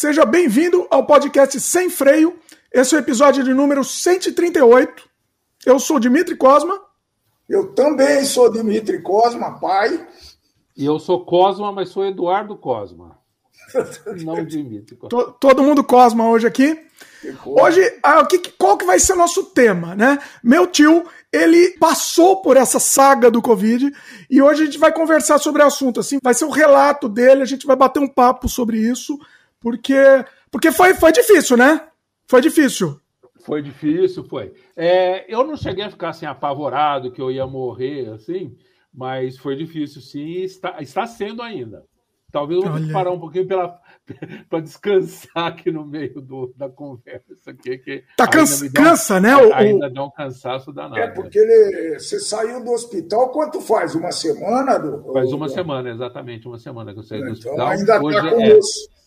Seja bem-vindo ao podcast Sem Freio. Esse é o episódio de número 138. Eu sou Dimitri Cosma. Eu também sou Dimitri Cosma, pai. E eu sou Cosma, mas sou Eduardo Cosma. Não Dimitri. Cosma. Todo mundo Cosma hoje aqui. Hoje, ah, qual que vai ser o nosso tema, né? Meu tio, ele passou por essa saga do Covid e hoje a gente vai conversar sobre o assunto. Assim, vai ser o um relato dele, a gente vai bater um papo sobre isso, porque, porque foi, foi difícil, né? Foi difícil. Foi difícil, foi. É, eu não cheguei a ficar assim apavorado que eu ia morrer, assim, mas foi difícil, sim, está, está sendo ainda. Talvez eu vou parar um pouquinho para descansar aqui no meio do, da conversa. Aqui, que tá cansa, cansa né? Ainda dá um cansaço danado. É porque ele, você saiu do hospital, quanto faz? Uma semana? Do, faz uma semana, exatamente, uma semana que eu saí do então, hospital. Ainda tá hoje, tá com é,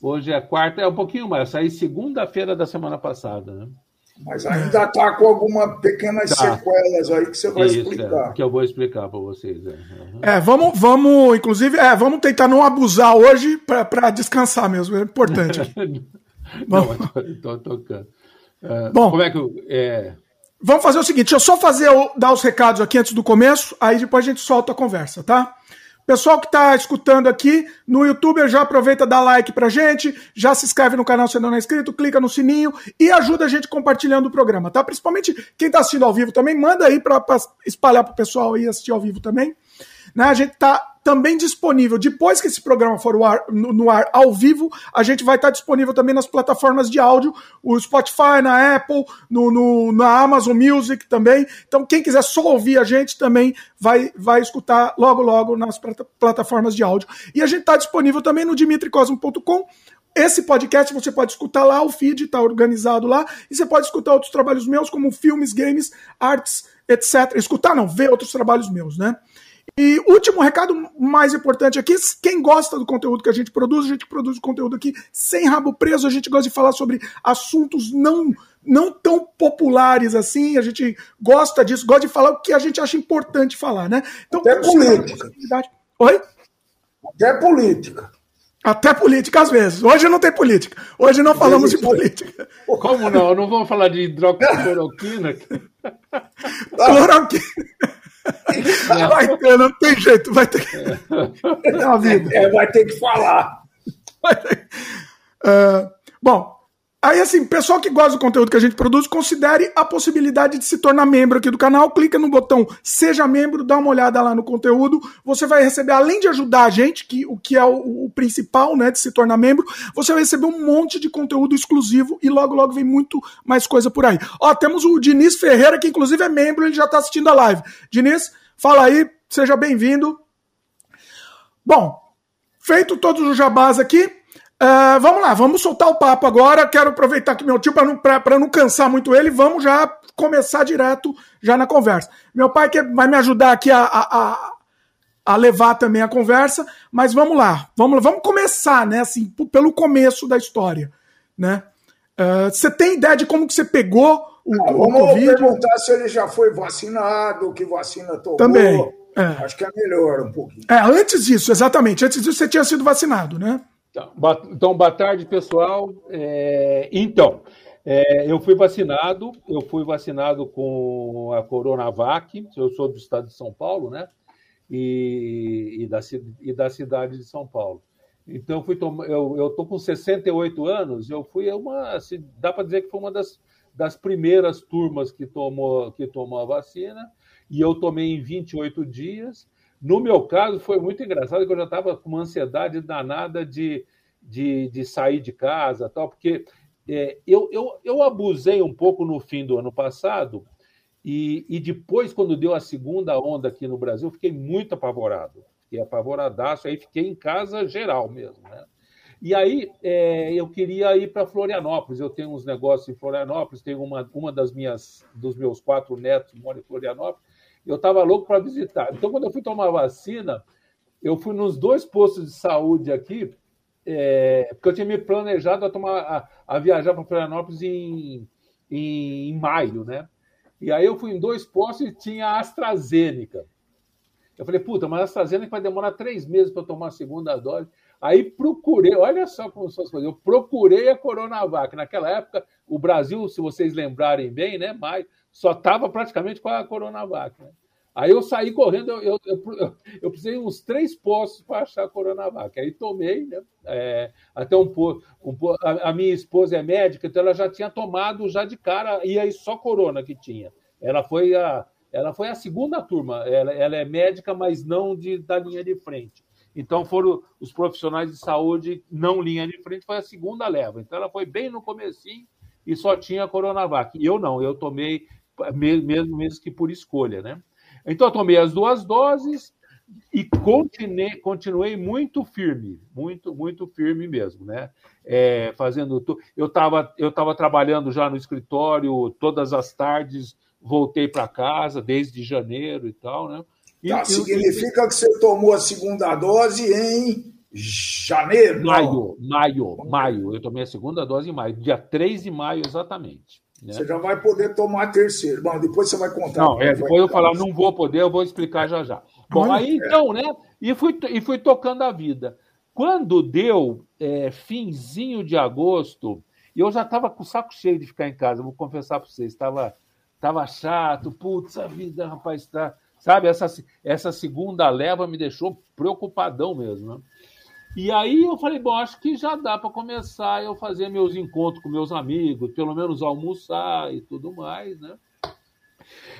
hoje é quarta, é um pouquinho mais. Eu saí segunda-feira da semana passada, né? Mas ainda está com algumas pequenas tá. sequelas aí que você vai Isso, explicar. É, que eu vou explicar para vocês. É. Uhum. é, vamos, vamos, inclusive, é, vamos tentar não abusar hoje para descansar mesmo, é importante. não, estou tocando. Uh, Bom, como é que eu, é... Vamos fazer o seguinte, deixa eu só fazer dar os recados aqui antes do começo, aí depois a gente solta a conversa, tá? Pessoal que está escutando aqui no YouTube, já aproveita dar like pra gente, já se inscreve no canal se não é inscrito, clica no sininho e ajuda a gente compartilhando o programa, tá? Principalmente quem está assistindo ao vivo também, manda aí para espalhar pro pessoal aí assistir ao vivo também. Né? A gente está também disponível, depois que esse programa for no ar, no ar ao vivo, a gente vai estar disponível também nas plataformas de áudio, o Spotify, na Apple, no, no, na Amazon Music também. Então, quem quiser só ouvir a gente também vai, vai escutar logo, logo nas plataformas de áudio. E a gente está disponível também no dimitricosmo.com. Esse podcast você pode escutar lá, o feed está organizado lá, e você pode escutar outros trabalhos meus, como filmes, games, artes, etc. Escutar não, ver outros trabalhos meus, né? E último recado mais importante aqui: quem gosta do conteúdo que a gente produz, a gente produz conteúdo aqui sem rabo preso, a gente gosta de falar sobre assuntos não não tão populares assim, a gente gosta disso, gosta de falar o que a gente acha importante falar, né? Então, Até política. Oi? Até política. Até política às vezes. Hoje não tem política. Hoje não falamos de política. Como não? Não vamos falar de hidroxicloroquina? Cloroquina. Vai ter, não tem jeito, vai ter que. É a vida. É, vai ter que falar. Uh, bom, Aí, assim, pessoal que gosta do conteúdo que a gente produz, considere a possibilidade de se tornar membro aqui do canal. Clica no botão Seja Membro, dá uma olhada lá no conteúdo. Você vai receber, além de ajudar a gente, que, o que é o, o principal, né, de se tornar membro, você vai receber um monte de conteúdo exclusivo e logo, logo vem muito mais coisa por aí. Ó, temos o Diniz Ferreira, que inclusive é membro, ele já tá assistindo a live. Diniz, fala aí, seja bem-vindo. Bom, feito todos os jabás aqui, Uh, vamos lá, vamos soltar o papo agora. Quero aproveitar que meu tio, para não, não cansar muito ele, vamos já começar direto já na conversa. Meu pai que vai me ajudar aqui a, a, a levar também a conversa, mas vamos lá, vamos, vamos começar, né? Assim, pelo começo da história, né? Uh, você tem ideia de como que você pegou o, ah, vamos o Covid? perguntar se ele já foi vacinado, que vacina tomou. Também. É. Acho que é melhor um pouquinho. É, antes disso, exatamente. Antes disso, você tinha sido vacinado, né? Então, então, boa tarde, pessoal. É, então, é, eu fui vacinado, eu fui vacinado com a Coronavac, eu sou do estado de São Paulo, né? E, e, da, e da cidade de São Paulo. Então, fui eu estou com 68 anos, eu fui uma, assim, dá para dizer que foi uma das, das primeiras turmas que tomou, que tomou a vacina, e eu tomei em 28 dias, no meu caso, foi muito engraçado que eu já estava com uma ansiedade danada de, de, de sair de casa, tal, porque é, eu, eu, eu abusei um pouco no fim do ano passado, e, e depois, quando deu a segunda onda aqui no Brasil, fiquei muito apavorado. Fiquei apavoradaço, aí fiquei em casa geral mesmo, né? E aí é, eu queria ir para Florianópolis. Eu tenho uns negócios em Florianópolis, tenho uma, uma das minhas dos meus quatro netos mora em Florianópolis eu estava louco para visitar. Então, quando eu fui tomar vacina, eu fui nos dois postos de saúde aqui, é, porque eu tinha me planejado a, tomar, a, a viajar para Florianópolis em, em, em, maio, né? E aí eu fui em dois postos e tinha a AstraZeneca. Eu falei, puta, mas a AstraZeneca vai demorar três meses para tomar a segunda dose. Aí procurei, olha só como são as coisas, eu procurei a Coronavac. Naquela época, o Brasil, se vocês lembrarem bem, né, maio, só estava praticamente com a Coronavac. Né? Aí eu saí correndo, eu, eu, eu, eu precisei uns três postos para achar a Coronavac. Aí tomei, né? É, até um, um a, a, minha esposa é médica, então ela já tinha tomado já de cara, e aí só Corona que tinha. Ela foi a, ela foi a segunda turma. Ela, ela é médica, mas não de, da linha de frente. Então foram os profissionais de saúde não linha de frente, foi a segunda leva. Então ela foi bem no comecinho e só tinha Coronavac. Eu não, eu tomei mesmo, mesmo que por escolha, né? Então, eu tomei as duas doses e continuei, continuei muito firme, muito, muito firme mesmo, né? É, fazendo eu estava eu tava trabalhando já no escritório todas as tardes, voltei para casa desde janeiro e tal, né? E, tá, significa que você tomou a segunda dose em janeiro? Maio, maio, maio. Eu tomei a segunda dose em maio, dia 3 de maio exatamente. Né? Você já vai poder tomar a terceira. Bom, depois você vai contar. Não, é, depois eu falar, não vou poder, eu vou explicar já já. Bom, aí então, né? E fui, e fui tocando a vida. Quando deu é, finzinho de agosto, eu já estava com o saco cheio de ficar em casa, vou confessar para vocês, estava tava chato, putz, a vida, rapaz, tá. Sabe, essa, essa segunda leva me deixou preocupadão mesmo, né? E aí eu falei, bom, acho que já dá para começar eu fazer meus encontros com meus amigos, pelo menos almoçar e tudo mais, né?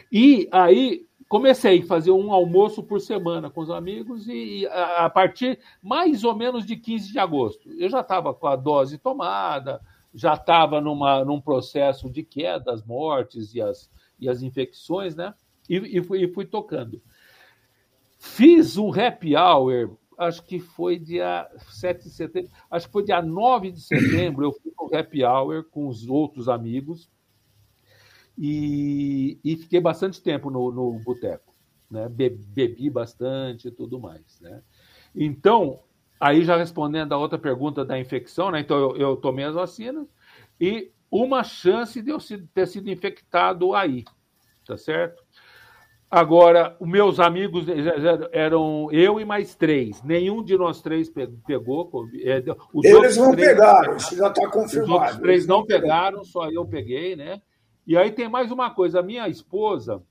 E aí comecei a fazer um almoço por semana com os amigos e a partir mais ou menos de 15 de agosto. Eu já estava com a dose tomada, já estava num processo de queda, as mortes e as, e as infecções, né? E, e, fui, e fui tocando. Fiz um happy hour acho que foi dia 7 de setembro, acho que foi dia 9 de setembro, eu fui no happy hour com os outros amigos e, e fiquei bastante tempo no, no boteco, né? Be, bebi bastante e tudo mais, né? Então, aí já respondendo a outra pergunta da infecção, né? Então, eu, eu tomei as vacinas e uma chance de eu ter sido infectado aí, tá certo? Agora, os meus amigos eram eu e mais três. Nenhum de nós três pegou. É, os Eles não pegaram, isso já está confirmado. Os outros três não pegaram, só eu peguei, né? E aí tem mais uma coisa: a minha esposa,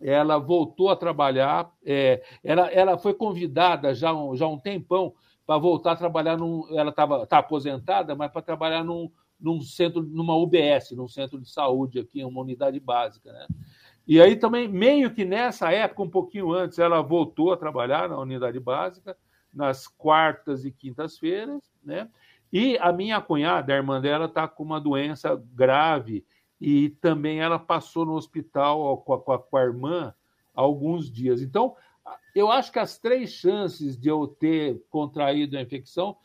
ela voltou a trabalhar, é, ela, ela foi convidada já, já há um tempão para voltar a trabalhar num. Ela estava tá aposentada, mas para trabalhar num, num centro, numa UBS, num centro de saúde aqui, uma unidade básica, né? E aí também, meio que nessa época, um pouquinho antes, ela voltou a trabalhar na unidade básica, nas quartas e quintas-feiras, né? E a minha cunhada, a irmã dela, está com uma doença grave e também ela passou no hospital com a, com a, com a irmã há alguns dias. Então, eu acho que as três chances de eu ter contraído a infecção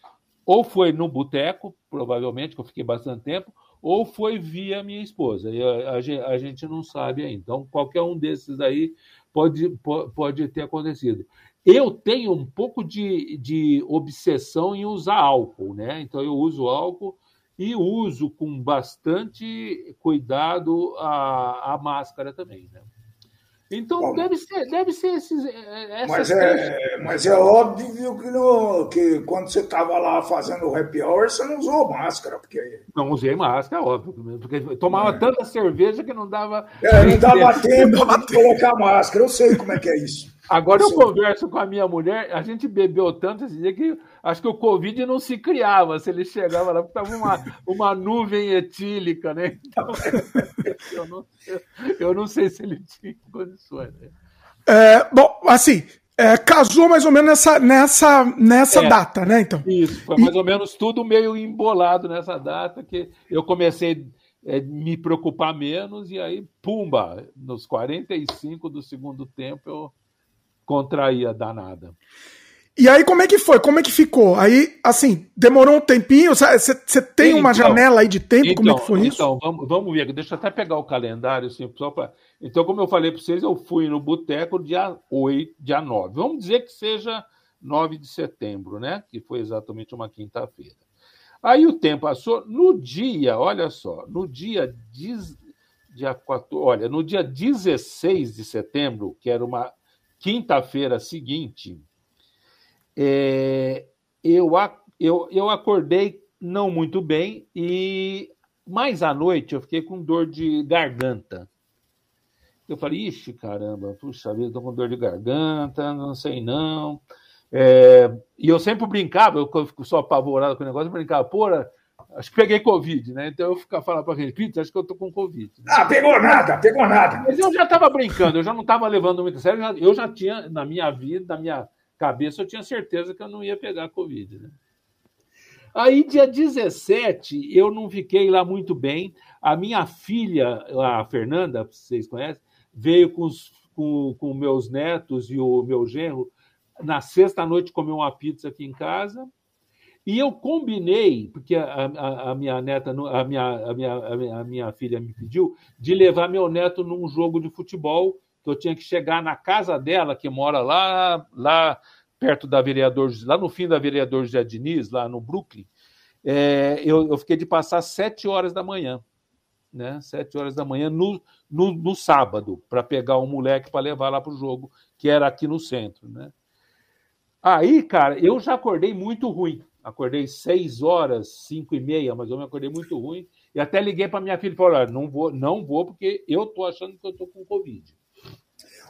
ou foi no boteco, provavelmente, que eu fiquei bastante tempo, ou foi via minha esposa. E a, a, a gente não sabe ainda. Então, qualquer um desses aí pode, pode ter acontecido. Eu tenho um pouco de, de obsessão em usar álcool, né? Então, eu uso álcool e uso com bastante cuidado a, a máscara também, né? Então Bom, deve ser, deve ser esses. É, mas é, mas é óbvio que, no, que quando você estava lá fazendo o happy hour, você não usou máscara. Porque... Não usei máscara, óbvio. Porque tomava é. tanta cerveja que não dava. É, não dava tempo de colocar máscara. Eu sei como é que é isso. Agora eu, converso com a minha mulher, a gente bebeu tanto esse dia que acho que o Covid não se criava se ele chegava lá, porque estava uma, uma nuvem etílica, né? Então, eu, não, eu, eu, não sei se ele tinha condições. Né? É, bom, assim, é, casou mais ou menos nessa, nessa, nessa é, data, né? Então. Isso, foi mais e... ou menos tudo meio embolado nessa data que eu comecei a é, me preocupar menos e aí, pumba, nos 45 do segundo tempo eu contrair a danada. E aí, como é que foi? Como é que ficou? Aí, assim, demorou um tempinho? Você tem então, uma janela aí de tempo? Então, como é que foi então, isso? Então, vamos, vamos ver. Deixa eu até pegar o calendário, assim, só pra... Então, como eu falei para vocês, eu fui no boteco dia 8, dia 9. Vamos dizer que seja 9 de setembro, né? Que foi exatamente uma quinta-feira. Aí o tempo passou. No dia, olha só, no dia, dia 14, olha, no dia 16 de setembro, que era uma quinta-feira seguinte, é, eu, eu, eu acordei não muito bem e mais à noite eu fiquei com dor de garganta. Eu falei, ixi, caramba, puxa vida, estou com dor de garganta, não sei não. É, e eu sempre brincava, eu fico só apavorado com o negócio, eu brincava, porra, acho que peguei Covid, né? Então eu ficava falando para ele, Pito, acho que eu tô com Covid. Né? Ah, pegou nada, pegou nada. Mas eu já estava brincando, eu já não estava levando muito a sério, eu já tinha, na minha vida, na minha cabeça, eu tinha certeza que eu não ia pegar Covid, né? Aí, dia 17, eu não fiquei lá muito bem. A minha filha, a Fernanda, vocês conhecem, veio com os com, com meus netos e o meu genro na sexta noite comer uma pizza aqui em casa. E eu combinei, porque a, a, a, minha neta, a minha, a, minha, a minha filha me pediu, de levar meu neto num jogo de futebol, que eu tinha que chegar na casa dela, que mora lá, lá perto da vereador, lá no fim da vereador José Diniz, lá no Brooklyn. É, eu, eu, fiquei de passar sete horas da manhã, né? Sete horas da manhã no, no, no sábado, para pegar um moleque para levar lá para o jogo, que era aqui no centro, né? Aí, cara, eu já acordei muito ruim. Acordei seis horas, cinco e meia, mas eu me acordei muito ruim. E até liguei para minha filha e falei: não vou, não vou, porque eu tô achando que eu tô com Covid.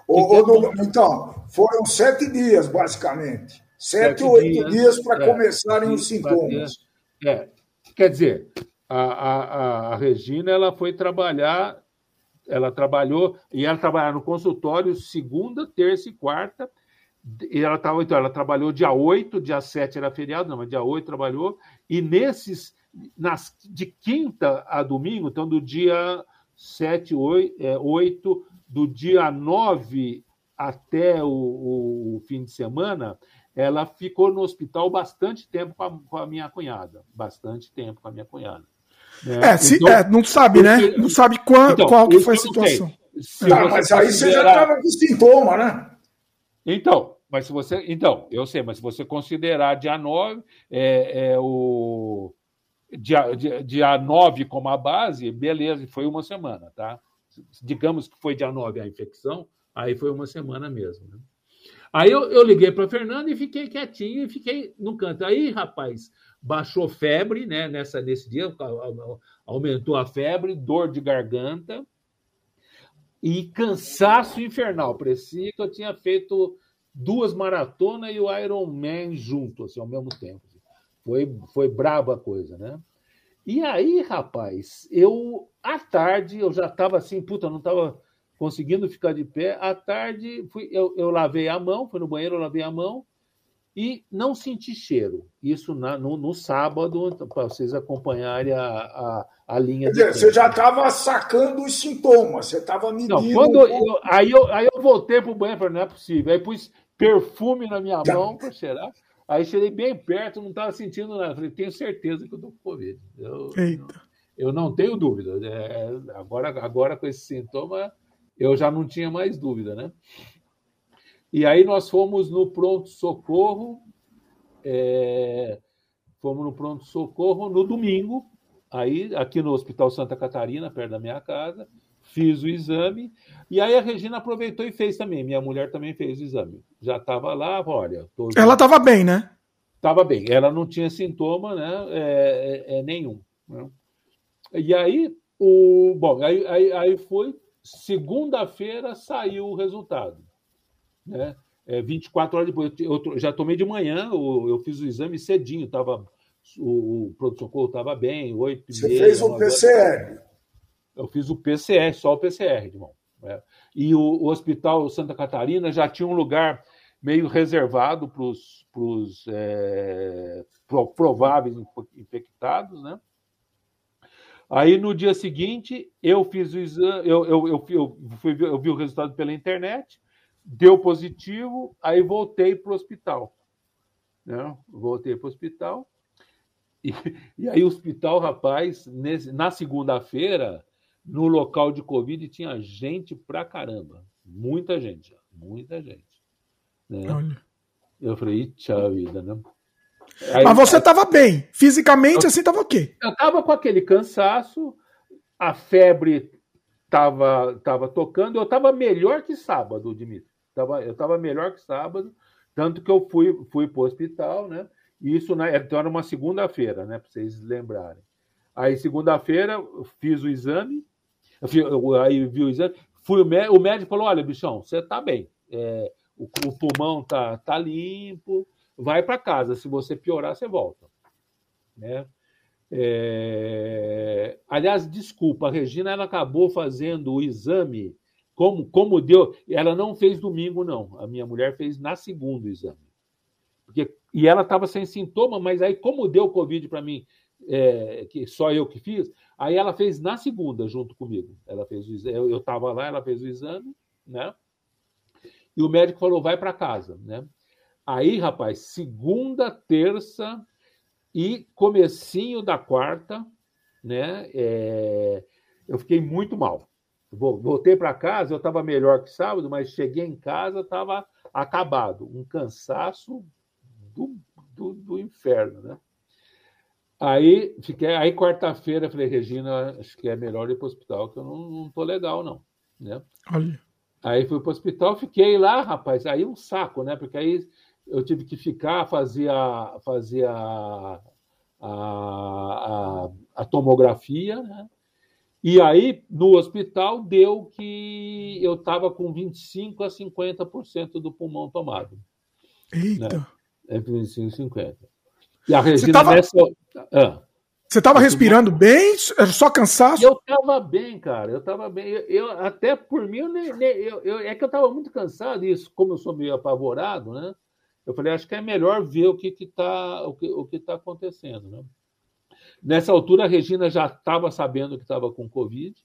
Ô, ô, então, foram sete dias, basicamente. Sete, ou oito dias, dias para é, começarem os sintomas. É, quer dizer, a, a, a Regina ela foi trabalhar, ela trabalhou, e ela trabalhava no consultório segunda, terça e quarta, e ela, tava, então, ela trabalhou dia 8, dia 7 era feriado, não, mas dia 8 trabalhou, e nesses, nas, de quinta a domingo, então do dia 7, 8, é, 8 do dia 9 até o, o, fim de semana, ela ficou no hospital bastante tempo com a, com a minha cunhada, bastante tempo com a minha cunhada. Né? É, se, então, é, não sabe, né? Não sabe qual, então, qual que foi a situação. Tá, mas aí você já estava com sintoma, né? Então, mas se você. Então, eu sei, mas se você considerar dia 9, é, é o. Dia, dia, dia 9 como a base, beleza, foi uma semana, tá? Digamos que foi dia 9 a infecção, aí foi uma semana mesmo. Né? Aí eu, eu liguei para Fernando e fiquei quietinho e fiquei no canto. Aí, rapaz, baixou febre, né? Nessa, nesse dia, aumentou a febre, dor de garganta e cansaço infernal. Parecia que eu tinha feito duas maratonas e o Ironman junto, assim, ao mesmo tempo. Foi, foi braba a coisa, né? E aí, rapaz, eu, à tarde, eu já estava assim, puta, não estava conseguindo ficar de pé. À tarde, fui, eu, eu lavei a mão, fui no banheiro, eu lavei a mão e não senti cheiro. Isso na, no, no, sábado, para vocês acompanharem a, a, a linha. Quer dizer, você já estava sacando os sintomas, você estava medindo. Não, quando eu, aí, eu, aí eu voltei para o banheiro e falei, não é possível. Aí pus perfume na minha mão para cheirar. Aí cheguei bem perto, não estava sentindo nada. Falei, tenho certeza que eu estou com Covid. Eu, Eita. eu não tenho dúvida. É, agora, agora, com esse sintoma, eu já não tinha mais dúvida, né? E aí nós fomos no pronto-socorro, é, fomos no pronto-socorro no domingo, aí aqui no Hospital Santa Catarina, perto da minha casa, fiz o exame, e aí a Regina aproveitou e fez também. Minha mulher também fez o exame. Já estava lá, olha. Tô... Ela estava bem, né? Estava bem. Ela não tinha sintoma né, é, é, é, nenhum. Né? E aí, o, bom, aí, aí, aí foi. Segunda-feira saiu o resultado. Né? É, 24 horas depois. Eu, eu já tomei de manhã, eu, eu fiz o exame cedinho, tava, o, o pronto-socorro estava bem, 8 Você meia, fez o PCR? Eu fiz o PCR, só o PCR, irmão. Né? E o, o, Hospital Santa Catarina já tinha um lugar meio reservado para os é, prováveis infectados, né? Aí no dia seguinte eu fiz o exame, eu, eu, eu, eu, fui, eu vi o resultado pela internet, deu positivo, aí voltei para o hospital. Né? Voltei para o hospital. E, e aí o hospital, rapaz, nesse, na segunda-feira, no local de Covid tinha gente pra caramba. Muita gente, muita gente. Né? Olha. Eu falei, tchau, vida, né? Aí, Mas você estava bem, fisicamente eu, assim estava ok. Eu estava com aquele cansaço, a febre estava tava tocando, eu estava melhor que sábado, Dimitri. Tava, eu estava melhor que sábado, tanto que eu fui, fui para o hospital, né? Isso né, então era uma segunda-feira, né? Para vocês lembrarem. Aí, segunda-feira, fiz o exame, aí vi o exame, fui o médico, falou: olha, bichão, você está bem. É, o, o, pulmão tá, tá limpo, vai para casa. Se você piorar, você volta. Né? É... Aliás, desculpa, a Regina ela acabou fazendo o exame como, como deu. Ela não fez domingo, não. A minha mulher fez na segunda o exame. Porque, e ela estava sem sintoma, mas aí, como deu Covid para mim é, que só eu que fiz. Aí ela fez na segunda, junto comigo. Ela fez o, eu estava lá, ela fez o exame, né? E o médico falou: vai para casa, né? Aí, rapaz, segunda, terça e comecinho da quarta, né? É, eu fiquei muito mal. Voltei para casa, eu estava melhor que sábado, mas cheguei em casa, estava acabado, um cansaço do, do, do inferno, né? Aí, fiquei, aí quarta-feira, falei, Regina, acho que é melhor ir para o hospital, que eu não, não tô legal, não. Né? Olha. Aí fui para o hospital, fiquei lá, rapaz, aí um saco, né? Porque aí eu tive que ficar, fazia, fazia a, a, a tomografia, né? E aí, no hospital, deu que eu estava com 25% a 50% do pulmão tomado. Eita! Né? Entre 25 e 50. E a Regina tava... nessa. Ah. Você estava respirando bem? Era só cansaço? Eu estava bem, cara. Eu estava bem. Eu, eu, até por mim, eu, eu, eu, é que eu estava muito cansado. Isso, como eu sou meio apavorado, né? Eu falei, acho que é melhor ver o que está o que, o que tá acontecendo, né? Nessa altura, a Regina já estava sabendo que estava com Covid,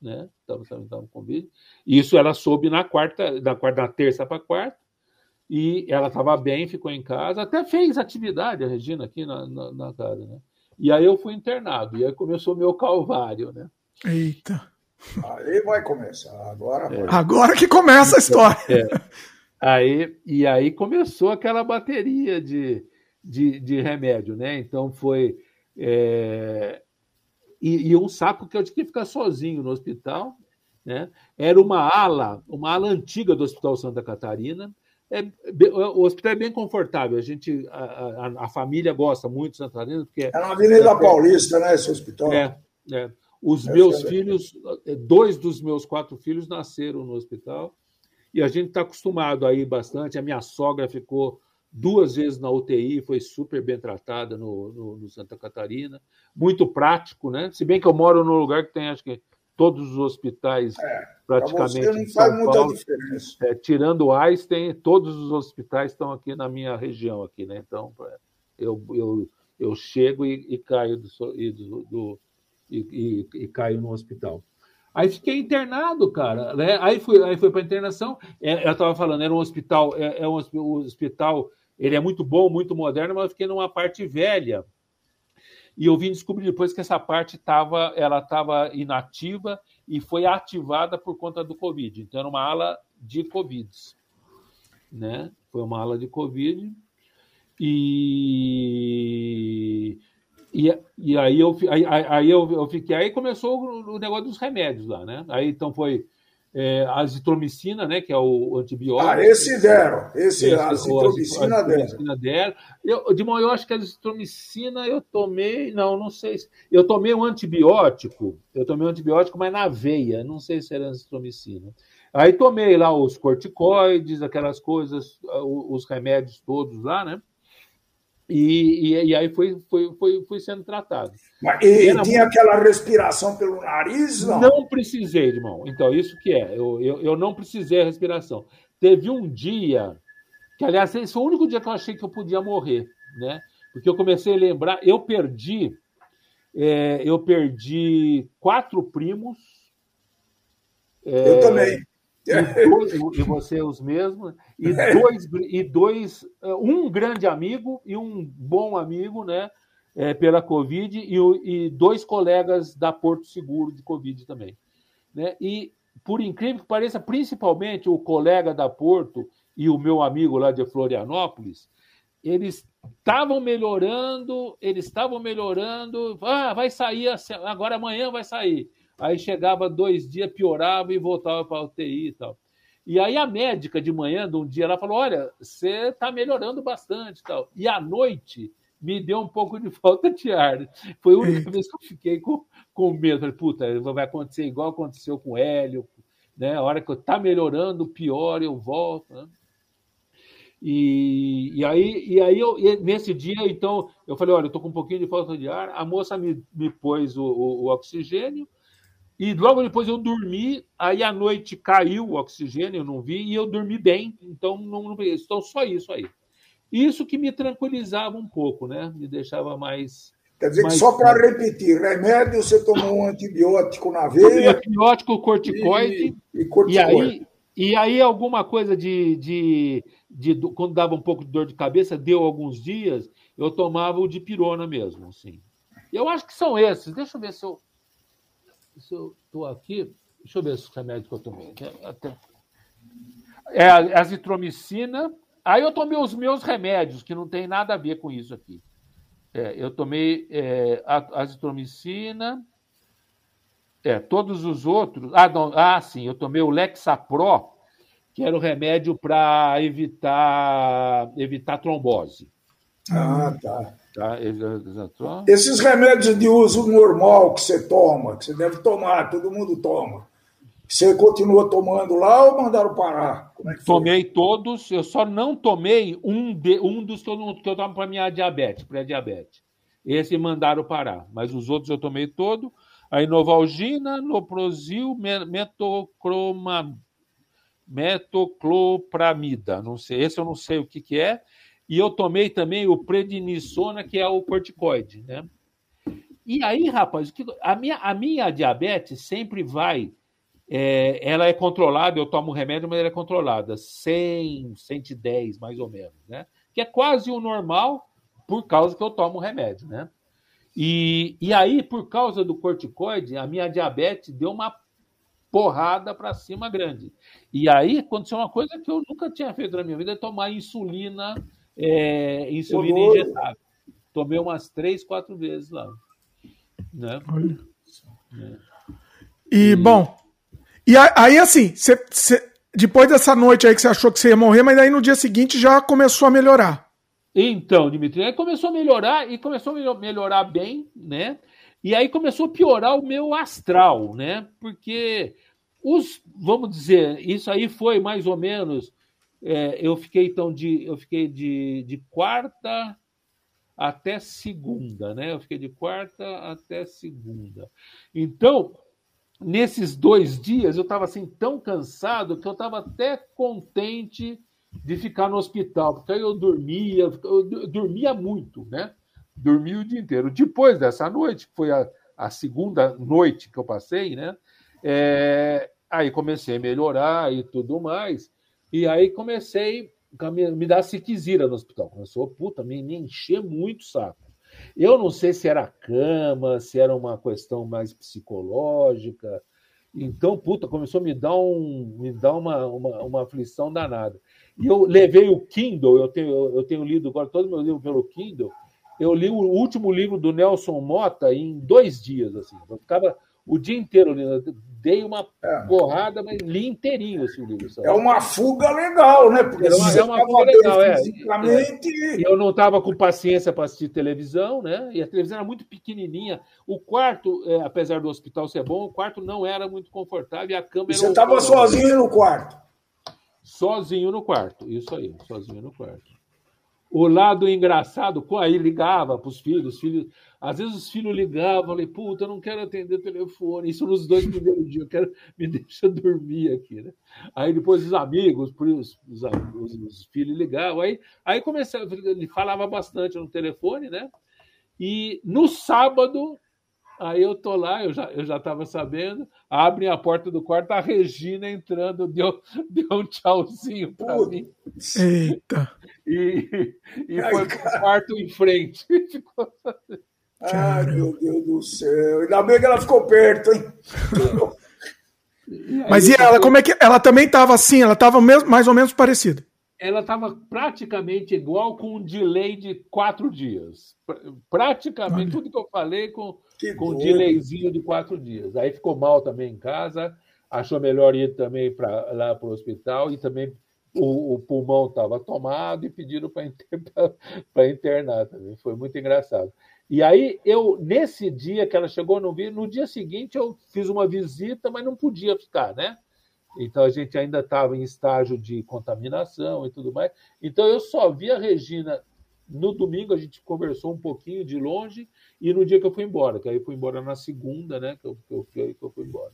né? Estava sabendo que estava com Covid. E isso ela soube na quarta, na quarta, na terça para quarta. E ela estava bem, ficou em casa, até fez atividade, a Regina, aqui na, na, na, casa, né? E aí eu fui internado, e aí começou o meu calvário, né? Eita! Aí vai começar, agora é. Agora que começa a história. É. Aí, e aí começou aquela bateria de, de, de remédio, né? Então foi. É... E, e, um saco que eu tinha que ficar sozinho no hospital. Né? Era uma ala, uma ala antiga do Hospital Santa Catarina, é, o hospital é bem confortável. A gente, a, a, a família gosta muito de Santa Catarina porque é na Avenida é, Paulista, né? Esse hospital. É, é. Os é, meus filhos, é, dois dos meus quatro filhos nasceram no hospital e a gente está acostumado aí bastante. A minha sogra ficou duas vezes na UTI, foi super bem tratada no, no, no Santa Catarina. Muito prático, né? Se bem que eu moro num lugar que tem, acho que todos os hospitais é, praticamente. Não faz muita Paulo, diferença. É, tirando o Einstein, todos os hospitais estão aqui na minha região aqui, né? Então eu, eu, eu chego e, e caio do, e, do, do e, e, e, caio no hospital. Aí fiquei internado, cara. Né? Aí fui, aí fui para internação. É, eu estava falando, era um hospital, é, é um hospital, ele é muito bom, muito moderno, mas eu fiquei numa parte velha e eu vim descobrir depois que essa parte estava ela estava inativa e foi ativada por conta do Covid. Então, era uma ala de Covid. Né? Foi uma ala de Covid. E, e, e aí, eu, aí, aí eu, eu fiquei. Aí começou o, o negócio dos remédios lá, né? Aí então foi é, azitromicina, né, que é o antibiótico. Ah, esse deram, esse, esse azitromicina, azitromicina deram. Eu, de manhã, eu acho que a azitromicina eu tomei, não, não sei. Se, eu tomei um antibiótico, eu tomei um antibiótico, mas na veia, não sei se era azitromicina. Aí tomei lá os corticoides, aquelas coisas, os remédios todos lá, né? E, e, e, aí foi, foi, foi, foi sendo tratado. Mas e, tinha muito... aquela respiração pelo nariz? Não? não precisei, irmão. Então, isso que é. Eu, eu, eu não precisei a respiração. Teve um dia, que aliás, esse foi o único dia que eu achei que eu podia morrer, né? Porque eu comecei a lembrar, eu perdi, é, eu perdi quatro primos. É, eu também. E, dois, e você os mesmos, e dois, e dois, eh, um grande amigo e um bom amigo, né, é, pela Covid, e, e, dois colegas da Porto Seguro de Covid também. Né? E, por incrível que pareça, principalmente o colega da Porto e o meu amigo lá de Florianópolis, eles estavam melhorando, eles estavam melhorando, ah, vai sair, agora amanhã vai sair. Aí chegava dois dias, piorava e voltava para a UTI e tal. E aí a médica de manhã, de um dia, ela falou: Olha, você está melhorando bastante tal. E à noite, me deu um pouco de falta de ar. Foi a única vez que eu fiquei com, com medo. Falei, puta, vai acontecer igual aconteceu com o Hélio, né? A hora que eu tá melhorando, pior eu volto. Né? E, e aí, e aí eu, e nesse dia, então, eu falei, olha, eu estou com um pouquinho de falta de ar. A moça me, me pôs o, o, o oxigênio e logo depois eu dormi, aí à noite caiu o oxigênio, eu não vi, e eu dormi bem, então não, não então só isso aí. Isso que me tranquilizava um pouco, né? Me deixava mais. Quer dizer mais... que só para repetir, remédio, você tomou um antibiótico na veia. Antibiótico, corticoide. E, e, corticoide. e aí, e aí alguma coisa de, de, de, de, Quando dava um pouco de dor de cabeça, deu alguns dias, eu tomava o de pirona mesmo, assim. Eu acho que são esses. Deixa eu ver se eu se eu estou aqui, deixa eu ver os remédios que eu tomei. Até... É a azitromicina. Aí eu tomei os meus remédios, que não tem nada a ver com isso aqui. É, eu tomei é, azitromicina, é, todos os outros. Ah, não, ah, sim, eu tomei o Lexapro, que era o remédio para evitar, evitar trombose. Ah, tá. Tá? Esses remédios de uso normal que você toma, que você deve tomar, todo mundo toma. Você continua tomando lá ou mandaram parar? É Tomei todos, eu só não tomei um, de, um dos que eu, que eu tomo para minha diabetes, pré-diabetes. Esse mandaram parar, mas os outros eu tomei todo. A Inovalgina, Noprosil, metocroma, metoclopramida. Não sei, esse eu não sei o que, que é. E eu tomei também o prednisona, que é o corticoide, né? E aí, rapaz, a minha, a minha diabetes sempre vai. É, ela é controlada, eu tomo remédio, mas ela é controlada. 100, 110, mais ou menos, né? Que é quase o normal por causa que eu tomo remédio, né? E, e aí, por causa do corticoide, a minha diabetes deu uma porrada para cima grande. E aí aconteceu uma coisa que eu nunca tinha feito na minha vida, é tomar insulina é, insulina injetável. Tomei umas três, quatro vezes lá. Né? Olha. É. E, e, bom, e aí assim, cê, cê, depois dessa noite aí que você achou que você ia morrer, mas aí no dia seguinte já começou a melhorar. Então, Dimitri, aí começou a melhorar e começou a melhorar bem, né? E aí começou a piorar o meu astral, né? Porque os, vamos dizer, isso aí foi mais ou menos é, eu fiquei então de eu fiquei de, de quarta até segunda, né? Eu fiquei de quarta até segunda. Então, nesses dois dias eu estava assim tão cansado que eu estava até contente de ficar no hospital, porque aí eu dormia, eu dormia muito, né? Dormia o dia inteiro. Depois dessa noite, que foi a, a segunda noite que eu passei, né? É, aí comecei a melhorar e tudo mais. E aí comecei a me, dar siquizira no hospital. Começou, puta, me, me encher muito o saco. Eu não sei se era cama, se era uma questão mais psicológica. Então, puta, começou a me dar, um, me dar uma, uma, uma aflição danada. E eu levei o Kindle, eu tenho, eu tenho lido agora todo meu livro pelo Kindle. Eu li o último livro do Nelson Mota em dois dias. Assim. Eu ficava o dia inteiro lendo. Dei uma é. porrada, mas li inteirinho livro. Sabe? É uma fuga legal, né? Porque é uma, é uma fuga legal, é. Fisicamente... Eu não estava com paciência para assistir televisão, né? E a televisão era muito pequenininha. O quarto, é, apesar do hospital ser bom, o quarto não era muito confortável e a cama e Você estava sozinho no quarto? Sozinho no quarto, isso aí, sozinho no quarto. O lado engraçado, aí ligava para os filhos, os filhos às vezes os filhos ligavam, falei, puta, eu não quero atender o telefone. Isso nos dois primeiros dias, eu quero, me deixa dormir aqui, né? Aí depois os amigos, os, os, os, os filhos ligavam. Aí, aí comecei, ele falava bastante no telefone, né? E no sábado, aí eu tô lá, eu já eu já estava sabendo, abrem a porta do quarto, a Regina entrando, deu, deu um tchauzinho para mim. Eita! E, e foi para o quarto em frente. Ficou Ai, meu Deus do céu. Ainda bem que ela ficou perto, hein? Mas e ela, como é que. Ela também estava assim, ela estava mais ou menos parecida. Ela estava praticamente igual com um delay de quatro dias. Praticamente Olha. tudo que eu falei com, com um delayzinho de quatro dias. Aí ficou mal também em casa, achou melhor ir também pra, lá para o hospital e também o, o pulmão estava tomado e pediram para internar também. Foi muito engraçado. E aí, eu, nesse dia que ela chegou no no dia seguinte eu fiz uma visita, mas não podia ficar, né? Então a gente ainda estava em estágio de contaminação e tudo mais. Então eu só vi a Regina no domingo, a gente conversou um pouquinho de longe, e no dia que eu fui embora, que aí eu fui embora na segunda, né? Que eu, que eu, que eu fui embora.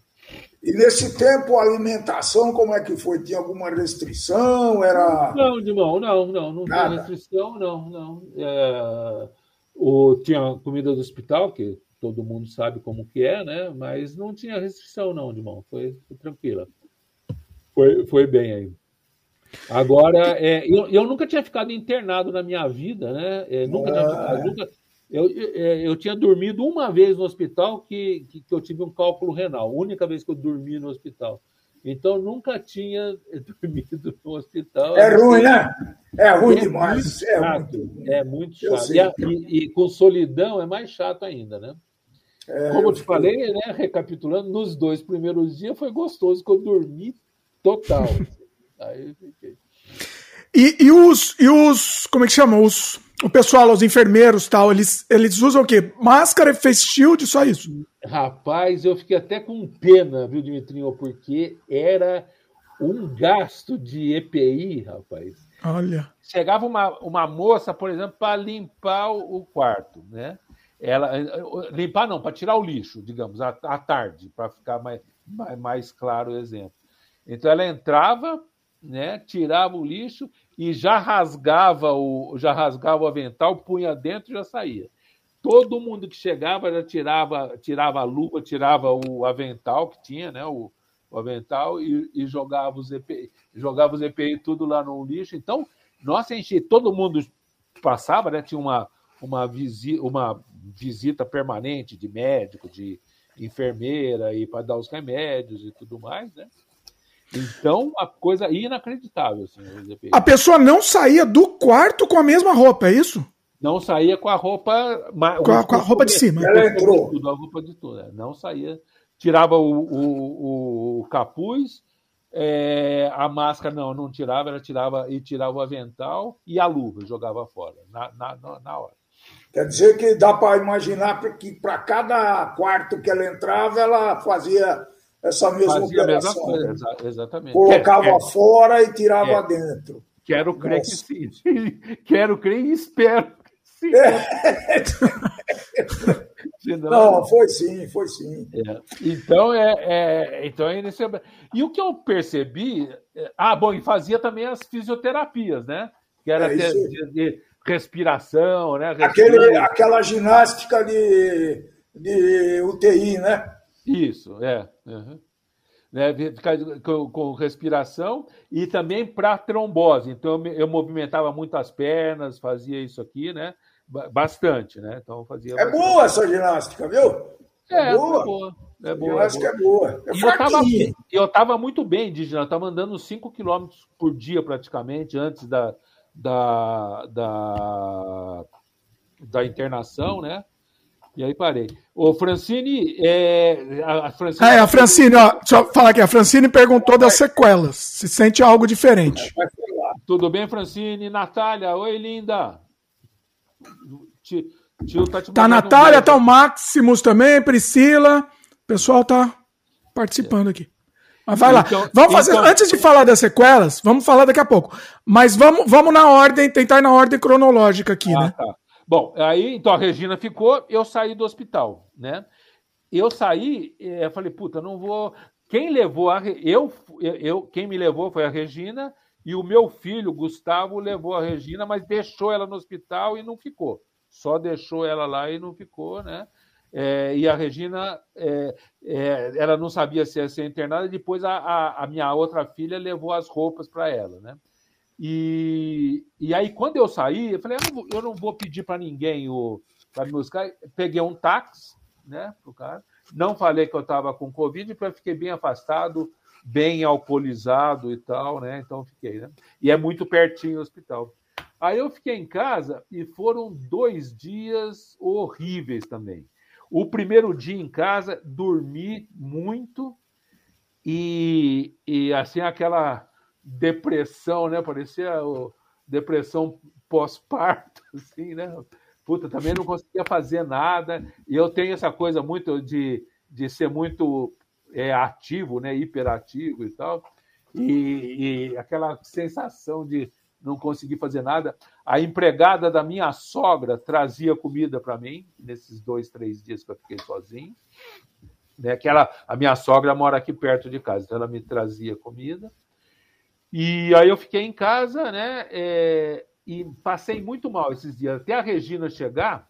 E nesse tempo a alimentação, como é que foi? Tinha alguma restrição? Era. Não, Dimão, não, não, não tinha restrição, não, não. É, o, tinha comida do hospital, que todo mundo sabe como que é, né? Mas não tinha restrição, não, Dimão. Foi, foi tranquila. Foi, foi bem aí. Agora, é, eu, eu nunca tinha ficado internado na minha vida, né? É, nunca, ah. nunca eu, eu, é, eu, tinha dormido uma vez no hospital que, que, que, eu tive um cálculo renal, única vez que eu dormi no hospital. Então, nunca tinha dormido no hospital. É ruim, né? É ruim é demais. Muito é, muito... é muito chato. E, e, e, com solidão é mais chato ainda, né? É, Como eu te falei, né, recapitulando, nos dois primeiros dias foi gostoso, que eu dormi Total. Aí eu fiquei. E, e, os, e os. Como é que chama? Os, o pessoal, os enfermeiros tal, eles, eles usam o quê? Máscara, face shield, só isso? Rapaz, eu fiquei até com pena, viu, Dimitrinho? Porque era um gasto de EPI, rapaz. Olha. Chegava uma, uma moça, por exemplo, para limpar o quarto, né? Ela, limpar não, para tirar o lixo, digamos, à, à tarde, para ficar mais, mais, mais claro o exemplo. Então ela entrava, né, tirava o lixo e já rasgava o já rasgava o avental, punha dentro e já saía. Todo mundo que chegava já tirava tirava a luva, tirava o avental que tinha, né, o, o avental e, e, jogava os EPI, jogava os EPI tudo lá no lixo. Então, nossa, enchi, todo mundo passava, né, tinha uma uma visita, uma visita permanente de médico, de enfermeira e para dar os remédios e tudo mais, né? Então, a coisa inacreditável. Assim, a pessoa não saía do quarto com a mesma roupa, é isso? Não saía com a roupa. Com a, com a roupa de cima. Ela entrou. Tudo, a roupa de tudo. Né? Não saía. Tirava o, o, o capuz, é, a máscara não, não tirava, ela tirava e tirava o avental e a luva, jogava fora, na, na, na hora. Quer dizer que dá para imaginar que para cada quarto que ela entrava, ela fazia essa mesma Fazia operação. A mesma coisa, exatamente. Colocava é, fora e tirava é, dentro. Quero crer Nossa. que sim. Quero crer e espero que sim. É. Não, foi sim, foi sim. É. Então é, é, então é nesse... E o que eu percebi, é, ah, bom, e fazia também as fisioterapias, né? Que era é de, de, respiração, né? Aquele, aquela ginástica de, de UTI, né? Isso, é. Uhum. Né, ficar com, com, respiração e também para trombose. Então eu, eu, movimentava muito as pernas, fazia isso aqui, né? Bastante, né? Então fazia. É bastante. boa essa ginástica, viu? É, é boa. É boa. É boa, ginástica é boa. É e eu estava muito bem, Digina. Eu estava andando 5 km por dia praticamente antes da, da, da, da internação, né? E aí parei. O Francine. É, a Francine, é, a Francine, ó, deixa eu falar aqui. A Francine perguntou das sequelas. Se sente algo diferente. Tudo bem, Francine? Natália, oi, linda. Tio, tio tá te Tá a Natália, um tá o Maximus também, Priscila. O pessoal tá participando aqui. Mas vai lá. Então, vamos fazer. Então... Antes de falar das sequelas, vamos falar daqui a pouco. Mas vamos, vamos na ordem, tentar ir na ordem cronológica aqui, ah, né? Tá. Bom, aí então a Regina ficou, eu saí do hospital, né? Eu saí, eh, eu falei, puta, não vou. Quem levou a eu, eu, quem me levou foi a Regina e o meu filho Gustavo levou a Regina, mas deixou ela no hospital e não ficou. Só deixou ela lá e não ficou, né? É, e a Regina, é, é, ela não sabia se ia ser internada. Depois a, a, a minha outra filha levou as roupas para ela, né? E, e aí, quando eu saí, eu falei, eu não vou, eu não vou pedir para ninguém para me buscar. Peguei um táxi, né, pro cara. Não falei que eu estava com Covid, porque eu fiquei bem afastado, bem alcoolizado e tal, né? Então fiquei, né? E é muito pertinho o hospital. Aí eu fiquei em casa e foram dois dias horríveis também. O primeiro dia em casa, dormi muito e, e assim, aquela depressão, né? Parecia o, depressão pós-parto, assim, né? Puta, também não conseguia fazer nada. E eu tenho essa coisa muito de, de ser muito é, ativo, né? Hiperativo e tal. E, e aquela sensação de não conseguir fazer nada. A empregada da minha sogra trazia comida para mim nesses dois, três dias que eu fiquei sozinho. Né, que ela, a minha sogra mora aqui perto de casa, então ela me trazia comida. E aí eu fiquei em casa, né? É, e passei muito mal esses dias. Até a Regina chegar,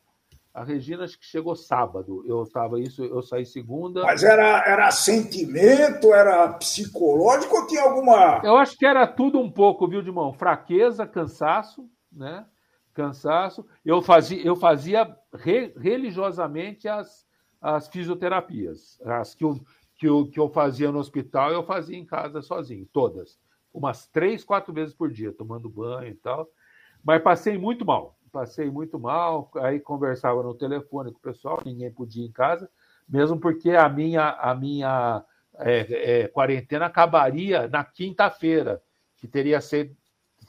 a Regina acho que chegou sábado. Eu estava isso, eu saí segunda. Mas era, era sentimento, era psicológico ou tinha alguma. Eu acho que era tudo um pouco, viu, Dimão? Fraqueza, cansaço, né? Cansaço. Eu fazia, eu fazia re, religiosamente as, as fisioterapias. As que eu, que, eu, que eu fazia no hospital, eu fazia em casa sozinho, todas umas três, quatro vezes por dia, tomando banho e tal. Mas passei muito mal, passei muito mal. Aí conversava no telefone com o pessoal, ninguém podia ir em casa, mesmo porque a minha, a minha é, é, quarentena acabaria na quinta-feira, que teria sido,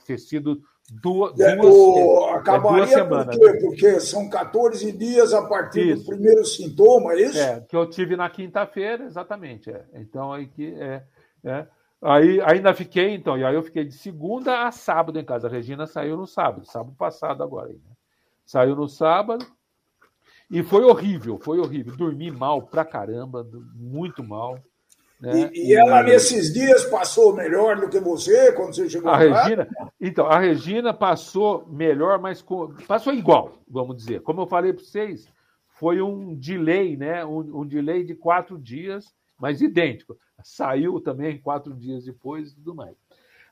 ter sido duas, é, duas, o, acabaria duas semanas. Por quê? Porque são 14 dias a partir isso. do primeiro sintoma, é isso? É, que eu tive na quinta-feira, exatamente. É. Então, aí que é, é. Aí ainda fiquei, então, e aí eu fiquei de segunda a sábado em casa. A Regina saiu no sábado, sábado passado agora. Né? Saiu no sábado e foi horrível, foi horrível. Dormi mal pra caramba, muito mal. Né? E, e, ela, nesses dias, passou melhor do que você quando você chegou a lá? Regina, Então, a Regina passou melhor, mas com, passou igual, vamos dizer. Como eu falei para vocês, foi um delay, né? Um, um delay de quatro dias, mas idêntico saiu também quatro dias depois e tudo mais.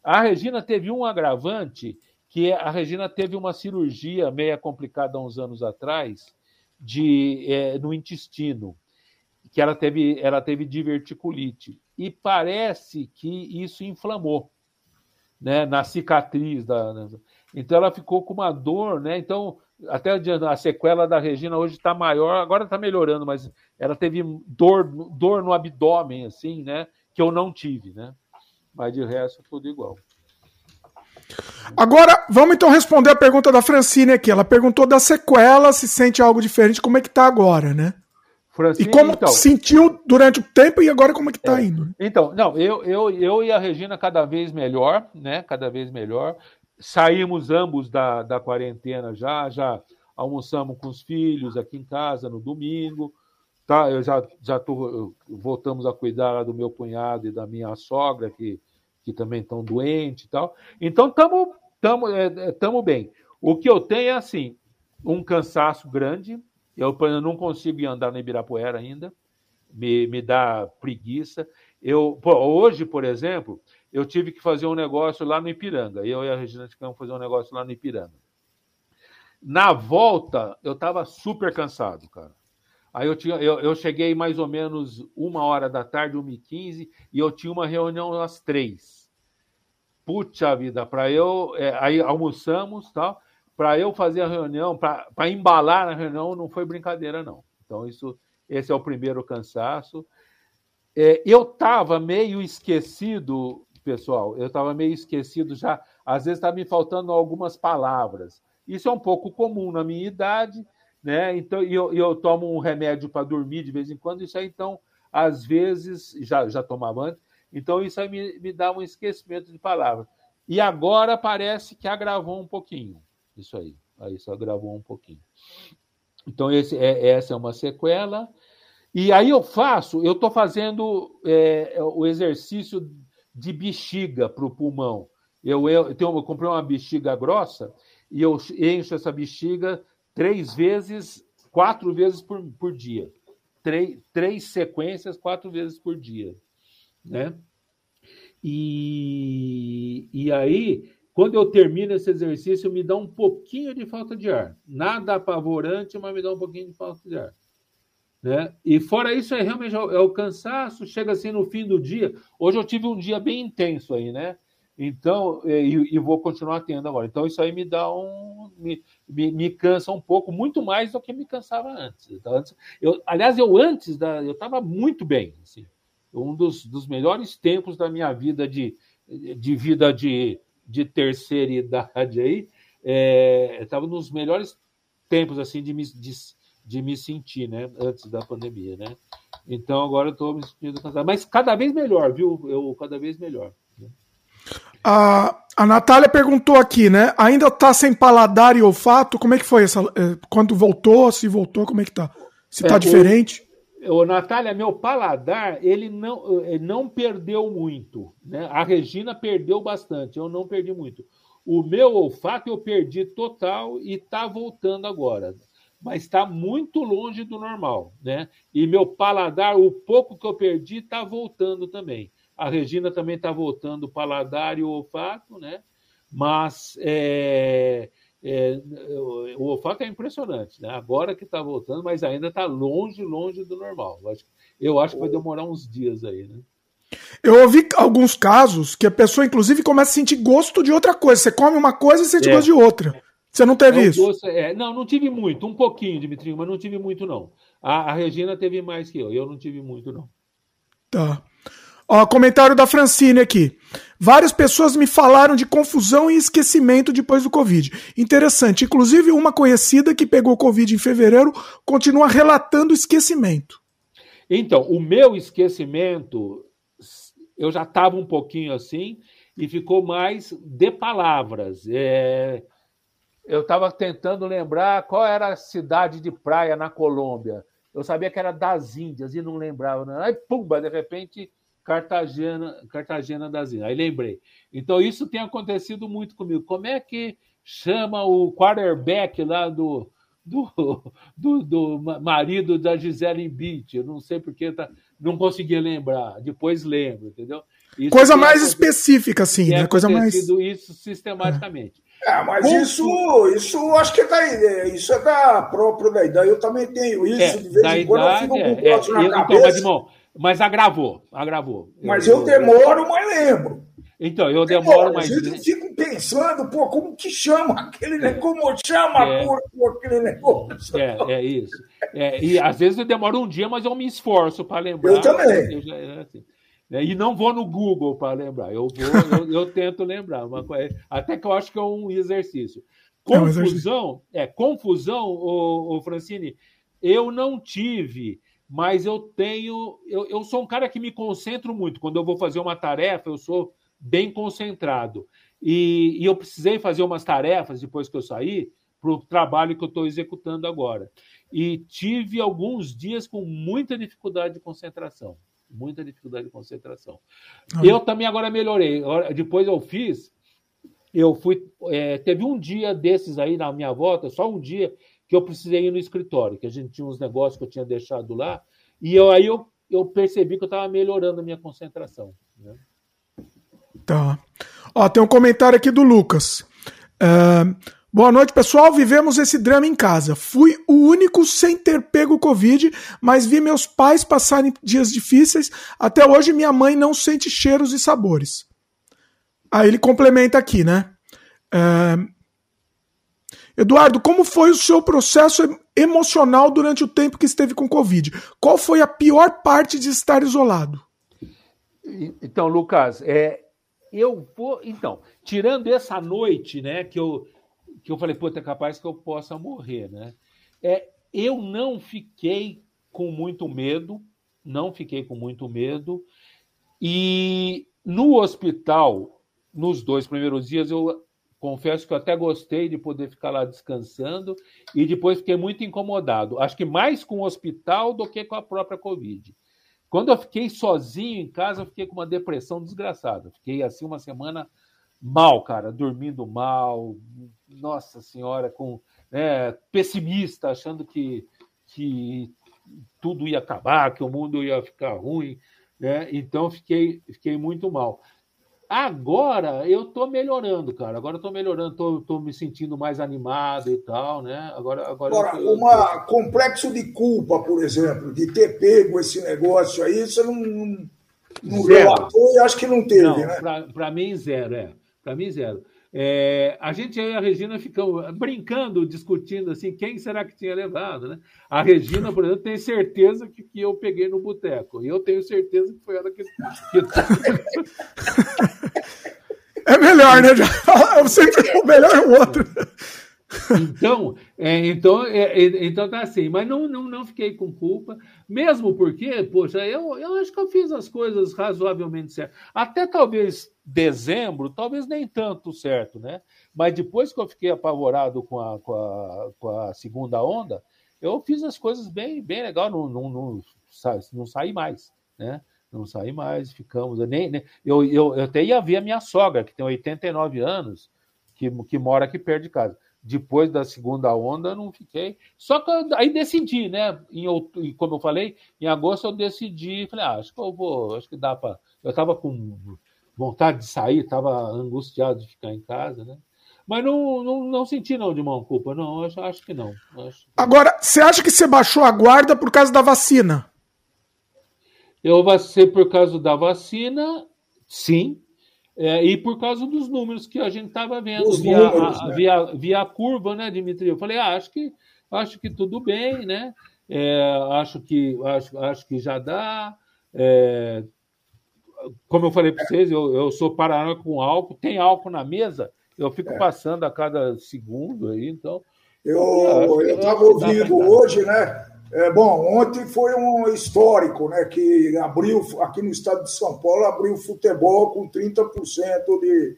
A Regina teve um agravante, que é, a Regina teve uma cirurgia meia complicada há uns anos atrás, de, é, no intestino, que ela teve, ela teve diverticulite. E parece que isso inflamou né, na cicatriz. Da, então ela ficou com uma dor, né? Então até a sequela da Regina hoje está maior, agora está melhorando, mas ela teve dor, dor no abdômen, assim, né? Que eu não tive, né? Mas de resto, tudo igual. Agora, vamos então responder a pergunta da Francine aqui. Ela perguntou da sequela, se sente algo diferente, como é que tá agora, né? Francine, e como então, sentiu durante o tempo e agora como é que tá é, indo? Então, não, eu, eu, eu e a Regina cada vez melhor, né? Cada vez melhor. Saímos ambos da, da quarentena já, já almoçamos com os filhos aqui em casa no domingo, tá? Eu já, já tô, voltamos a cuidar do meu cunhado e da minha sogra, que, que também estão doentes e tal. Então, estamos tamo, é, é, tamo bem. O que eu tenho é, assim, um cansaço grande. Eu, eu não consigo andar no Ibirapuera ainda. Me, me dá preguiça. Eu, pô, hoje, por exemplo, eu tive que fazer um negócio lá no Ipiranga. Eu e a Regina tivemos que fazer um negócio lá no Ipiranga. Na volta, eu estava super cansado, cara. Aí eu, tinha, eu, eu, cheguei mais ou menos uma hora da tarde, 1h15, e eu tinha uma reunião às três. Puxa vida, para eu. É, aí almoçamos tal. Para eu fazer a reunião, para embalar na reunião, não foi brincadeira, não. Então, isso, esse é o primeiro cansaço. É, eu estava meio esquecido pessoal. Eu estava meio esquecido já, às vezes está me faltando algumas palavras. Isso é um pouco comum na minha idade, né? Então, e eu, eu tomo um remédio para dormir de vez em quando, isso aí, então, às vezes, já, já tomava antes, então isso aí me, me dá um esquecimento de palavras. E agora parece que agravou um pouquinho. Isso aí. Aí isso agravou um pouquinho. Então, esse é, essa é uma sequela. E aí eu faço, eu estou fazendo é, o exercício de bexiga para o pulmão. Eu, eu, eu, eu comprei uma bexiga grossa e eu encho essa bexiga três vezes, quatro vezes por, por dia. Três, três sequências, quatro vezes por dia. Né? E, e aí, quando eu termino esse exercício, me dá um pouquinho de falta de ar. Nada apavorante, mas me dá um pouquinho de falta de ar. Né? E fora isso, é realmente é o cansaço, chega assim no fim do dia. Hoje eu tive um dia bem intenso aí, né? Então, e, e vou continuar tendo agora. Então, isso aí me dá um. Me, me, me cansa um pouco, muito mais do que me cansava antes. Então, antes eu, aliás, eu antes da. Eu estava muito bem. Assim, um dos, dos melhores tempos da minha vida de, de vida de, de terceira idade aí, estava é, nos melhores tempos assim de me, de, de, me sentir, né? Antes da pandemia, né? Então agora eu estou me sentindo cansado. Mas cada vez melhor, viu? Eu cada vez melhor. A, a Natália perguntou aqui, né? Ainda tá sem paladar e olfato? Como é que foi essa. Eh, quando voltou, se voltou, como é que tá? Se tá é, diferente? O, o, Natália, meu paladar, ele não, ele não perdeu muito. Né? A Regina perdeu bastante, eu não perdi muito. O meu olfato eu perdi total e tá voltando agora. Mas está muito longe do normal, né? E meu paladar, o pouco que eu perdi, está voltando também. A Regina também está voltando o paladar e o olfato, né? Mas é, é, o olfato é impressionante, né? Agora que está voltando, mas ainda está longe, longe do normal. Eu acho, eu acho que vai demorar uns dias aí, né? Eu ouvi alguns casos que a pessoa, inclusive, começa a sentir gosto de outra coisa. Você come uma coisa e sente é. gosto de outra. Você não teve é isso? Gosto, é, não, não tive muito. Um pouquinho, Dimitrinho, mas não tive muito, não. A, a Regina teve mais que eu. Eu não tive muito, não. Tá. Ó, comentário da Francine aqui. Várias pessoas me falaram de confusão e esquecimento depois do Covid. Interessante. Inclusive, uma conhecida que pegou Covid em fevereiro continua relatando esquecimento. Então, o meu esquecimento, eu já estava um pouquinho assim e ficou mais de palavras. É... Eu estava tentando lembrar qual era a cidade de praia na Colômbia. Eu sabia que era das Índias e não lembrava. Não. Aí, pumba, de repente Cartagena, Cartagena das Índias. Aí lembrei. Então, isso tem acontecido muito comigo. Como é que chama o quarterback lá do, do, do, do marido da Gisele Embiid? Eu não sei porque tá, não conseguia lembrar. Depois lembro, entendeu? Isso Coisa mais específica, assim, né? Coisa mais. isso sistematicamente. É, mas isso, isso acho que é da, isso é da própria da idade. Eu também tenho isso, é, de vez em quando eu fico com um é, é, na eu, cabeça. Então, mas, irmão, mas agravou, agravou. Mas eu, eu demoro, mas lembro. Então, eu demoro. Às vezes eu fico pensando, pô, como que chama aquele negócio? Como chama é, aquele negócio? É, é isso. É, e às vezes eu demoro um dia, mas eu me esforço para lembrar. Eu também. Eu já, é assim. É, e não vou no Google para lembrar. Eu, vou, eu, eu, tento lembrar. Até que eu acho que é um exercício. Confusão, é, confusão, o, o Francine, eu não tive mas eu tenho. Eu, eu sou um cara que me concentro muito. Quando eu vou fazer uma tarefa, eu sou bem concentrado. E, e eu precisei fazer umas tarefas depois que eu saí para o trabalho que eu estou executando agora. E tive alguns dias com muita dificuldade de concentração. Muita dificuldade de concentração. Ah. Eu também agora melhorei. Depois eu fiz, eu fui. É, teve um dia desses aí na minha volta, só um dia, que eu precisei ir no escritório, que a gente tinha uns negócios que eu tinha deixado lá, e eu, aí eu, eu percebi que eu estava melhorando a minha concentração. Né? Tá. Ó, tem um comentário aqui do Lucas. Uh, boa noite, pessoal. Vivemos esse drama em casa. Fui o único sem ter pego Covid, mas vi meus pais passarem dias difíceis. Até hoje, minha mãe não sente cheiros e sabores. Aí ele complementa aqui, né? Uh, Eduardo, como foi o seu processo emocional durante o tempo que esteve com Covid? Qual foi a pior parte de estar isolado? Então, Lucas, é, eu vou. Então, tirando essa noite, né, que eu, que eu falei, puta, é capaz que eu possa morrer, né? É, eu não fiquei com muito medo, não fiquei com muito medo. E no hospital, nos dois primeiros dias, eu Confesso que eu até gostei de poder ficar lá descansando e depois fiquei muito incomodado. Acho que mais com o hospital do que com a própria Covid. Quando eu fiquei sozinho em casa, eu fiquei com uma depressão desgraçada. Fiquei assim uma semana mal, cara, dormindo mal. Nossa Senhora, com né, pessimista, achando que, que tudo ia acabar, que o mundo ia ficar ruim. Né? Então fiquei, fiquei muito mal. Agora eu tô melhorando, cara. Agora eu tô melhorando, tô, tô me sentindo mais animado e tal, né? Agora, agora, agora eu, uma complexo de culpa, por exemplo, de ter pego esse negócio aí, você não, não, não relatou e acho que não teve, não, né? Para mim, zero, é. Para mim, zero. É, a gente e a Regina ficamos brincando, discutindo assim, quem será que tinha levado, né? A Regina, por exemplo, tem certeza que, que eu peguei no boteco. E eu tenho certeza que foi ela que. que... É melhor, né? Eu sempre o melhor é o outro. Então, é, então, é, é, então tá assim, mas não, não, não fiquei com culpa, mesmo porque, poxa, eu, eu acho que eu fiz as coisas razoavelmente certas. Até talvez dezembro, talvez nem tanto certo, né? Mas depois que eu fiquei apavorado com a, com a, com a segunda onda, eu fiz as coisas bem, bem legal, não, não, não, não saí mais, né? Não saí mais, ficamos. Eu, nem, nem eu, eu, eu até ia ver a minha sogra, que tem 89 anos, que, que mora aqui perto de casa depois da segunda onda, não fiquei. Só que aí decidi, né? Em outubro, como eu falei, em agosto eu decidi, falei, ah, acho que eu vou, acho que dá para. Eu estava com vontade de sair, estava angustiado de ficar em casa, né? Mas não, não, não senti não de mão culpa, não, acho, acho que não. Acho Agora, você acha que você baixou a guarda por causa da vacina? Eu vacei por causa da vacina, sim, é, e por causa dos números que a gente estava vendo via, números, a, né? via, via a curva, né, Dimitri? Eu falei, ah, acho que acho que tudo bem, né? É, acho que acho, acho que já dá. É, como eu falei para vocês, eu, eu sou paranoico com álcool, tem álcool na mesa, eu fico é. passando a cada segundo aí, então. Eu estava ouvindo hoje, né? É, bom, ontem foi um histórico, né? Que abriu, aqui no estado de São Paulo, abriu o futebol com 30% de,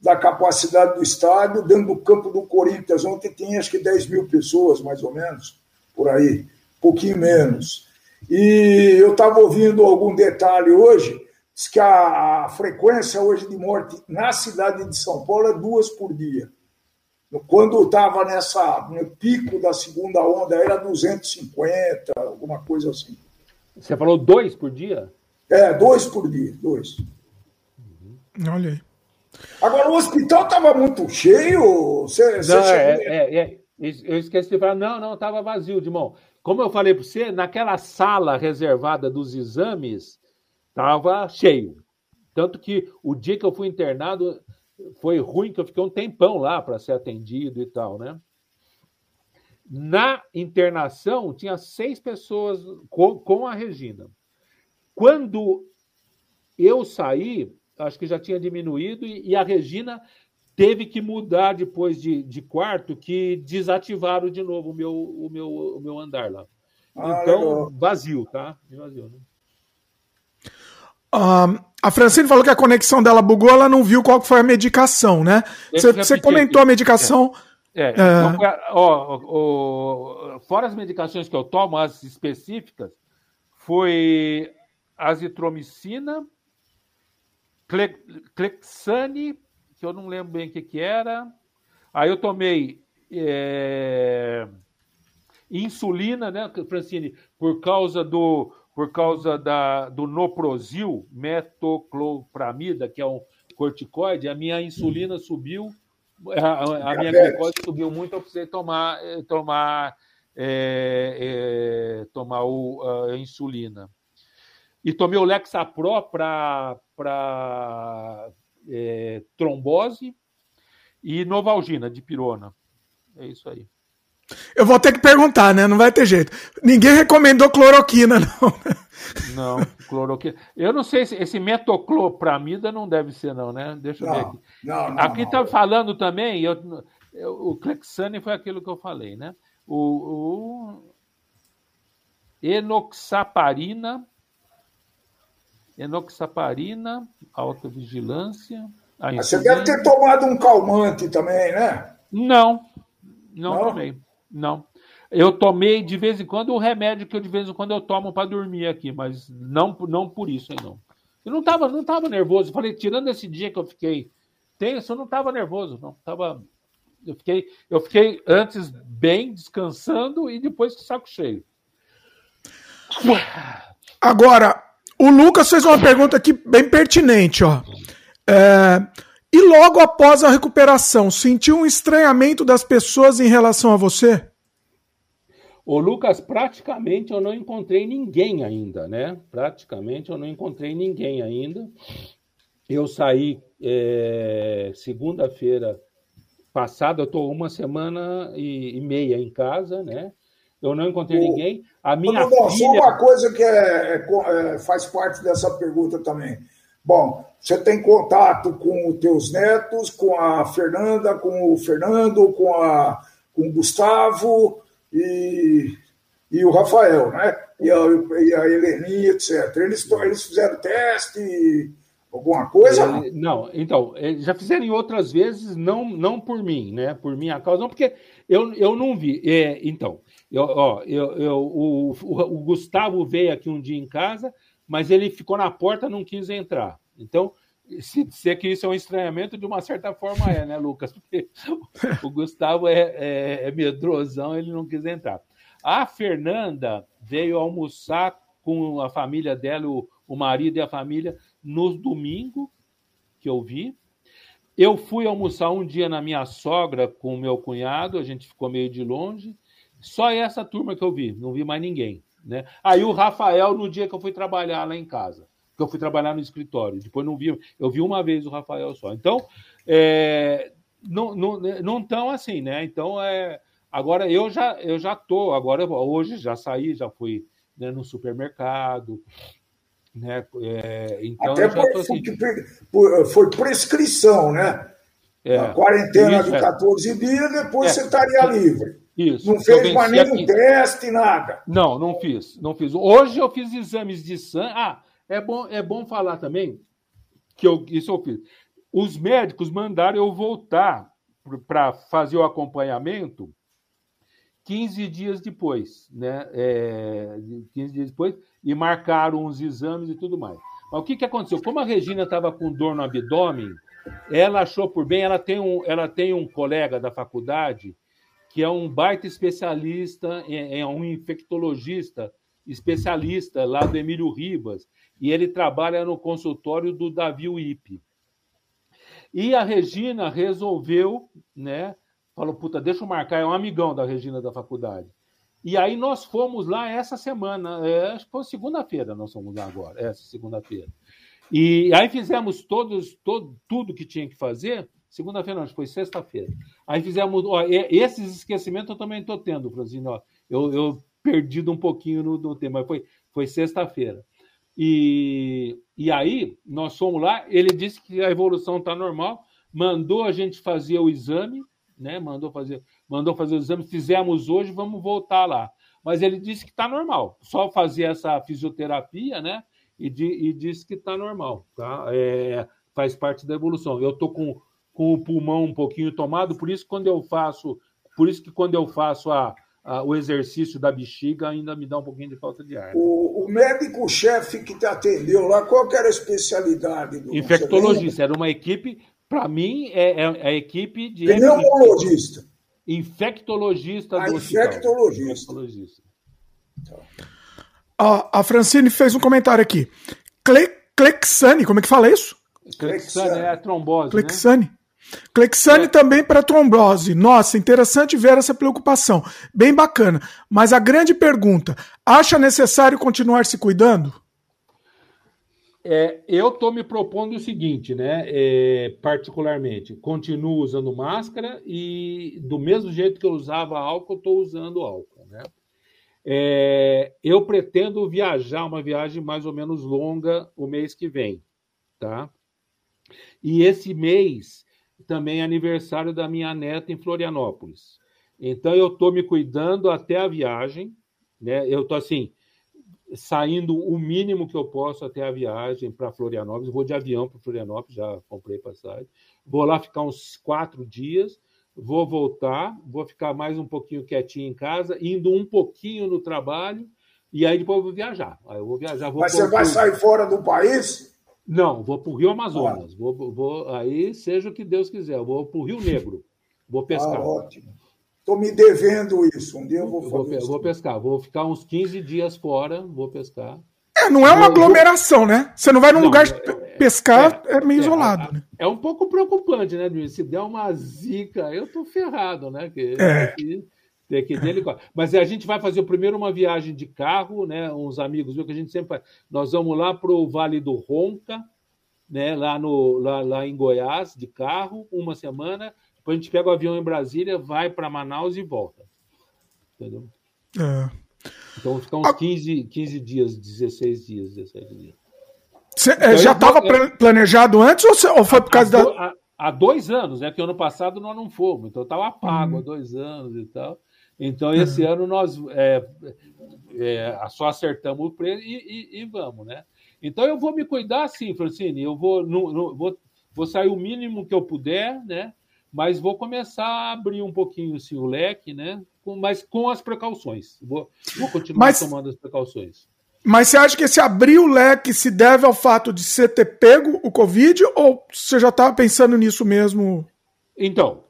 da capacidade do estádio, dentro do campo do Corinthians. Ontem tinha acho que 10 mil pessoas, mais ou menos, por aí, um pouquinho menos. E eu estava ouvindo algum detalhe hoje, diz que a, a frequência hoje de morte na cidade de São Paulo é duas por dia. Quando estava nessa no pico da segunda onda, era 250, alguma coisa assim. Você falou dois por dia? É, dois por dia, dois. Uhum. Olha aí. Agora, o hospital estava muito cheio? Você, não, é, é, é, eu esqueci de falar, não, não, estava vazio, Dimão. Como eu falei para você, naquela sala reservada dos exames, estava cheio. Tanto que o dia que eu fui internado, foi ruim que eu fiquei um tempão lá para ser atendido e tal, né? Na internação, tinha seis pessoas com, com a Regina. Quando eu saí, acho que já tinha diminuído, e, e a Regina teve que mudar depois de, de, quarto, que desativaram de novo o meu, o meu, o meu andar lá. Ah, então, legal. vazio, tá? Vazio, né? Um, a Francine falou que a conexão dela bugou, ela não viu qual foi a medicação, né? Você comentou aqui. a medicação. É. É. é. Ó, ó, fora as medicações que eu tomo, as específicas, foi azitromicina, cle, clexane, que eu não lembro bem o que, que era. Aí eu tomei é, insulina, né, Francine, por causa do por causa da, do noprosil, metoclopramida, que é um corticoide, a minha insulina subiu, a, a minha glicose subiu muito, eu precisei tomar, eh, tomar, é, é, tomar o, a insulina. E tomei o Lexapro para é, trombose e Novalgina, de pirona. É isso aí. Eu vou ter que perguntar, né? Não vai ter jeito. Ninguém recomendou cloroquina, não. Não, cloroquina. Eu não sei se esse metoclopramida não deve ser, não, né? Deixa eu não, ver aqui. Não, não, aqui está falando também, eu, eu, o Clexane foi aquilo que eu falei, né? O, o enoxaparina, enoxaparina, alta vigilância. Você deve ter tomado um calmante também, né? Não, não, não? tomei. Não. Eu tomei de vez em quando o remédio que eu de vez em quando eu tomo para dormir aqui, mas não, não por isso aí não. Eu não estava não tava nervoso. Eu falei, tirando esse dia que eu fiquei tenso, eu não estava nervoso, não. Tava, eu, fiquei, eu fiquei antes bem descansando e depois com saco cheio. Agora, o Lucas fez uma pergunta aqui bem pertinente, ó. É, e logo após a recuperação, sentiu um estranhamento das pessoas em relação a você? O Lucas, praticamente eu não encontrei ninguém ainda, né? Praticamente eu não encontrei ninguém ainda. eu saí é, segunda-feira passada, eu estou uma semana e, e, meia em casa, né? Eu não encontrei o... ninguém. A minha não, filha... Só uma coisa que é, é, é, faz parte dessa pergunta também. Bom, você tem contato com os teus netos, com a Fernanda, com o Fernando, com, a, com o Gustavo e, e o Rafael, né? E a, e a Heleninha, etc. Eles, eles fizeram teste, alguma coisa? É, não, então, já fizeram outras vezes, não, não por mim, né? Por minha causa, não, porque eu, eu não vi. É, então, eu, ó, eu, eu, o, o, Gustavo veio aqui um dia em casa, mas ele ficou na porta, não quis entrar. Então, se, se é que isso é um estranhamento, de uma certa forma é, né, Lucas? Porque o Gustavo é, é, é medrosão, ele não quis entrar. A Fernanda veio almoçar com a família dela, o, o marido e a família, no domingo, que eu vi. Eu fui almoçar um dia na minha sogra com o meu cunhado, a gente ficou meio de longe. Só essa turma que eu vi, não vi mais ninguém. Né? Aí o Rafael, no dia que eu fui trabalhar lá em casa porque eu fui trabalhar no escritório. Depois não vi, eu vi uma vez o Rafael só. Então, é, não não não tão assim, né? Então, é, agora eu já eu já tô, agora hoje já saí, já fui né, no supermercado, né? É, então Até por, assim... foi, foi prescrição, né? É, a quarentena isso, de 14 é. dias, depois é, você estaria livre. Isso. Não fez mais nenhum aqui. teste, nada. Não, não fiz, não fiz. Hoje eu fiz exames de sangue. Ah, é bom, é bom falar também que eu, isso eu fiz. Os médicos mandaram eu voltar para fazer o acompanhamento 15 dias depois, né? É, 15 dias depois, e marcaram os exames e tudo mais. Mas o que, que aconteceu? Como a Regina estava com dor no abdômen, ela achou por bem, ela tem um, ela tem um colega da faculdade que é um baita especialista, é, é um infectologista especialista lá do Emílio Ribas, e ele trabalha no consultório do Davi Wipe. E a Regina resolveu, né? Falou, puta, deixa eu marcar, é um amigão da Regina da faculdade. E aí nós fomos lá essa semana, é, acho que foi segunda-feira, nós fomos lá agora, essa segunda-feira. E aí fizemos todos, todo, tudo que tinha que fazer. Segunda-feira, não, foi sexta-feira. Aí fizemos. Ó, esses esquecimentos eu também estou tendo, Francisco. Ó, eu, eu perdido um pouquinho no, no tema, mas foi, foi sexta-feira. E, e aí, nós fomos lá, ele disse que a evolução está normal, mandou a gente fazer o exame, né? Mandou fazer, mandou fazer o exame, fizemos hoje, vamos voltar lá. Mas ele disse que está normal, só fazer essa fisioterapia, né? E, de, e disse que está normal, tá? É, faz parte da evolução. Eu estou com, com o pulmão um pouquinho tomado, por isso quando eu faço, por isso que quando eu faço a, o exercício da bexiga ainda me dá um pouquinho de falta de ar. Né? O, o médico-chefe que te atendeu lá, qual que era a especialidade? Do Infectologista. Era uma equipe, para mim, é, é, a equipe de. Pneumologista. Infectologista do infectologista. infectologista. A, a Francine fez um comentário aqui. Cle, Clexane, como é que fala isso? Clexane é a trombose. Clexane. Né? Clexane é. também para trombose. Nossa, interessante ver essa preocupação. Bem bacana. Mas a grande pergunta: acha necessário continuar se cuidando? É, eu estou me propondo o seguinte, né? É, particularmente, continuo usando máscara e do mesmo jeito que eu usava álcool, estou usando álcool, né? É, eu pretendo viajar uma viagem mais ou menos longa o mês que vem, tá? E esse mês também é aniversário da minha neta em Florianópolis. Então eu estou me cuidando até a viagem, né? Eu estou assim saindo o mínimo que eu posso até a viagem para Florianópolis. Vou de avião para Florianópolis, já comprei passagem. Vou lá ficar uns quatro dias, vou voltar, vou ficar mais um pouquinho quietinho em casa, indo um pouquinho no trabalho e aí depois eu vou viajar. Aí eu vou viajar. Vou Mas você vai sair fora do país? Não, vou para o Rio Amazonas. Ah. Vou, vou, aí, seja o que Deus quiser. Eu vou para o Rio Negro. Vou pescar. Ah, ótimo. Estou me devendo isso. Um dia eu vou fazer. Vou, vou pescar. Vou ficar uns 15 dias fora, vou pescar. É, não é uma aglomeração, né? Você não vai num não, lugar é, pescar, é, é meio é, isolado, né? É um pouco preocupante, né, Se der uma zica, eu tô ferrado, né? Que, é. Que, tem que dele, mas a gente vai fazer primeiro uma viagem de carro, né? Uns amigos viu que a gente sempre faz. Nós vamos lá para o Vale do Ronca, né, lá, no, lá, lá em Goiás, de carro, uma semana. Depois a gente pega o avião em Brasília, vai para Manaus e volta. Entendeu? É. Então fica uns 15, 15 dias, 16 dias, 17 dias. Cê, então, já estava planejado antes ou, cê, ou foi por causa da. Há dois anos, né? Que ano passado nós não fomos, então estava pago uhum. há dois anos e tal. Então, esse uhum. ano nós é, é, só acertamos o preço e, e, e, vamos, né? Então, eu vou me cuidar sim, Francine. Eu vou, no, no, vou, vou sair o mínimo que eu puder, né? Mas vou começar a abrir um pouquinho assim, o leque, né? Com, mas com as precauções. Vou, vou continuar mas, tomando as precauções. Mas você acha que esse abrir o leque se deve ao fato de você ter pego o Covid ou você já estava pensando nisso mesmo? Então,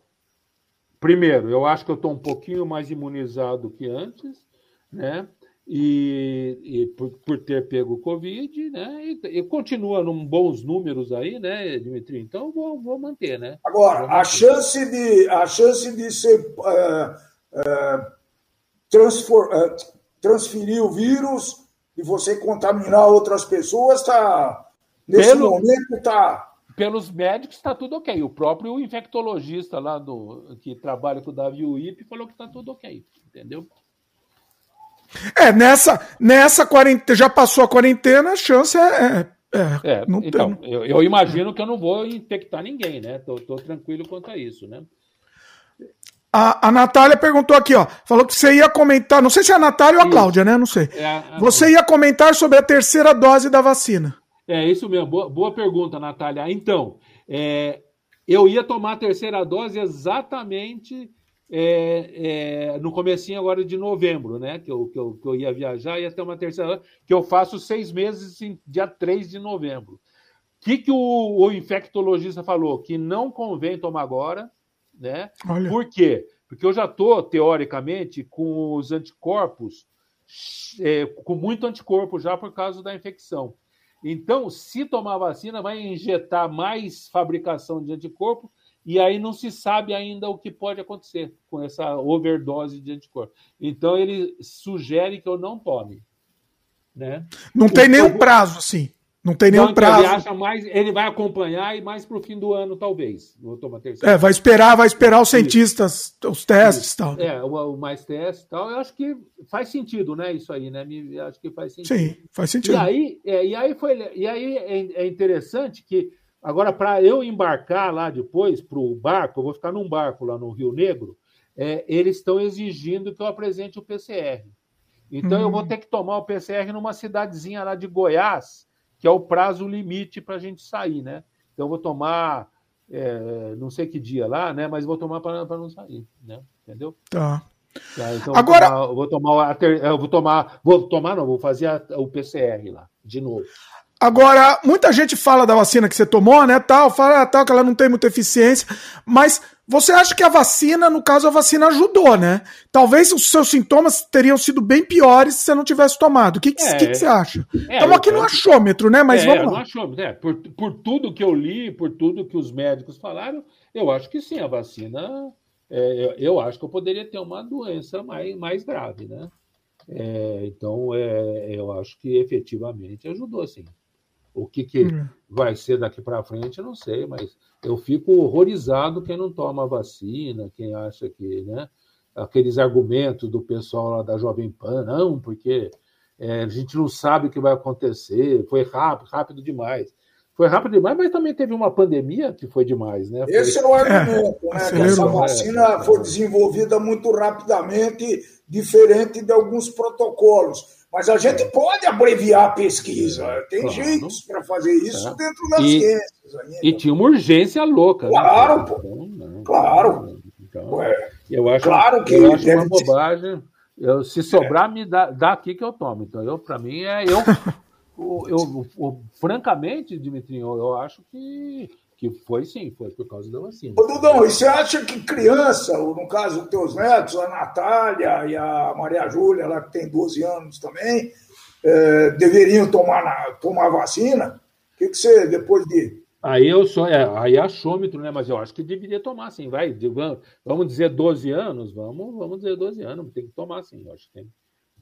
primeiro, eu acho que eu estou um pouquinho mais imunizado que antes, né? E, e por, por, ter pego o Covid, né? E, e, continua num bons números aí, né, Dimitri? Então vou, vou manter, né? Agora, manter. a chance de a chance de ser uh, uh, uh, transferir o vírus e você contaminar outras pessoas, tá, nesse Pelo, momento está. Pelos médicos está tudo ok. O próprio infectologista lá do, que trabalha com o Davi Uip falou que está tudo ok, entendeu? É, nessa, nessa quarentena, já passou a quarentena, a chance é. é, é, é então, tem... eu, eu, imagino que eu não vou infectar ninguém, né? Tô, tô tranquilo quanto a isso, né? A, a Natália perguntou aqui, ó. Falou que você ia comentar. Não sei se é a Natália ou a Cláudia, né? Não sei. É a, a, você ia comentar sobre a terceira dose da vacina. É isso mesmo. Boa, boa pergunta, Natália. Então, é, eu ia tomar a terceira dose exatamente é, é, no comecinho agora de novembro, né? Que eu, que, eu, que eu ia viajar, ia ter uma terceira dose, que eu faço seis meses, em dia 3 de novembro. O que, que o, o infectologista falou? Que não convém tomar agora, né? Olha. Por quê? Porque eu já estou, teoricamente, com os anticorpos, é, com muito anticorpo já por causa da infecção. Então, se tomar vacina, vai injetar mais fabricação de anticorpo e aí não se sabe ainda o que pode acontecer com essa overdose de anticorpo. Então, ele sugere que eu não tome. Né? Não tem nenhum prazo, assim. Não tem nenhum prazo. Ele acha mais, ele vai acompanhar e mais para o fim do ano, talvez. Vou tomar terceira. É, vai esperar, vai esperar os cientistas, isso. os testes e tal. É, o, o, mais testes e tal. Eu acho que faz sentido, né? Isso aí, né? Me, acho que faz sentido. Sim, faz sentido. E aí, é, e aí, foi, e aí é, é interessante que agora, para eu embarcar lá depois para o barco, eu vou ficar num barco lá no Rio Negro, é, eles estão exigindo que eu apresente o PCR. Então hum. eu vou hum. ter que tomar o PCR numa cidadezinha lá de Goiás que é o prazo limite para a gente sair, né? Então, eu vou tomar, é, não sei que dia lá, né? Mas vou tomar para não sair, né? Entendeu? Tá. tá então, Agora, eu vou tomar, eu vou tomar, vou tomar, não, vou fazer a, o PCR lá, de novo. Agora, muita gente fala da vacina que você tomou, né, tal, fala tal que ela não tem muita eficiência, mas você acha que a vacina, no caso, a vacina ajudou, né? Talvez os seus sintomas teriam sido bem piores se você não tivesse tomado. O que, que, é, que, que você acha? Estamos é, aqui no achômetro, né? Mas é, vamos lá. Achômetro, é, por, por tudo que eu li, por tudo que os médicos falaram, eu acho que sim, a vacina. É, eu acho que eu poderia ter uma doença mais, mais grave, né? É, então, é, eu acho que efetivamente ajudou, sim. O que, que hum. vai ser daqui para frente, eu não sei, mas eu fico horrorizado quem não toma vacina, quem acha que, né? Aqueles argumentos do pessoal lá da Jovem Pan, não, porque é, a gente não sabe o que vai acontecer, foi rápido, rápido demais. Foi rápido demais, mas também teve uma pandemia que foi demais, né? Esse foi... é o argumento, né? Que essa vacina foi desenvolvida muito rapidamente, diferente de alguns protocolos. Mas a gente pode abreviar a pesquisa. Tem claro. jeitos para fazer isso é. dentro das e, ciências. Ainda. E tinha uma urgência louca. Né? Claro, né? pô. Então, claro. Então, Ué, eu acho, claro que eu acho uma bobagem. Eu, se sobrar, é. me dá, dá aqui que eu tomo. Então, eu, para mim, é eu, eu, eu, eu, francamente, Dimitri, eu, eu acho que que foi sim, foi por causa da vacina. Ô, Dudão, e você acha que criança, ou no caso dos teus netos, a Natália e a Maria Júlia, ela que tem 12 anos também, é, deveriam tomar, na, tomar vacina? O que, que você, depois de. Aí eu sou, é, aí é achômetro, né? Mas eu acho que deveria tomar, sim. Vai, vamos dizer 12 anos, vamos, vamos dizer 12 anos, tem que tomar, sim. Eu acho que tem,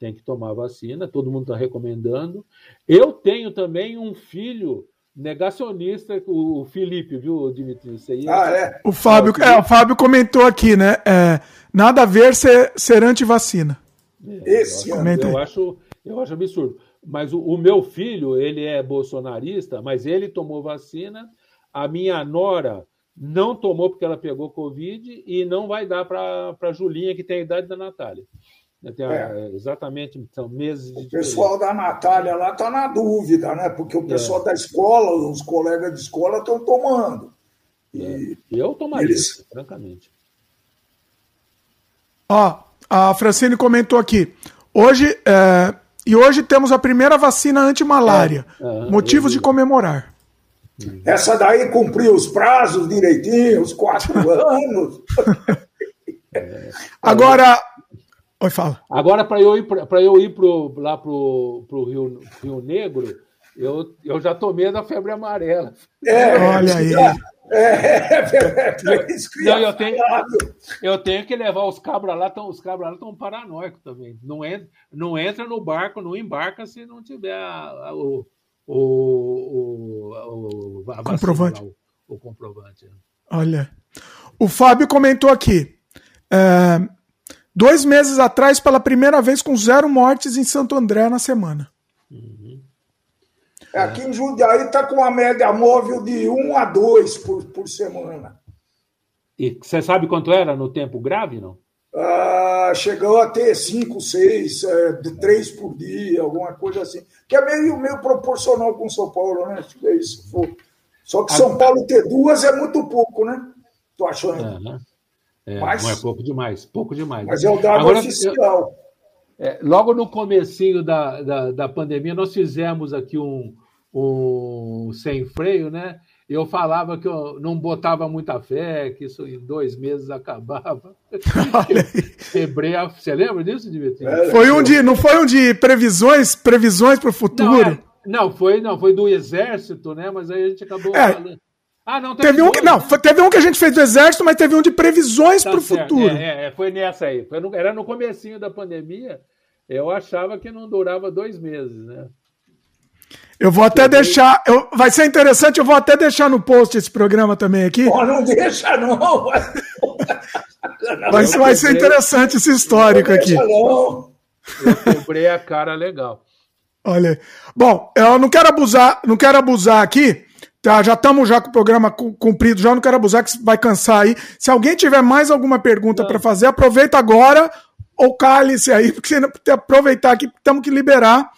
tem que tomar vacina, todo mundo está recomendando. Eu tenho também um filho negacionista, o Felipe, viu, Dimitri? Aí, ah, é. O Fábio, é, o Fábio comentou aqui, né? É, nada a ver ser, ser anti-vacina. É, Esse eu, acho, eu acho, eu acho absurdo. Mas o, o, meu filho, ele é bolsonarista, mas ele tomou vacina. A minha nora não tomou porque ela pegou Covid e não vai dar para a Julinha, que tem a idade da Natália. É. Exatamente, são meses O pessoal da Natália lá está na dúvida, né? Porque o é. pessoal é. da escola, os colegas de escola estão tomando. E é. Eu tomaria, eles... francamente. Ó, a Francine comentou aqui. Hoje, é, e hoje temos a primeira vacina anti-malária. É. Motivos de comemorar. Essa daí cumpriu os prazos direitinho, os quatro anos. Agora, Oi, fala. Agora, para eu ir, para eu ir pro, lá para o Rio, Rio Negro, eu, eu já tomei da febre amarela. É, olha aí. É, é, é, não, eu, tenho, eu tenho que levar os cabras lá, tão, os cabras lá estão paranoicos também. Não entra, não entra no barco, não embarca se não tiver a, a, o, o, o, a comprovante. Lá, o, o, comprovante. Olha, o Fábio comentou aqui. É, Dois meses atrás, pela primeira vez, com zero mortes em Santo André na semana. Uhum. Aqui em Jundiaí está com uma média móvel de 1 a 2 por, por semana. E você sabe quanto era no tempo grave, não? Ah, chegou a ter 5, 6, 3 por dia, alguma coisa assim. Que é meio, meio proporcional com São Paulo, né? É isso. Só que São Paulo ter duas é muito pouco, né? Tô achando. Uhum. É, mas, não é pouco demais, pouco demais. Mas é o dado Agora, oficial. Eu, é, logo no comecinho da, da, da, pandemia, nós fizemos aqui um, um sem freio, né? Eu falava que eu não botava muita fé, que isso em dois meses acabava. Quebrei a... Você lembra disso, Dimitri? É, foi um de, não foi um de previsões, previsões para o futuro? Não, é, não, foi, não, foi do exército, né? Mas aí a gente acabou é, falando. Ah, não, teve, teve um que, não, foi, teve um que a gente fez do exército, mas teve um de previsões tá para o futuro. É, é, foi nessa aí. Foi no, era no comecinho da pandemia. Eu achava que não durava dois meses, né? Eu vou até deixar. Eu, vai ser interessante, eu vou até deixar no post esse programa também aqui. Pô, não deixa, não. Mas vai ser interessante esse histórico não aqui. Não. Eu comprei a cara legal. Olha. Bom, eu não quero abusar, não quero abusar aqui. Tá, já estamos já com o programa cumprido, já não quero abusar que vai cansar aí. Se alguém tiver mais alguma pergunta para fazer, aproveita agora ou cale-se aí, porque você tem que aproveitar aqui, temos que liberar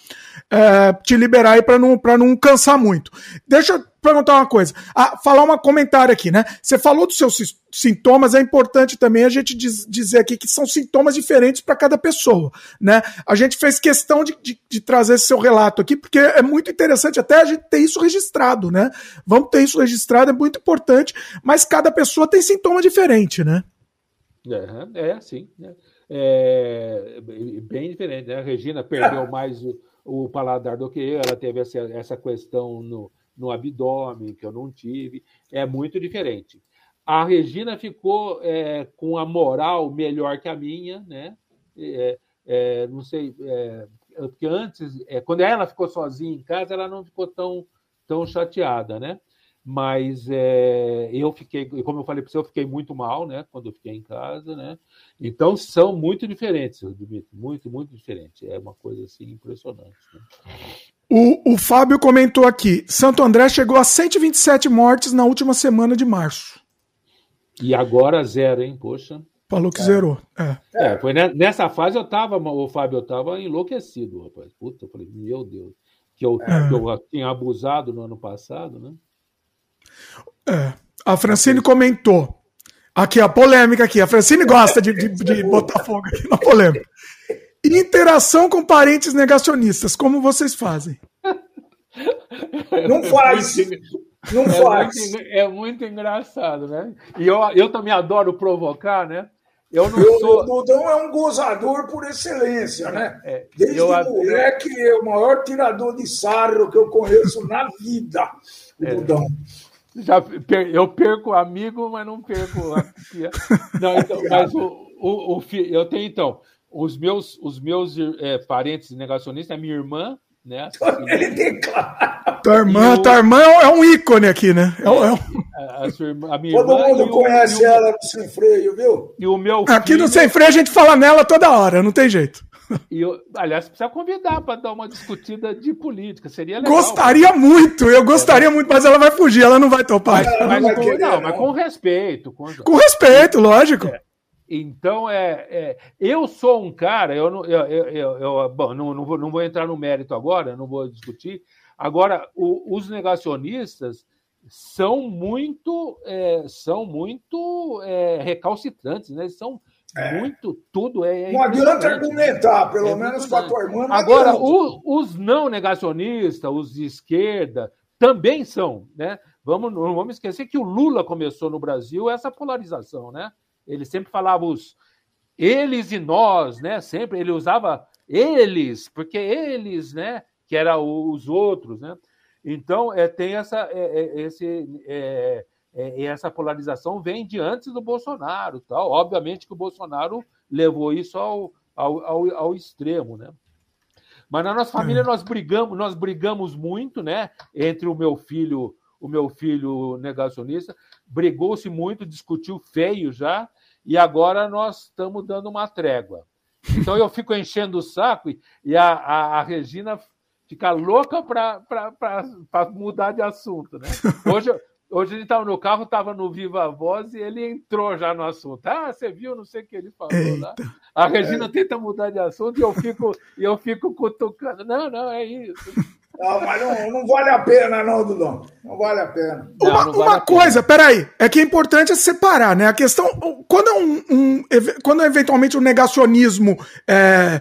é, te liberar aí para não, não cansar muito. Deixa eu perguntar uma coisa. Ah, falar um comentário aqui, né? Você falou dos seus sintomas, é importante também a gente diz, dizer aqui que são sintomas diferentes para cada pessoa, né? A gente fez questão de, de, de, trazer esse seu relato aqui, porque é muito interessante até a gente ter isso registrado, né? Vamos ter isso registrado, é muito importante, mas cada pessoa tem sintoma diferente, né? É, é sim. É, é bem diferente, né? A Regina perdeu mais o paladar do que eu, ela teve essa, essa questão no, no abdômen, que eu não tive, é muito diferente. A Regina ficou é, com a moral melhor que a minha, né? É, é, não sei, é, porque antes, é, quando ela ficou sozinha em casa, ela não ficou tão, tão chateada, né? mas é, eu fiquei, como eu falei para você, eu fiquei muito mal, né, quando eu fiquei em casa, né, então são muito diferentes, Dimitri, muito, muito diferentes, é uma coisa assim impressionante. Né? O, o Fábio comentou aqui, Santo André chegou a 127 mortes na última semana de março. E agora zero, hein, poxa. Falou que é. zerou. É. é, foi nessa fase eu tava, o Fábio, eu tava enlouquecido, rapaz. Puta, eu falei, meu Deus, que eu, é. que eu tinha abusado no ano passado, né? É. A Francine comentou. Aqui, a polêmica aqui. A Francine gosta de, de, de botar fogo aqui na polêmica. Interação com parentes negacionistas, como vocês fazem? Não faz. Não é faz. Muito, é muito engraçado, né? E eu, eu também adoro provocar, né? Eu não eu, sou. O Dudão é um gozador por excelência, né? É, Desde eu, moleque, é o maior tirador de sarro que eu conheço na vida. O é. Dudão. Já eu perco amigo, mas não perco. A... Não, então, mas o, o, o, eu tenho então os meus os meus é, parentes negacionistas, a minha irmã, né? Ele declara. Tua irmã, o... tua irmã é um ícone aqui, né? É, é um... a, sua irmã, a minha Todo mundo conhece o... ela no Sem Freio, viu? E o meu filho... Aqui no Sem Freio a gente fala nela toda hora, não tem jeito. E eu, aliás, precisa convidar para dar uma discutida de política. Seria legal. Gostaria mas... muito, eu gostaria é. muito, mas ela vai fugir, ela não vai topar. Mas, mas, não, com, não, mas com respeito. Com, com respeito, lógico. É. Então, é, é, eu sou um cara, eu, não, eu, eu, eu bom, não, não, vou, não vou entrar no mérito agora, não vou discutir. Agora, o, os negacionistas são muito, é, são muito é, recalcitrantes, né? Eles são é. muito, tudo é. Não adianta argumentar, pelo é menos com a tua irmã. Agora, o, os não negacionistas, os de esquerda, também são, né? Vamos, não vamos esquecer que o Lula começou no Brasil essa polarização, né? Ele sempre falava os eles e nós, né? Sempre ele usava eles, porque eles, né? Que era os outros, né? Então é, tem essa é, é, esse é, é, essa polarização vem de antes do Bolsonaro, tal. Obviamente que o Bolsonaro levou isso ao, ao, ao, ao extremo, né? Mas na nossa família nós brigamos, nós brigamos muito, né? Entre o meu filho, o meu filho negacionista, brigou-se muito, discutiu feio já, e agora nós estamos dando uma trégua. Então eu fico enchendo o saco e a, a, a Regina fica louca para mudar de assunto. Né? Hoje, hoje ele estava no carro, estava no Viva Voz e ele entrou já no assunto. Ah, você viu, não sei o que ele falou lá. A Regina tenta mudar de assunto e eu fico, eu fico cutucando. Não, não, é isso. Não, mas não, não vale a pena, não, Dudão. Não vale a pena. Uma, não, vale uma coisa, peraí, é que é importante é separar, né? A questão, quando é um, um quando é eventualmente um negacionismo é,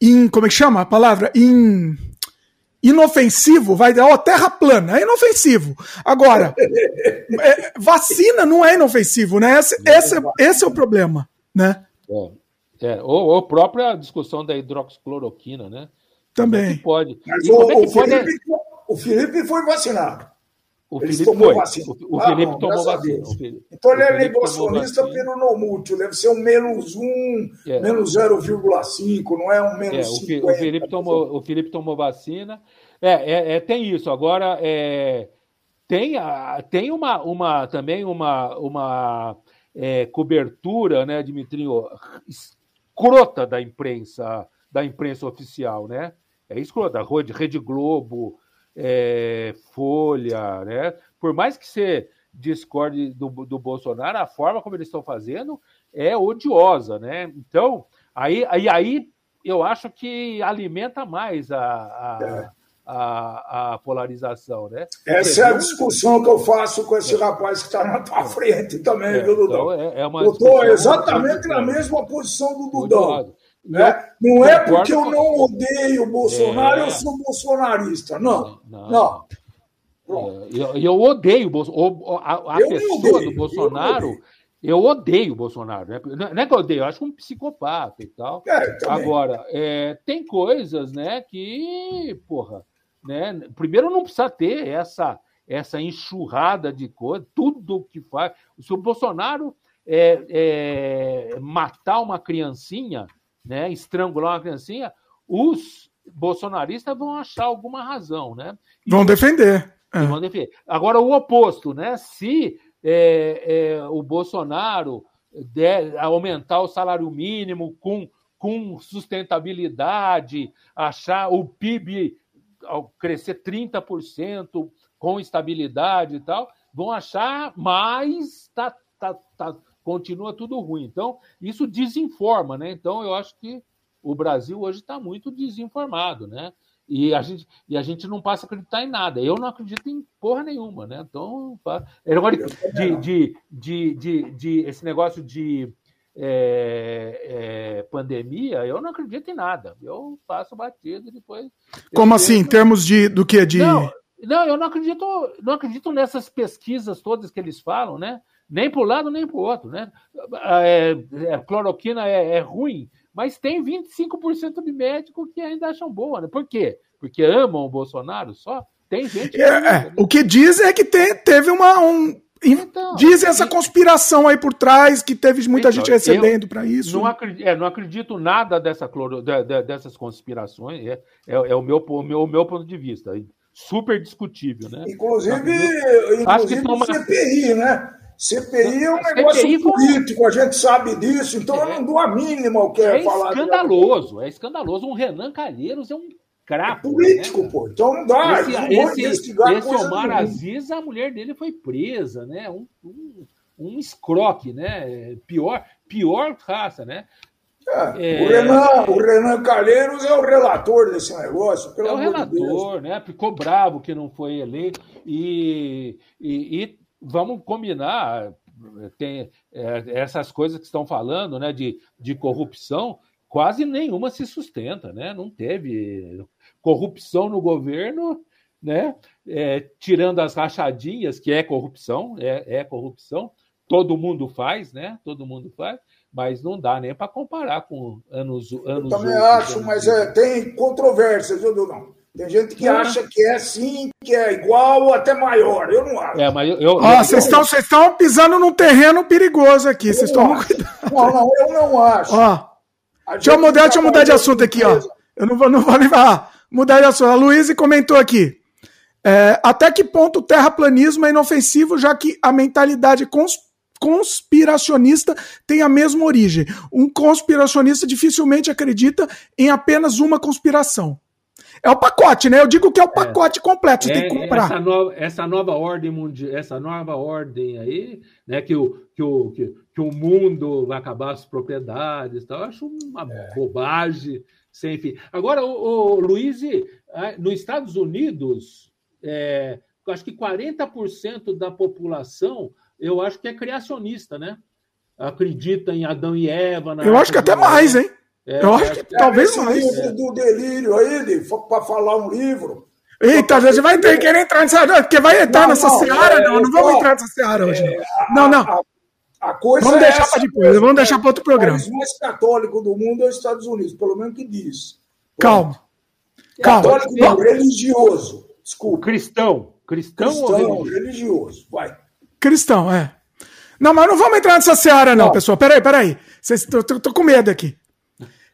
in, como é que chama a palavra? In, inofensivo, vai dar, ó, terra plana, é inofensivo. Agora, é, vacina não é inofensivo, né? Esse, esse, esse é o problema, né? É, é, ou, ou a própria discussão da hidroxicloroquina, né? Também. É pode. Mas o, é o, Felipe, o, Felipe, foi vacinado. O ele Felipe tomou foi. vacina. O, o ah, Felipe tomou vacina. Felipe. Então ele é bolsonarista pelo múltiplo. Deve ser um menos um, é. menos 0,5, não é um menos é, 50. O Felipe, tomou, o Felipe tomou vacina. É, é, é tem isso. Agora, é, tem, a, tem uma, uma, também uma, uma é, cobertura, né, Dimitrinho, escrota da imprensa, da imprensa oficial, né? É escrota. Rede, Rede Globo, é, Folha, né? Por mais que você discorde do, do Bolsonaro, a forma como eles estão fazendo é odiosa, né? Então, aí, aí, aí eu acho que alimenta mais a, a, é. a, a polarização, né? Essa é a discussão que eu faço com esse é. rapaz que está na tua frente também, é, viu, Dudão? Então é, é uma eu estou exatamente na mesma posição do Dudão. Né? Não é porque eu não odeio o Bolsonaro, é... eu sou bolsonarista. Não, não. não. Eu, eu odeio a, a eu pessoa odeio, do Bolsonaro. Eu, eu, odeio o Bolsonaro. Né? Não é que eu odeio, eu acho um psicopata e tal. É, Agora, é, tem coisas né, que, porra, né, primeiro não precisa ter essa, essa enxurrada de coisas, tudo que faz. Se o Bolsonaro é, é, matar uma criancinha, né, estrangular uma criancinha, os bolsonaristas vão achar alguma razão, né? E vão defender. É. Vão defender. Agora, o oposto, né? Se é, é, o Bolsonaro der, aumentar o salário mínimo com, com sustentabilidade, achar o PIB crescer 30% com estabilidade e tal, vão achar mais tá, tá, tá, continua tudo ruim. Então, isso desinforma, né? Então, eu acho que o Brasil hoje está muito desinformado, né? E a, gente, e a gente não passa a acreditar em nada. Eu não acredito em porra nenhuma, né? Então, agora de, de, de, de, de esse negócio de é, é, pandemia, eu não acredito em nada. Eu passo batido depois. Como assim? Em termos de do que? De... Não, não, eu não acredito, não acredito nessas pesquisas todas que eles falam, né? Nem para um lado nem para o outro. Né? É, é, cloroquina é, é, ruim, mas tem 25% de médico que ainda acham boa. Né? Por quê? Porque amam o Bolsonaro só? Tem gente que. É, é né? o que diz é que te, teve uma. Um... Então, Dizem essa conspiração aí por trás, que teve muita então, gente recebendo para isso. Não acredito, é, não acredito nada dessa cloro, de, de, dessas conspirações, é, é, é, o, meu, o, meu, o meu ponto de vista. super discutível, né? Inclusive, inclusive toma... CPI, né? CPI é um negócio CPI político, a gente sabe disso, então é, eu não dou a mínima ao que é, é falar. Escandaloso, é escandaloso. Um Renan Calheiros é um crapo. É político, né? pô. Então não dá. Esse, não esse, esse Omar Aziz, a mulher dele foi presa, né? Um, um, um escroque, né? Pior, pior raça, né? É, é... O, Renan, o Renan Calheiros é o relator desse negócio. é o relator, de né? Ficou bravo que não foi eleito. E, e, e vamos combinar, tem é, essas coisas que estão falando né, de, de corrupção, quase nenhuma se sustenta, né? Não teve corrupção no governo, né? É, tirando as rachadinhas, que é corrupção, é, é corrupção, todo mundo faz, né? Todo mundo faz mas não dá nem para comparar com anos anos. Eu também acho, mas é, tem controvérsias, viu, Dudão? Tem gente que é. acha que é sim, que é igual ou até maior. Eu não acho. É, mas eu, eu, ah, vocês estão vocês estão pisando num terreno perigoso aqui. Vocês estão Não, não, eu não acho. Ó, deixa eu mudar, deixa eu mudar de assunto aqui, ó. Eu não vou, não vou levar. Mudar de assunto. A Luísa comentou aqui. É, até que ponto o terraplanismo é inofensivo, já que a mentalidade cons conspiracionista tem a mesma origem. Um conspiracionista dificilmente acredita em apenas uma conspiração. É o pacote, né? Eu digo que é o é. pacote é, completo, você é, tem que comprar. Essa nova, essa nova ordem mundial, essa nova ordem aí, né? Que o, que o, que, que o mundo vai acabar as propriedades tal, eu acho uma é. bobagem sem fim. Agora, o, o Luiz, nos Estados Unidos, é, acho que 40% da população eu acho que é criacionista, né? Acredita em Adão e Eva. eu acho que até mais, hein? É, eu acho que, que talvez mais. livro do delírio aí, para falar um livro. Eita, a gente vai ter que entrar nessa. Porque vai entrar não, nessa não, seara, é, não. Não vamos entrar nessa seara hoje. É, não, não. A, a coisa vamos é deixar para depois, vamos deixar para outro programa. O mais católico do mundo é os Estados Unidos, pelo menos que diz. Calma. Calma. Católico não, religioso. Desculpa. Cristão. Cristão, Cristão ou religioso? religioso? Vai. Cristão, é. Não, mas não vamos entrar nessa seara, não, não. pessoal. Peraí, peraí. Tô, tô, tô, com medo aqui.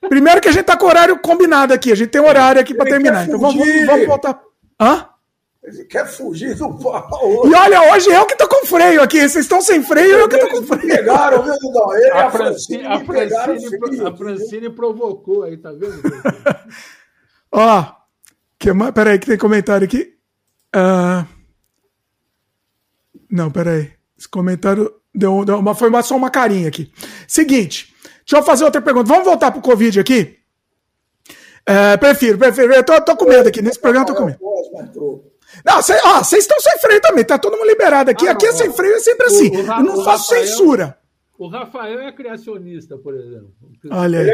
Primeiro que a gente tá com horário combinado aqui. A gente tem horário aqui para terminar. Então vamos, vamos voltar. Hã? Ele quer fugir do pau. E olha, hoje eu que tô com freio aqui. Vocês estão sem freio, eu que tô com freio. Pegaram, viu, Dudão? Ele a, a Francine, a Francine, a Francine provocou aí, tá vendo? Ó, que, peraí, que tem comentário aqui. Uh, não, peraí. Esse comentário deu, deu uma, foi só uma carinha aqui. Seguinte, deixa eu fazer outra pergunta. Vamos voltar pro Covid aqui? É, prefiro, prefiro. Eu tô, tô com medo aqui. Nesse programa eu tô com medo. Não, vocês estão sem freio também, tá todo mundo liberado aqui. Ah, aqui é sem freio, é sempre assim. O, o, eu não faço Rafael, censura. O Rafael é criacionista, por exemplo. Olha aí.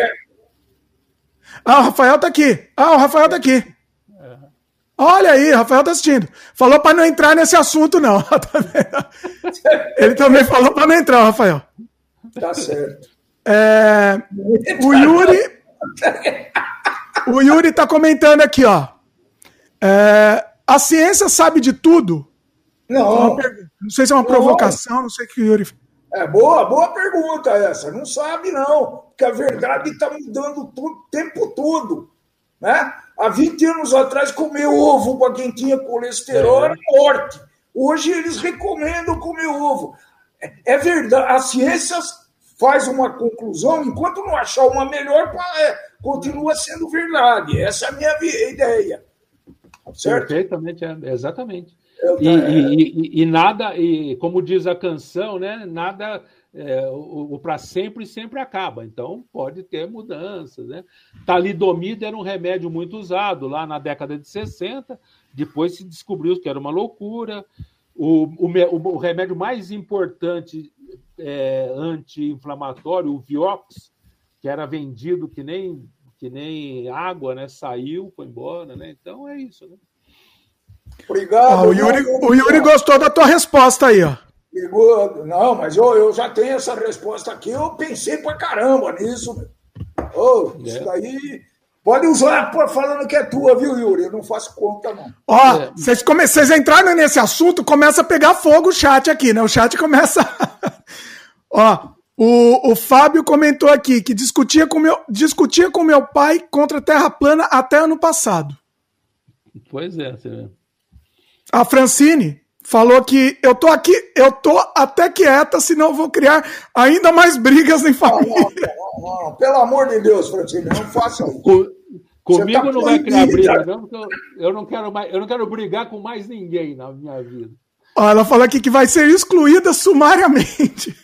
Ah, o Rafael tá aqui. Ah, o Rafael tá aqui. Olha aí, Rafael tá assistindo. Falou para não entrar nesse assunto, não. Ele também falou para não entrar, Rafael. Tá certo. É, o Yuri. O Yuri tá comentando aqui, ó. É, a ciência sabe de tudo? Não. Não sei se é uma provocação, não sei o que o Yuri. É boa, boa pergunta essa. Não sabe, não. Porque a verdade está mudando o tempo todo. Né? Há 20 anos atrás, comer ovo para quem tinha colesterol era morte. Hoje eles recomendam comer ovo. É, é verdade, a ciência faz uma conclusão, enquanto não achar uma melhor, é, continua sendo verdade. Essa é a minha ideia. Certo? Perfeitamente, é, exatamente. Eu, e, é... e, e, e, nada, e como diz a canção, né? Nada é, o, o para sempre sempre acaba. Então pode ter mudanças. Né? Talidomida era um remédio muito usado lá na década de 60, depois se descobriu que era uma loucura. O, o, o remédio mais importante é, anti-inflamatório, o Vioxx, que era vendido que nem, que nem água, né? saiu, foi embora. Né? Então é isso. Né? Obrigado. Ah, o, Yuri, o Yuri gostou da tua resposta aí, ó. Não, mas eu, eu já tenho essa resposta aqui, eu pensei pra caramba nisso. Oh, é. Isso daí. Pode usar pô, falando que é tua, viu, Yuri? Eu não faço conta, não. Ó, é. vocês, come... vocês entraram nesse assunto, começa a pegar fogo o chat aqui, né? O chat começa. Ó, o, o Fábio comentou aqui que discutia com, meu, discutia com meu pai contra a Terra plana até ano passado. Pois é, você vê. A Francine falou que eu tô aqui, eu tô até quieta, senão vou criar ainda mais brigas em família. Não, não, não, não. Pelo amor de Deus, Francine, não faça isso. Comigo tá não vai criar briga, não, porque eu, não quero mais, eu não quero brigar com mais ninguém na minha vida. Ó, ela falou aqui que vai ser excluída sumariamente.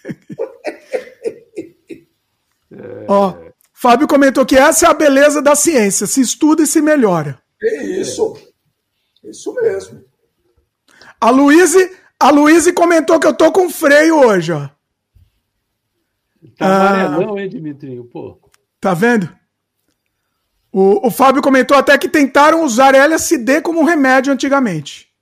É... Ó, Fábio comentou que essa é a beleza da ciência, se estuda e se melhora. É isso. Isso mesmo. A Luíse, a Luíse comentou que eu tô com freio hoje, ó. Tá amarelão, ah, hein, Dimitrinho? Pô. Tá vendo? O, o Fábio comentou até que tentaram usar LSD como remédio antigamente.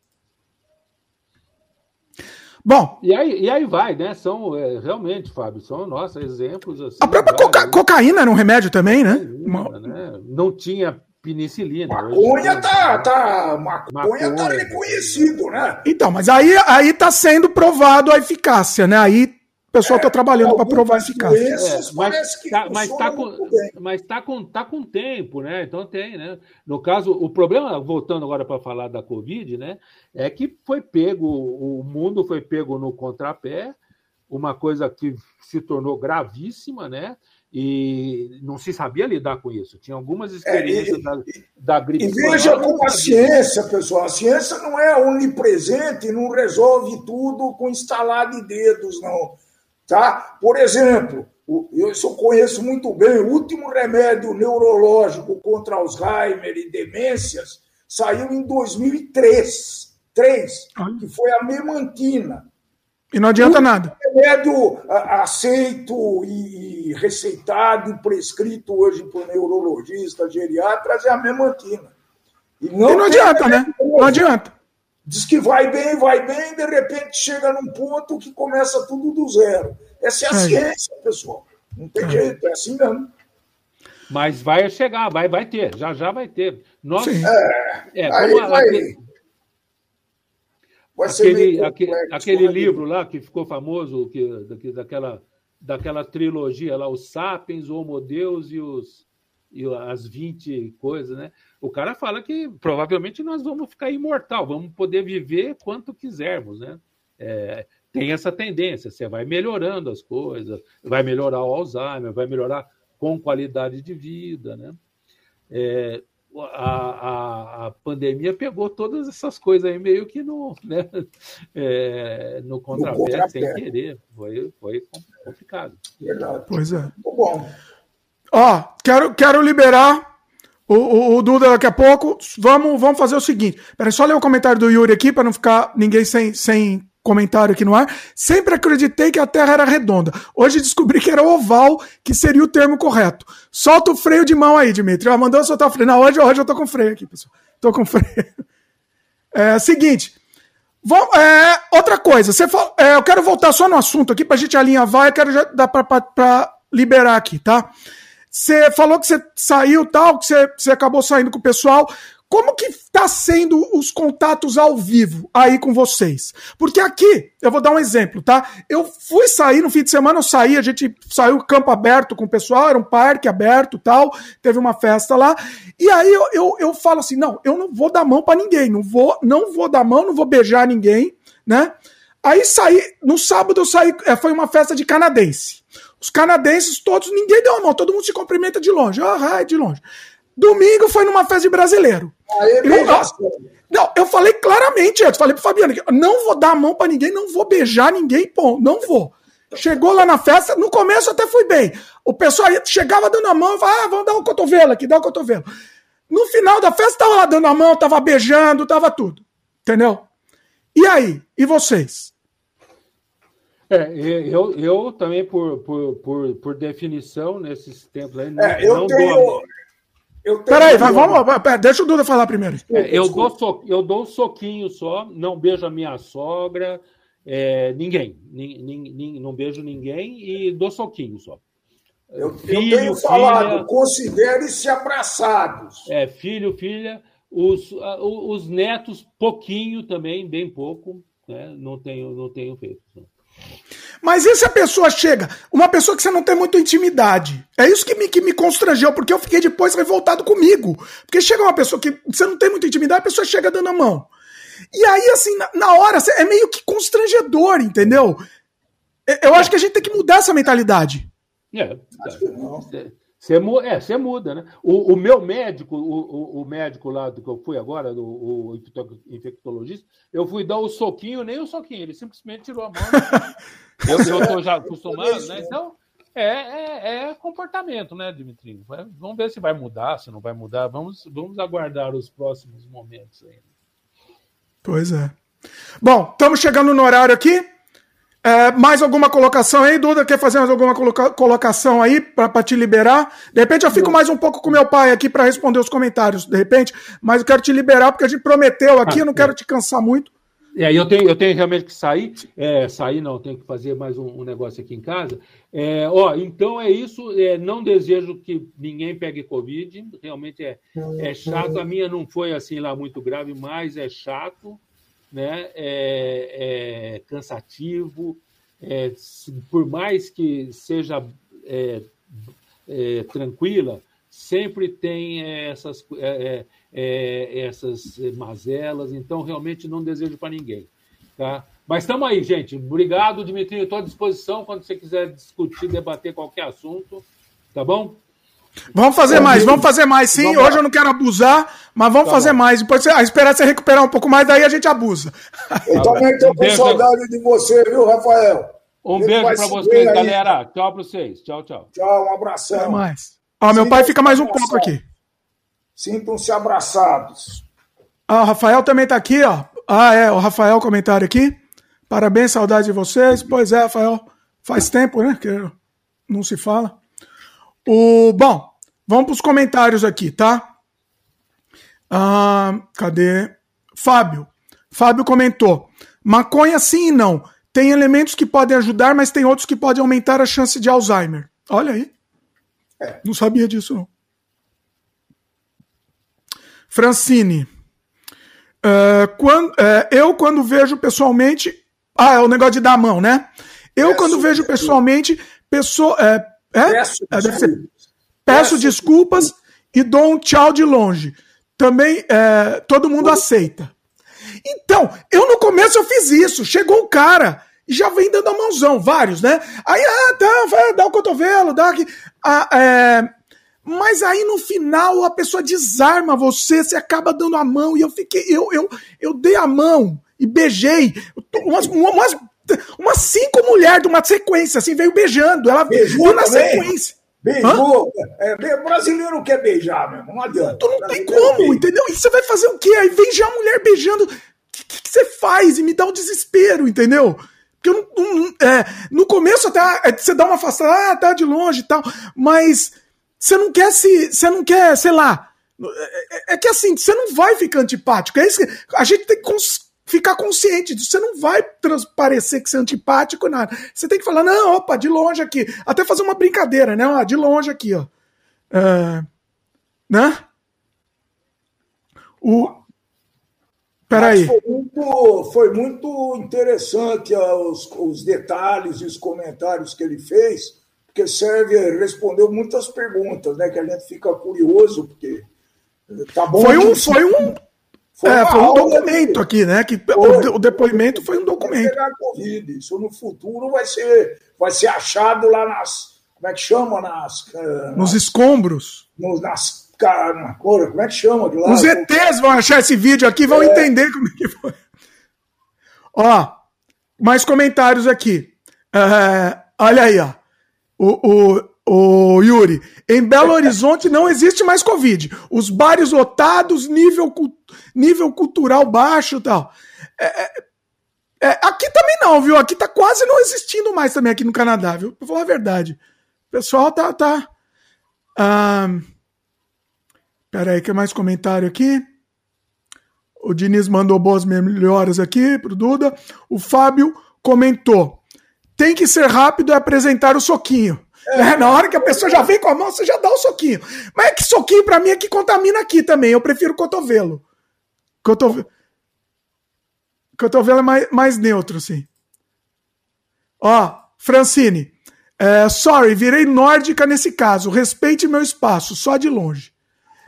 Bom. E aí, e aí vai, né? São é, realmente, Fábio, são nossos exemplos. Assim, a própria coca cocaína era um remédio também, né? Cocaína, né? Não tinha penicilina. Maconha tá, tá, maconha, maconha tá reconhecido, né? Então, mas aí, aí tá sendo provado a eficácia, né? Aí o pessoal está é, trabalhando para provar eficácia. É, mas tá, mas tá com, mas tá com, tá com tempo, né? Então tem, né? No caso, o problema, voltando agora para falar da Covid, né? É que foi pego, o mundo foi pego no contrapé, uma coisa que se tornou gravíssima, né? e não se sabia lidar com isso. Tinha algumas experiências é, e, da, da gripe. E veja como a ciência, pessoal, a ciência não é onipresente, não resolve tudo com instalar de dedos, não. Tá? Por exemplo, eu só conheço muito bem, o último remédio neurológico contra Alzheimer e demências saiu em 2003, 3, que foi a memantina. E não adianta o nada. Remédio aceito e receitado e prescrito hoje por neurologistas, geriatras é a memantina. E não, e não adianta, né? Não adianta. Diz que vai bem, vai bem, de repente chega num ponto que começa tudo do zero. Essa é a é. ciência, pessoal. Não tem é. jeito, é assim mesmo. Mas vai chegar, vai, vai ter, já já vai ter. Nós, é, é, aí, vai, aquele, aquele, aquele, aquele livro lá que ficou famoso, que, daquela, daquela trilogia lá, os Sapiens, o Homo Deus e, os, e as 20 coisas, né? O cara fala que provavelmente nós vamos ficar imortal, vamos poder viver quanto quisermos, né? É, tem essa tendência, você vai melhorando as coisas, vai melhorar o Alzheimer, vai melhorar com qualidade de vida, né? É, a, a, a, pandemia pegou todas essas coisas aí meio que no, né? é, no contrapé, sem querer. Foi, foi complicado. Verdade. Pois é. Bom. Ó, quero, quero liberar o, o, o, Duda daqui a pouco. Vamos, vamos fazer o seguinte. Peraí, só ler o comentário do Yuri aqui para não ficar ninguém sem, sem comentário aqui no ar. Sempre acreditei que a Terra era redonda. Hoje descobri que era oval, que seria o termo correto. Solta o freio de mão aí, Dimitri. Ela mandou soltar o freio. Não, hoje, hoje eu tô com freio aqui, pessoal. Tô com freio. É seguinte. Vamos, é, outra coisa, você fala, é, eu quero voltar só no assunto aqui pra gente alinhavar, eu quero já dar pra, pra, pra liberar aqui, tá? Você falou que você saiu tal, que você, acabou saindo com o pessoal. Como que está sendo os contatos ao vivo aí com vocês? Porque aqui, eu vou dar um exemplo, tá? Eu fui sair no fim de semana, eu saí, a gente saiu campo aberto com o pessoal, era um parque aberto tal, teve uma festa lá. E aí eu, eu, eu falo assim: não, eu não vou dar mão para ninguém, não vou, não vou dar mão, não vou beijar ninguém, né? Aí saí, no sábado eu saí, é, foi uma festa de canadense. Os canadenses todos, ninguém deu a mão, todo mundo se cumprimenta de longe. Ah, de longe. Domingo foi numa festa de brasileiro. Aí, eu, não, eu falei claramente antes, falei pro Fabiano, não vou dar a mão para ninguém, não vou beijar ninguém, pô, não vou. Chegou lá na festa, no começo até fui bem. O pessoal chegava dando a mão, falava, ah, vamos dar um cotovelo aqui, dá um cotovelo. No final da festa, tava lá dando a mão, tava beijando, tava tudo. Entendeu? E aí? E vocês? É, eu, eu também, por, por, por, por definição, nesses tempos aí, não, é, eu não tenho, dou. Eu tenho Peraí, vai, vamos, pera, deixa o Duda falar primeiro. É, eu, dou so, eu dou um soquinho só, não beijo a minha sogra, é, ninguém, não beijo ninguém e dou soquinho só. Eu, filho, eu tenho falado, considere-se abraçados. É, filho, filha, os, os netos, pouquinho também, bem pouco, né? não, tenho, não tenho feito. Não. Mas e se a pessoa chega, uma pessoa que você não tem muita intimidade? É isso que me, que me constrangeu, porque eu fiquei depois revoltado comigo. Porque chega uma pessoa que você não tem muita intimidade, a pessoa chega dando a mão. E aí, assim, na, na hora, é meio que constrangedor, entendeu? Eu acho que a gente tem que mudar essa mentalidade. É, você é, você muda, né? O, o meu médico, o, o, médico lá do que eu fui agora, o, o infectologista, eu fui dar o soquinho, nem o soquinho, ele simplesmente tirou a mão. eu estou já acostumado, né? Então, é, é, é, comportamento, né, Dimitri? Vamos ver se vai mudar, se não vai mudar. Vamos, vamos aguardar os próximos momentos ainda. Pois é. Bom, estamos chegando no horário aqui. É, mais alguma colocação aí, Duda? Quer fazer mais alguma coloca colocação aí para te liberar? De repente eu fico mais um pouco com meu pai aqui para responder os comentários, de repente, mas eu quero te liberar porque a gente prometeu aqui, ah, eu não quero é. te cansar muito. É, eu tenho, eu tenho realmente que sair. É, sair não, tenho que fazer mais um, um negócio aqui em casa. É, ó, então é isso. É, não desejo que ninguém pegue Covid. Realmente é, é chato. A minha não foi assim lá muito grave, mas é chato, né? É, é cansativo. É, por mais que seja é, tranquila, sempre tem essas é, essas mazelas, então realmente não desejo para ninguém. Tá? Mas estamos aí, gente. Obrigado, Dimitri. Estou à disposição quando você quiser discutir, debater qualquer assunto. Tá bom? Vamos fazer mais, vamos fazer mais, sim. Vamos Hoje lá. eu não quero abusar, mas vamos tá fazer bom. mais. Depois, a esperar você recuperar um pouco mais, daí a gente abusa. Eu também estou com saudade de você, viu, Rafael? Um beijo para vocês, aí. galera. Tchau para vocês. Tchau, tchau. Tchau, um abração. Até mais. Ó, meu pai fica mais um pouco aqui. Sintam-se abraçados. Ah, o Rafael também está aqui, ó. Ah, é, o Rafael comentário aqui. Parabéns, saudade de vocês. Pois é, Rafael. Faz tempo, né? Que não se fala. O, bom, vamos para os comentários aqui, tá? Ah, cadê? Fábio. Fábio comentou: maconha sim e não. Tem elementos que podem ajudar, mas tem outros que podem aumentar a chance de Alzheimer. Olha aí. É. Não sabia disso, não. Francine. Uh, quando, uh, eu, quando vejo pessoalmente. Ah, é o negócio de dar a mão, né? Eu, peço, quando vejo pessoalmente. Pessoa, é, é? Peço, é, ser, peço, peço desculpas e dou um tchau de longe. Também é, todo mundo aceita. Então, eu no começo eu fiz isso. Chegou um cara e já vem dando a mãozão, vários, né? Aí, ah, tá, vai, dá o cotovelo, dá aqui. Ah, é, mas aí no final a pessoa desarma você, você acaba dando a mão. E eu fiquei, eu, eu, eu dei a mão e beijei umas, umas, umas cinco mulheres de uma sequência, assim, veio beijando. Ela beijou na também. sequência. Beijou. É, brasileiro quer beijar mesmo, não adianta. Tu não tem como, entendeu? E você vai fazer o quê? Aí vem já a mulher beijando. O que, que, que, você faz? E me dá um desespero, entendeu? Porque eu não, não, é, no começo até é, você dá uma afastada, ah, tá de longe e tal, mas você não quer se. Você não quer, sei lá. É, é, que assim, você não vai ficar antipático. É isso que, a gente tem que cons ficar consciente disso. Você não vai transparecer que você é antipático, nada. Você tem que falar, não, opa, de longe aqui. Até fazer uma brincadeira, né? Ó, de longe aqui, ó. É, né? O. Peraí. Foi muito, foi muito interessante os, os detalhes e os comentários que ele fez porque serve, respondeu muitas perguntas, né? Que a gente fica curioso, porque tá bom. Foi um, foi um, foi, é, foi um documento aqui, né? Que foi, o, depoimento foi um documento. Pegar COVID. Isso no futuro vai ser, vai ser achado lá nas. Como é que chama? Nas, eh, Nos nas, escombros. Nos, nas. Na, como é que chama de lá? Os ETs vão achar esse vídeo aqui vão é. entender como é que foi. Ó, mais comentários aqui. Uh, olha aí, ó. O, o, o Yuri, em Belo Horizonte não existe mais Covid. Os bares lotados, nível, nível cultural baixo e tal. É, é, é, aqui também não, viu? Aqui tá quase não existindo mais também aqui no Canadá, viu? Pra falar a verdade. O pessoal tá. tá ah, pera aí, que mais comentário aqui? O Diniz mandou boas melhoras aqui pro Duda. O Fábio comentou tem que ser rápido e apresentar o soquinho. É. Na hora que a pessoa já vem com a mão, você já dá o soquinho. Mas é que soquinho para mim é que contamina aqui também. Eu prefiro cotovelo. Cotovelo, cotovelo é mais, mais neutro, sim. Ó, Francine. É, sorry, virei nórdica nesse caso. Respeite meu espaço, só de longe.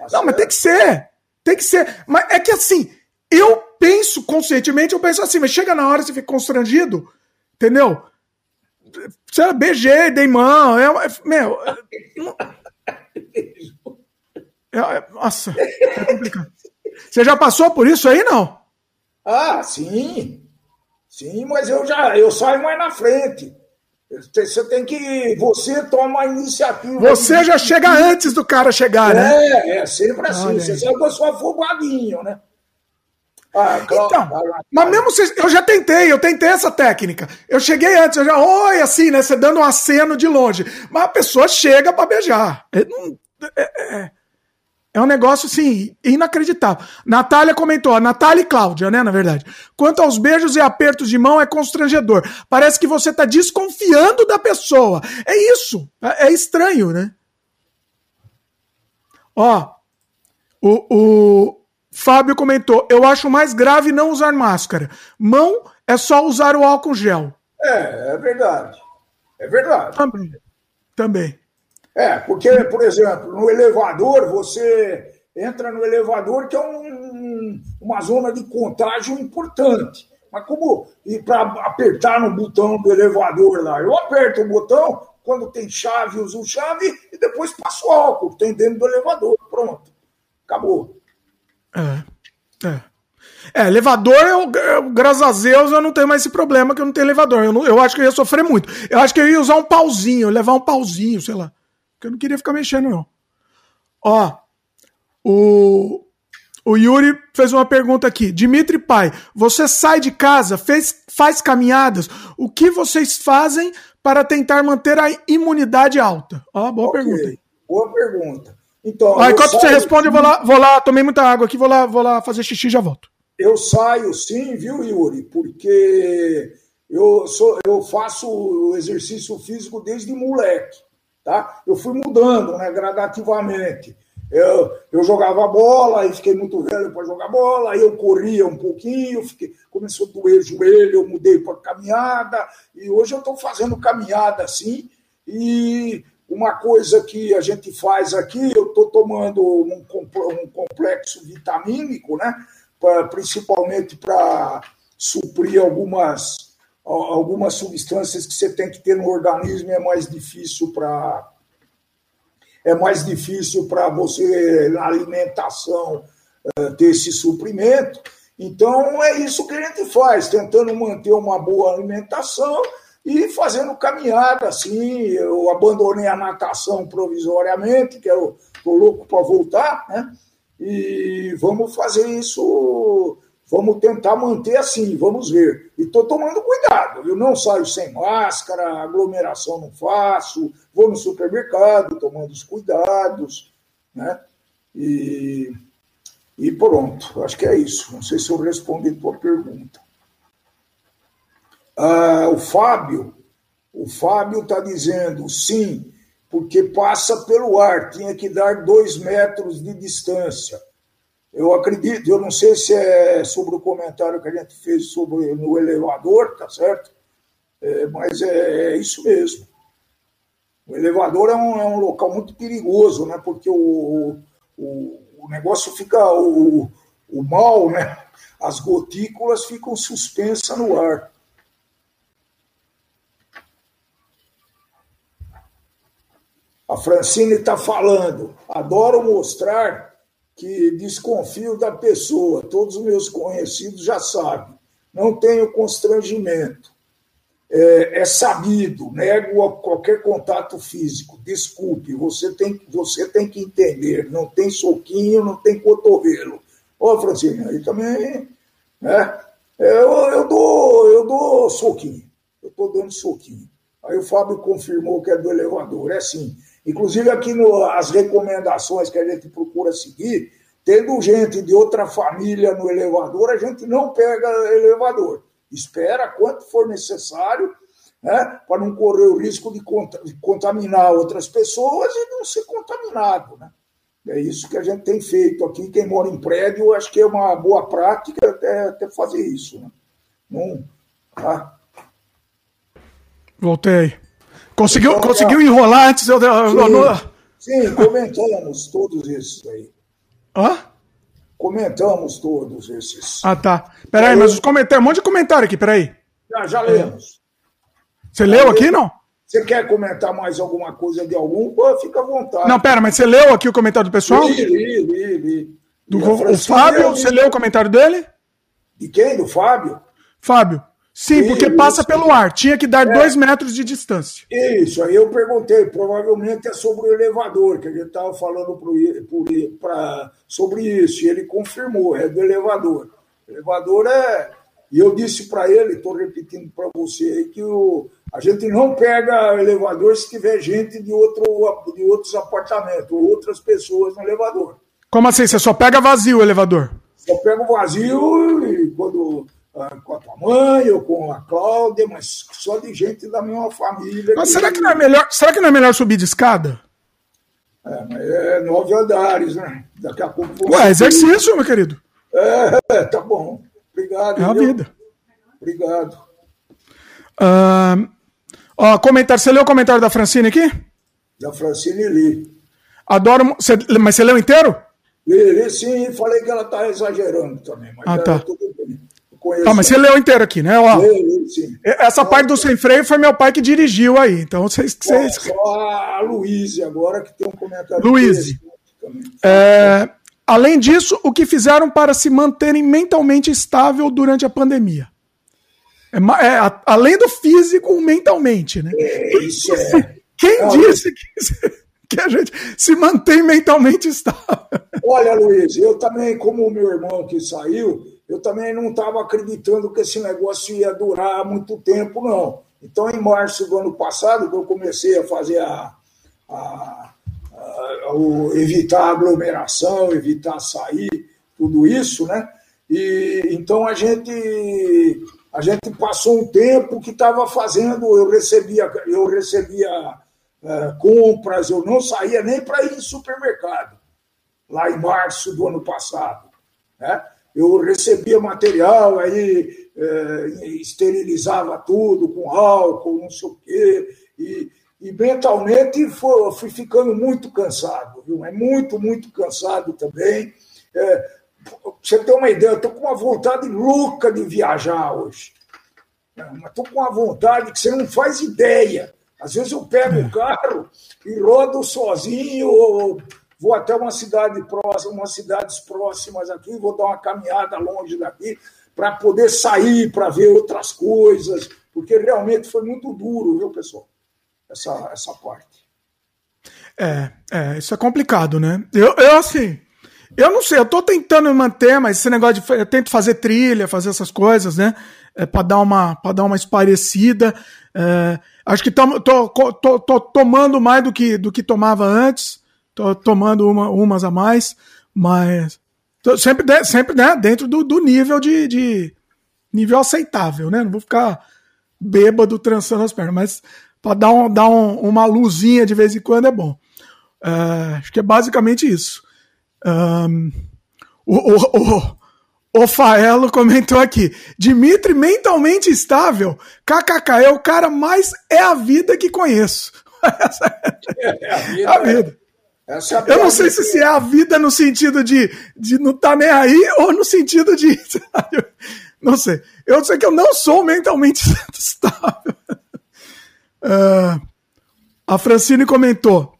Nossa, tá não, mas tem que ser. Tem que ser. Mas é que assim, eu penso conscientemente, eu penso assim, mas chega na hora você fica constrangido, entendeu? Você beijei, dei mão, é, é meu. É, é, nossa, é complicado. Você já passou por isso aí, não? Ah, sim. Sim, mas eu já eu saio mais na frente. Você tem que. Você toma a iniciativa. Você já chega antes do cara chegar, é, né? É, é sempre assim. Olha você sabe que eu sou afobadinho, né? Ah, claro, então, claro, mas mesmo se, eu já tentei, eu tentei essa técnica. Eu cheguei antes, eu já, oi, assim, né? Você dando um aceno de longe. Mas a pessoa chega para beijar. É, é, é, é, um negócio, assim, inacreditável. Natália comentou, a Natália e Cláudia, né, na verdade. Quanto aos beijos e apertos de mão, é constrangedor. Parece que você tá desconfiando da pessoa. É isso. É, é estranho, né? Ó, o, o, Fábio comentou: eu acho mais grave não usar máscara. Mão é só usar o álcool gel. É, é verdade. É verdade. Também. Também. É, porque, por exemplo, no elevador, você entra no elevador, que é um, uma zona de contágio importante. Mas como e para apertar no botão do elevador lá? Eu aperto o botão, quando tem chave, uso chave e depois passo o álcool que tem dentro do elevador. Pronto. Acabou. É. É. É, elevador, eu, eu, graças a Deus, eu não tenho mais esse problema que eu não tenho elevador. Eu, não, eu acho que eu ia sofrer muito. Eu acho que eu ia usar um pauzinho, levar um pauzinho, sei lá. Porque eu não queria ficar mexendo, não. Ó, o, o Yuri fez uma pergunta aqui. Dimitri Pai, você sai de casa, fez, faz caminhadas. O que vocês fazem para tentar manter a imunidade alta? Ó, boa okay. pergunta. Boa pergunta. Então, ah, enquanto você responde, eu vou lá, vou lá, tomei muita água aqui, vou lá, vou lá fazer xixi e já volto. Eu saio sim, viu, Yuri? Porque eu, sou, eu faço exercício físico desde moleque, tá? Eu fui mudando, né, gradativamente. Eu, eu jogava bola, e fiquei muito velho para jogar bola, aí eu corria um pouquinho, fiquei, começou a doer o joelho, eu mudei para caminhada, e hoje eu estou fazendo caminhada assim, e uma coisa que a gente faz aqui, eu estou tomando um, um, complexo vitamínico, né? Pra, principalmente para suprir algumas, algumas substâncias que você tem que ter no organismo, é mais difícil para é mais difícil para você na alimentação eh, ter esse suprimento. Então é isso que a gente faz, tentando manter uma boa alimentação e fazendo caminhada assim. Eu abandonei a natação provisoriamente, que eu estou louco para voltar, né? E vamos fazer isso, vamos tentar manter assim, vamos ver. E estou tomando cuidado, eu não saio sem máscara, aglomeração não faço, vou no supermercado tomando os cuidados, né? E, e pronto, acho que é isso. Não sei se eu respondi a tua pergunta. Ah, o Fábio, o Fábio está dizendo sim, porque passa pelo ar, tinha que dar dois metros de distância. Eu acredito, eu não sei se é sobre o comentário que a gente fez sobre no elevador, tá certo? É, mas é, é, isso mesmo. O elevador é um, é um local muito perigoso, né? Porque o, o, o negócio fica o, o mal, né? As gotículas ficam suspensas no ar. A Francine está falando. Adoro mostrar que desconfio da pessoa. Todos os meus conhecidos já sabem. Não tenho constrangimento. É, é sabido, nego qualquer contato físico. Desculpe, você tem, você tem que entender. Não tem soquinho, não tem cotovelo. Ó, Francine, aí também. Né? Eu, eu, dou, eu dou soquinho. Eu estou dando soquinho. Aí o Fábio confirmou que é do elevador. É assim. Inclusive, aqui no, as recomendações que a gente procura seguir, tendo gente de outra família no elevador, a gente não pega elevador. Espera quanto for necessário, né, para não correr o risco de, de, contaminar outras pessoas e não ser contaminado. Né? É isso que a gente tem feito aqui. Quem mora em prédio, acho que é uma boa prática até, até fazer isso. Né? Não, tá? Voltei. Conseguiu, então, conseguiu enrolar antes eu. Sim, sim, comentamos todos esses aí. Hã? comentamos todos esses. Ah, tá. Peraí, mas os comentários, um monte de comentário aqui, peraí. Já, já lemos. Você leu aqui, não? Você quer comentar mais alguma coisa de algum? Pô, fica à vontade. Não, pera, mas você leu aqui o comentário do pessoal? Li, li, li. li. Do, o Fábio, você leu o comentário dele? De quem? Do Fábio? Fábio. Sim, porque passa pelo ar. Tinha que dar é. dois metros de distância. Isso, aí eu perguntei. Provavelmente é sobre o elevador, que a gente estava falando pro, pro, pra, sobre isso. E ele confirmou, é do elevador. O elevador é. E eu disse para ele, estou repetindo para você aí, que o, a gente não pega elevador se tiver gente de, outro, de outros apartamentos, ou outras pessoas no elevador. Como assim? Você só pega vazio o elevador? Só pego vazio e quando com a tua mãe ou com a Cláudia, mas só de gente da mesma família. Mas que... será que não é melhor? Será que não é melhor subir de escada? É, mas é nove andares, né? Daqui a pouco. Ué, exercício, meu querido. É, tá bom. Obrigado. É a viu? vida. Obrigado. Uh, ó, comentário. Você leu o comentário da Francine aqui? Da Francine li. Adoro. Você, mas você leu inteiro? Li, li sim, falei que ela tá exagerando também. Mas ah, tá. Tudo bem. Ah, mas você leu inteiro aqui, né? Ó, sim. Essa parte do sem freio foi meu pai que dirigiu aí. Então vocês. vocês... Só a Luíse agora que tem um comentário. Luíse. É, além disso, o que fizeram para se manterem mentalmente estável durante a pandemia? É, é a, além do físico, mentalmente, né? É, isso é. Quem Olha, disse que, que a gente se mantém mentalmente estável? Olha, Luiz, eu também, como o meu irmão que saiu, eu também não estava acreditando que esse negócio ia durar muito tempo, não. Então, em março do ano passado, que eu comecei a fazer a, a, a, a evitar aglomeração, evitar sair, tudo isso, né? E então a gente a gente passou um tempo que estava fazendo, eu recebia eu recebia é, compras, eu não saía nem para ir no supermercado lá em março do ano passado, né? Eu recebia material, aí é, esterilizava tudo com álcool, não sei o quê, e, e mentalmente foi, fui ficando muito cansado, viu? É muito, muito cansado também. É, você ter uma ideia, eu estou com uma vontade louca de viajar hoje. Mas estou com uma vontade que você não faz ideia. Às vezes eu pego o carro e rodo sozinho, ou vou até uma cidade próxima, umas cidades próximas aqui, vou dar uma caminhada longe daqui para poder sair, para ver outras coisas, porque realmente foi muito duro, viu, pessoal? Essa, essa parte. É, é, isso é complicado, né? Eu, eu assim, eu não sei, eu tô tentando manter, mas esse negócio de. Eu tento fazer trilha, fazer essas coisas, né? É, para dar uma para dar uma esparecida. É, acho que tô, tô, tô, tô, tomando mais do que, do que tomava antes tô tomando uma, umas a mais, mas sempre, sempre né, dentro do, do nível de, de, nível aceitável, né? Não vou ficar bêbado trançando as pernas, mas para dar, um, dar um, uma luzinha de vez em quando é bom. Uh, acho que é basicamente isso. Um, o, o, o, o Faelo comentou aqui: Dimitri mentalmente estável, kkk, é o cara mais é a vida que conheço. é a vida. A vida. É eu não sei se, se é a vida no sentido de, de não estar tá nem aí ou no sentido de. Não sei. Eu sei que eu não sou mentalmente estável. Uh, a Francine comentou.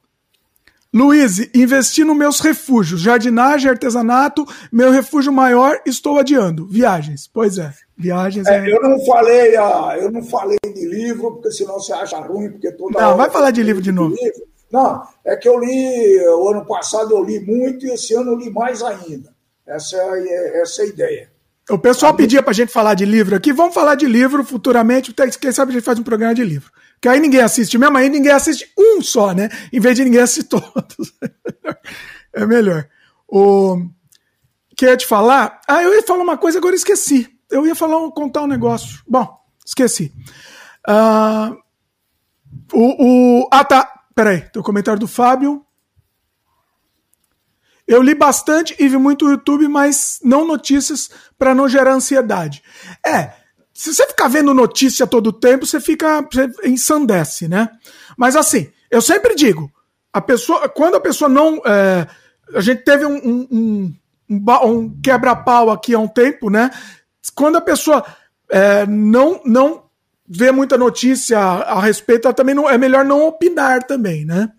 Luiz, investi nos meus refúgios, jardinagem, artesanato, meu refúgio maior, estou adiando. Viagens, pois é, viagens. É, é... Eu não falei, ah, eu não falei de livro, porque senão você acha ruim, porque toda Não, vai falar de livro de novo. Livro. Não, é que eu li, o ano passado eu li muito e esse ano eu li mais ainda. Essa é, essa é a ideia. O pessoal pedia para a gente falar de livro aqui. Vamos falar de livro futuramente. Quem sabe a gente faz um programa de livro. Que aí ninguém assiste mesmo, aí ninguém assiste um só, né? Em vez de ninguém assistir todos. é melhor. O que eu ia te falar? Ah, eu ia falar uma coisa, agora esqueci. Eu ia falar, contar um negócio. Bom, esqueci. Uh, o, o, ah, tá. Peraí, tem um comentário do Fábio. Eu li bastante e vi muito YouTube, mas não notícias para não gerar ansiedade. É, se você ficar vendo notícia todo o tempo, você fica você ensandece, né? Mas assim, eu sempre digo, a pessoa, quando a pessoa não, é, a gente teve um, um, um quebra-pau aqui há um tempo, né? Quando a pessoa é, não, não vê muita notícia a, a respeito, também não, é melhor não opinar também, né?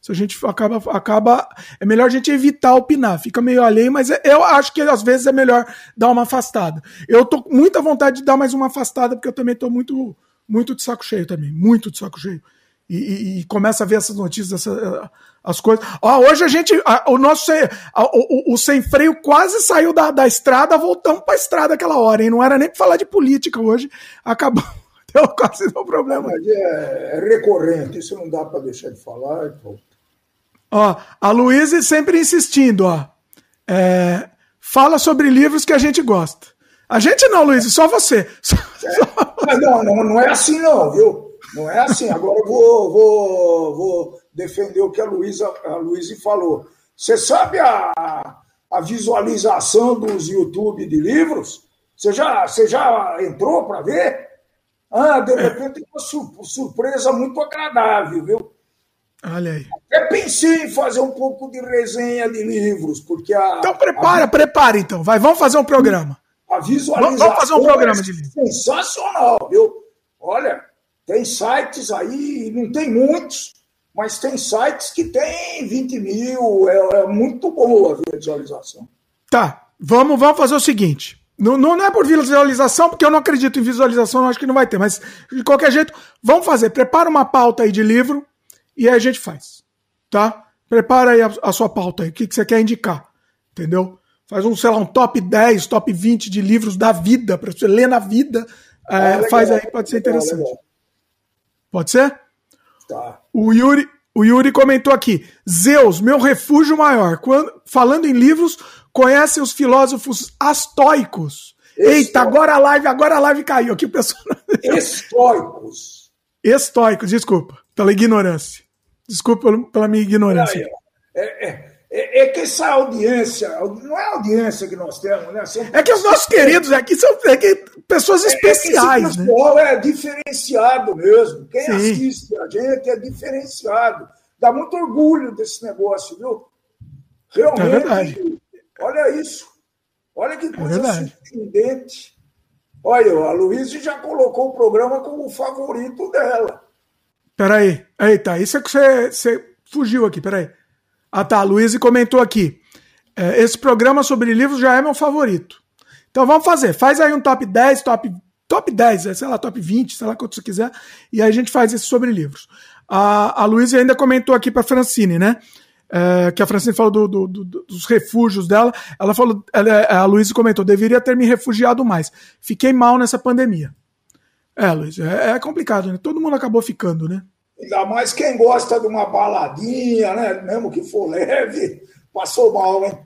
Se a gente acaba, acaba. É melhor a gente evitar opinar. Fica meio alheio, mas é, eu acho que às vezes é melhor dar uma afastada. Eu tô com muita vontade de dar mais uma afastada, porque eu também tô muito, muito de saco cheio também. Muito de saco cheio. E, e, e começa a ver essas notícias, essa, as coisas. Ó, hoje a gente. A, o nosso. A, o, o, sem freio quase saiu da, da estrada, voltamos pra estrada aquela hora, hein? Não era nem pra falar de política hoje. Acabou. Deu quase um problema. Mas é, é recorrente, isso não dá para deixar de falar. Então. Ó, a Luísa sempre insistindo, ó. É, fala sobre livros que a gente gosta. A gente não, Luiz, só você. Só, é, só... Não, não, não é assim não, viu? Não é assim. Agora eu vou, vou, vou defender o que a Luísa a Luísa falou. Você sabe a, a visualização dos YouTube de livros? Você já, você já entrou para ver? Ah, de repente tem uma surpresa muito agradável, viu? Olha aí. Até pensei em fazer um pouco de resenha de livros, porque a. Então prepara, a... prepara então. Vai, vamos fazer um programa. A visualização vamos fazer um programa de livros. sensacional, viu? Olha, tem sites aí, não tem muitos, mas tem sites que tem 20 mil, é, é muito boa a visualização. Tá, vamos, vamos fazer o seguinte. Não, não é por visualização, porque eu não acredito em visualização, acho que não vai ter, mas de qualquer jeito, vamos fazer. Prepara uma pauta aí de livro e aí a gente faz, tá? Prepara aí a, a sua pauta aí, o que, que você quer indicar, entendeu? Faz um, sei lá, um top 10, top 20 de livros da vida, para você ler na vida, é, ah, faz aí, pode ser interessante. Pode ser? Tá. O Yuri, o Yuri comentou aqui: Zeus, meu refúgio maior. Quando, falando em livros, conhece os filósofos astoicos. Eita, agora a live, agora a live caiu aqui, o pessoal. Estoicos. Estoicos, desculpa, pela ignorância. Desculpa pela minha ignorância. É, é, é, é, que essa audiência, não é a audiência que nós temos, né? São é que os nossos queridos aqui são é que pessoas é, é especiais. esse né? pessoal né? é diferenciado mesmo. Quem Sim. assiste a gente é diferenciado. Dá muito orgulho desse negócio, viu? Realmente. É verdade. Olha isso. Olha que coisa é surpreendente. Olha, a Luísa já colocou o programa como o favorito dela. Peraí. Eita, isso é que você, você fugiu aqui, peraí. Ah tá, a Luísa comentou aqui. É, esse programa sobre livros já é meu favorito. Então vamos fazer. Faz aí um top 10, top, top 10, é, sei lá, top 20, sei lá quanto você quiser. E aí a gente faz esse sobre livros. A, a Luísa ainda comentou aqui para Francine, né? É, que a Francine falou do, do, do, dos refúgios dela. Ela falou, ela, a Luísa comentou, deveria ter me refugiado mais. Fiquei mal nessa pandemia. É, Luiz, é, é complicado, né? Todo mundo acabou ficando, né? Ainda mais quem gosta de uma baladinha, né? Mesmo que for leve, passou mal, hein?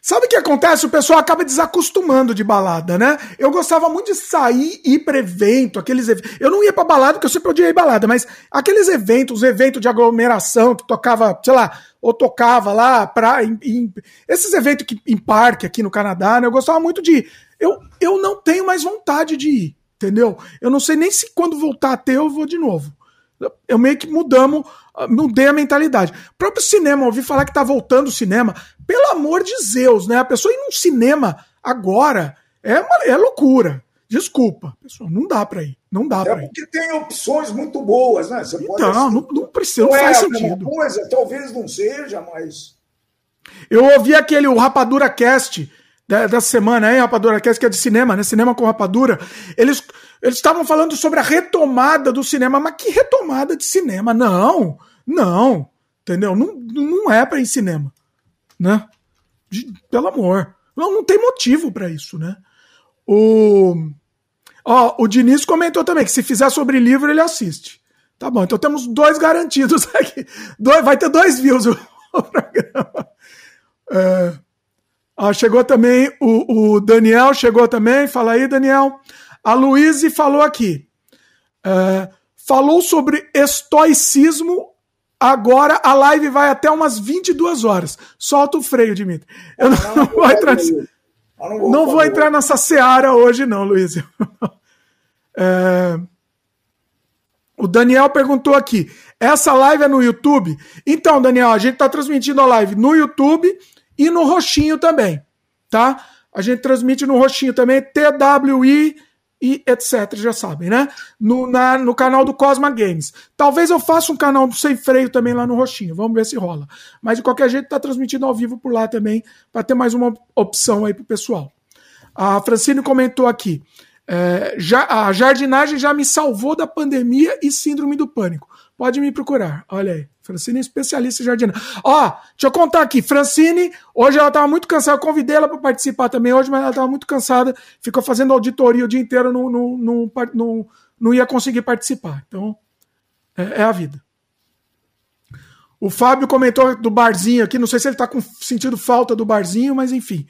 Sabe o que acontece? O pessoal acaba desacostumando de balada, né? Eu gostava muito de sair e ir para evento, aqueles eventos. Eu não ia para balada, porque eu sempre odiei balada, mas aqueles eventos, os eventos de aglomeração que tocava, sei lá, ou tocava lá para esses eventos que, em parque aqui no Canadá, né? Eu gostava muito de ir. Eu, eu não tenho mais vontade de ir, entendeu? Eu não sei nem se quando voltar a ter eu vou de novo eu meio que mudamos, mudei a mentalidade. O próprio cinema, ouvi falar que tá voltando o cinema. Pelo amor de Zeus, né? A pessoa ir num cinema agora é, uma, é loucura. Desculpa, pessoal, não dá para ir. Não dá é para ir. porque tem opções muito boas, né? Você então, não, não precisa, não, não faz é sentido. Coisa, talvez não seja, mas. Eu ouvi aquele, o Rapadura Cast da, da semana aí, Rapadura Cast, que é de cinema, né? Cinema com Rapadura. Eles eles estavam falando sobre a retomada do cinema, mas que retomada de cinema? Não, não, entendeu? Não, não é para ir cinema, né? De, pelo amor, não, não tem motivo para isso, né? O, ó, o Diniz comentou também que se fizer sobre livro ele assiste. Tá bom, então temos dois garantidos aqui. Dois, vai ter dois views o, programa. É, ó, chegou também o, o Daniel, chegou também. Fala aí, Daniel. A Luíse falou aqui. É, falou sobre estoicismo. Agora a live vai até umas 22 horas. Solta o freio, Dimitri. Eu não, não, não vou entrar nessa, não vou entrar nessa seara hoje, não, Luiz. É, o Daniel perguntou aqui: essa live é no YouTube? Então, Daniel, a gente está transmitindo a live no YouTube e no Roxinho também. tá? A gente transmite no roxinho também, TWI e etc, já sabem, né? No, na, no canal do Cosma Games. Talvez eu faça um canal sem freio também lá no roxinho, vamos ver se rola. Mas de qualquer jeito tá transmitindo ao vivo por lá também, para ter mais uma opção aí pro pessoal. A Francine comentou aqui, é, já, a jardinagem já me salvou da pandemia e síndrome do pânico. Pode me procurar, olha aí. Francine é especialista em jardinagem. Ó, deixa eu contar aqui. Francine, hoje ela estava muito cansada. Eu convidei ela para participar também hoje, mas ela estava muito cansada. Ficou fazendo auditoria o dia inteiro, não, não, não, não, não ia conseguir participar. Então, é, é, a vida. O Fábio comentou do barzinho aqui. Não sei se ele está com sentido falta do barzinho, mas enfim.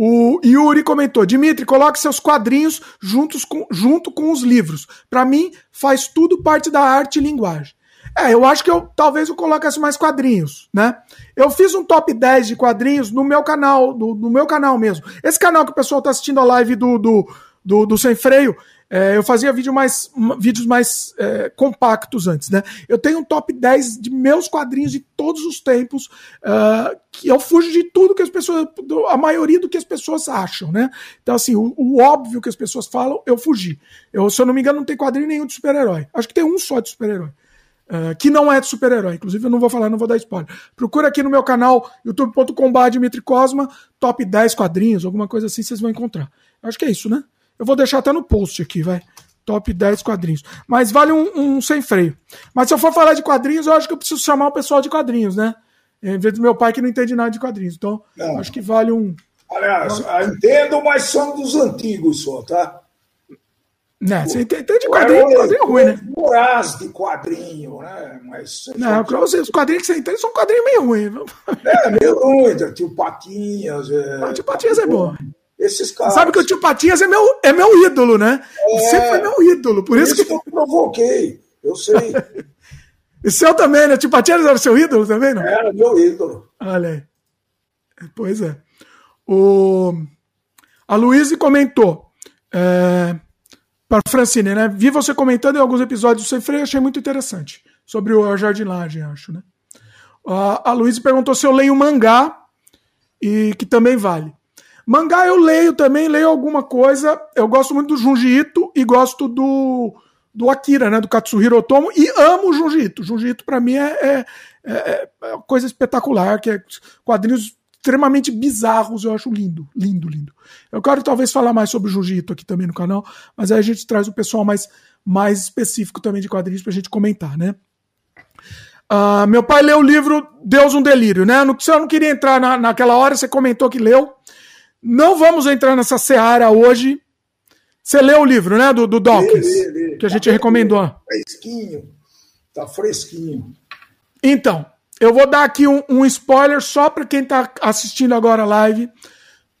O Yuri comentou: Dimitri, coloque seus quadrinhos juntos com, junto com os livros. Para mim, faz tudo parte da arte e linguagem. É, eu acho que eu talvez eu colocasse mais quadrinhos, né? Eu fiz um top 10 de quadrinhos no meu canal, do, no meu canal mesmo. Esse canal que o pessoal tá assistindo a live do, do, do, do Sem Freio, é, eu fazia vídeo mais, vídeos mais é, compactos antes, né? Eu tenho um top 10 de meus quadrinhos de todos os tempos, uh, que eu fujo de tudo que as pessoas, a maioria do que as pessoas acham, né? Então, assim, o, o óbvio que as pessoas falam, eu fugi. Eu, se eu não me engano, não tem quadrinho nenhum de super-herói. Acho que tem um só de super-herói. Uh, que não é de super-herói. Inclusive, eu não vou falar, não vou dar spoiler. Procura aqui no meu canal, youtube.com.br Dimitri Cosma, top 10 quadrinhos, alguma coisa assim, vocês vão encontrar. Acho que é isso, né? Eu vou deixar até no post aqui, vai. Top 10 quadrinhos. Mas vale um, um, sem freio. Mas se eu for falar de quadrinhos, eu acho que eu preciso chamar o pessoal de quadrinhos, né? Em vez do meu pai que não entende nada de quadrinhos. Então, não. acho que vale um. Aliás, entendo, mas são dos antigos só, tá? Né, você entende de quadrinho, é, quadrinho ruim, né? Voraz de quadrinho, né? Mas, não, você, os quadrinhos que você entende são quadrinhos meio ruins. É, meio ruim, tio Patinhas. É, ah, tio Patinhas é bom. Esses caras. Sabe que o tio Patinhas é meu, é meu ídolo, né? É, Sempre foi meu ídolo. Por, isso, isso, que... eu provoquei. Eu sei. e seu também, né? O tio Patinhas era seu ídolo também, não? Era meu ídolo. Olha aí. Pois é. O... A Luísa comentou. É... Para Francine, né? Vi você comentando em alguns episódios do Sem Freio, achei muito interessante. Sobre a jardinagem, acho, né? A, a Luísa perguntou se eu leio mangá, e que também vale. Mangá eu leio também, leio alguma coisa. Eu gosto muito do Junji Ito e gosto do, do Akira, né? Do Katsuhiro Otomo. E amo o Junji Ito. Junji Ito, pra mim, é, é, é, é coisa espetacular, que é quadrinhos extremamente bizarros, eu acho lindo, lindo, lindo. Eu quero talvez falar mais sobre o Jiu-Jitsu aqui também no canal, mas aí a gente traz o pessoal mais, mais específico também de quadrinhos pra gente comentar, né? Uh, meu pai leu o livro Deus um Delírio, né? No, se eu não queria entrar na, naquela hora, você comentou que leu. Não vamos entrar nessa seara hoje. Você leu o livro, né? Do, do Dawkins, lê, lê, lê. que a gente tá recomendou. Fresquinho. Tá fresquinho. Então, eu vou dar aqui um, um spoiler só para quem está assistindo agora a live.